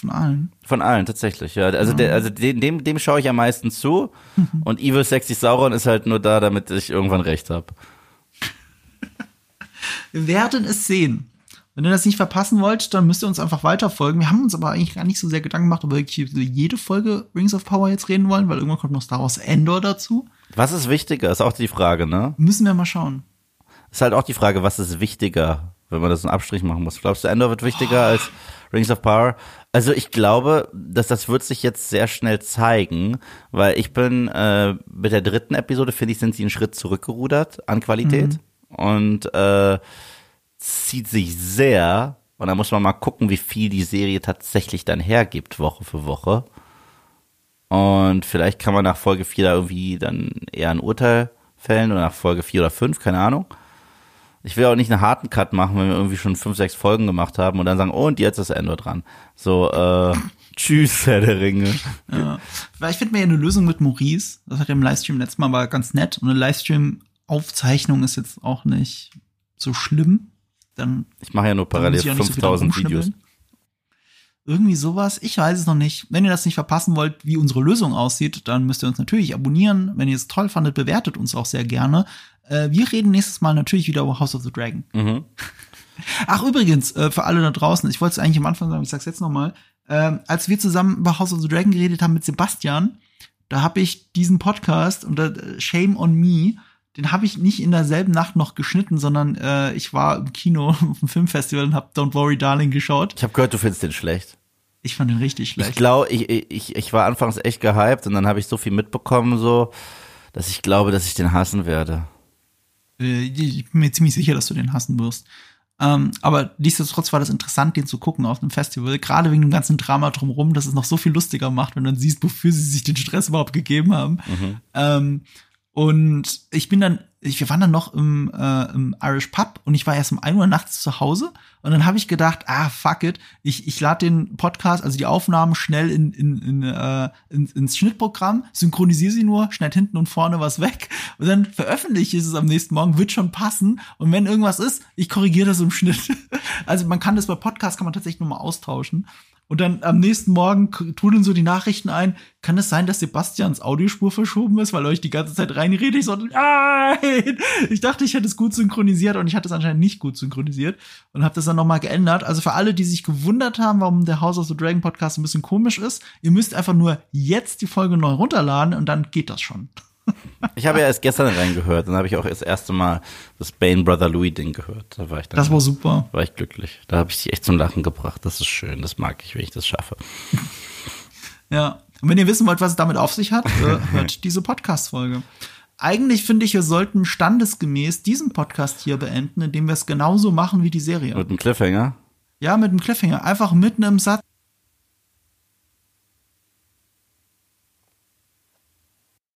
Von allen. Von allen, tatsächlich, ja. Also, der, also dem, dem, dem schaue ich am meisten zu. Mhm. Und Evil Sexy Sauron ist halt nur da, damit ich irgendwann recht habe. Wir werden es sehen. Wenn ihr das nicht verpassen wollt, dann müsst ihr uns einfach weiterfolgen. Wir haben uns aber eigentlich gar nicht so sehr Gedanken gemacht, ob wir wirklich jede Folge Rings of Power jetzt reden wollen, weil irgendwann kommt noch Star Wars Endor dazu. Was ist wichtiger, ist auch die Frage, ne? Müssen wir mal schauen. Ist halt auch die Frage, was ist wichtiger, wenn man das einen Abstrich machen muss. Glaubst du, Endor wird wichtiger oh. als Rings of Power? Also ich glaube, dass das wird sich jetzt sehr schnell zeigen, weil ich bin äh, mit der dritten Episode, finde ich, sind sie einen Schritt zurückgerudert an Qualität. Mhm. Und äh, zieht sich sehr, und da muss man mal gucken, wie viel die Serie tatsächlich dann hergibt, Woche für Woche. Und vielleicht kann man nach Folge 4 da irgendwie dann eher ein Urteil fällen oder nach Folge 4 oder 5, keine Ahnung. Ich will auch nicht einen harten Cut machen, wenn wir irgendwie schon 5, 6 Folgen gemacht haben und dann sagen, oh, und jetzt ist Ende dran. So, äh, tschüss, Herr der Ringe. Ja. Vielleicht finden wir ja eine Lösung mit Maurice. Das hat ja im Livestream letztes Mal war ganz nett. Und eine Livestream-Aufzeichnung ist jetzt auch nicht so schlimm dann. Ich mache ja nur parallel 5000 so Videos. Irgendwie sowas. Ich weiß es noch nicht. Wenn ihr das nicht verpassen wollt, wie unsere Lösung aussieht, dann müsst ihr uns natürlich abonnieren. Wenn ihr es toll fandet, bewertet uns auch sehr gerne. Äh, wir reden nächstes Mal natürlich wieder über House of the Dragon. Mhm. Ach, übrigens, äh, für alle da draußen, ich wollte es eigentlich am Anfang sagen, ich sag's jetzt nochmal. Äh, als wir zusammen über House of the Dragon geredet haben mit Sebastian, da habe ich diesen Podcast und äh, Shame on Me den habe ich nicht in derselben Nacht noch geschnitten, sondern äh, ich war im Kino auf dem Filmfestival und habe Don't Worry Darling geschaut. Ich habe gehört, du findest den schlecht. Ich fand den richtig schlecht. Ich glaube, ich, ich, ich war anfangs echt gehypt und dann habe ich so viel mitbekommen, so, dass ich glaube, dass ich den hassen werde. Äh, ich bin mir ziemlich sicher, dass du den hassen wirst. Ähm, aber nichtsdestotrotz war das interessant, den zu gucken auf dem Festival, gerade wegen dem ganzen Drama drumherum, dass es noch so viel lustiger macht, wenn du dann siehst, wofür sie sich den Stress überhaupt gegeben haben. Mhm. Ähm, und ich bin dann, ich, wir waren dann noch im, äh, im Irish Pub und ich war erst um 1 Uhr nachts zu Hause und dann habe ich gedacht, ah, fuck it, ich, ich lade den Podcast, also die Aufnahmen schnell in, in, in, äh, in, ins Schnittprogramm, synchronisiere sie nur, schneid hinten und vorne was weg und dann veröffentliche ich es am nächsten Morgen, wird schon passen und wenn irgendwas ist, ich korrigiere das im Schnitt. Also man kann das bei Podcast, kann man tatsächlich nur mal austauschen. Und dann am nächsten Morgen trudeln so die Nachrichten ein. Kann es sein, dass Sebastians Audiospur verschoben ist, weil euch die ganze Zeit reinredet? Ich so, nein! Ich dachte, ich hätte es gut synchronisiert und ich hatte es anscheinend nicht gut synchronisiert und habe das dann nochmal geändert. Also für alle, die sich gewundert haben, warum der House of the Dragon Podcast ein bisschen komisch ist, ihr müsst einfach nur jetzt die Folge neu runterladen und dann geht das schon. Ich habe ja erst gestern reingehört, dann habe ich auch das erste Mal das Bane Brother Louis Ding gehört. Da war ich dann das war super. War ich glücklich. Da habe ich sie echt zum Lachen gebracht. Das ist schön, das mag ich, wenn ich das schaffe. ja, und wenn ihr wissen wollt, was es damit auf sich hat, äh, hört diese Podcast-Folge. Eigentlich finde ich, wir sollten standesgemäß diesen Podcast hier beenden, indem wir es genauso machen wie die Serie. Mit einem Cliffhanger? Ja, mit einem Cliffhanger. Einfach mitten im Satz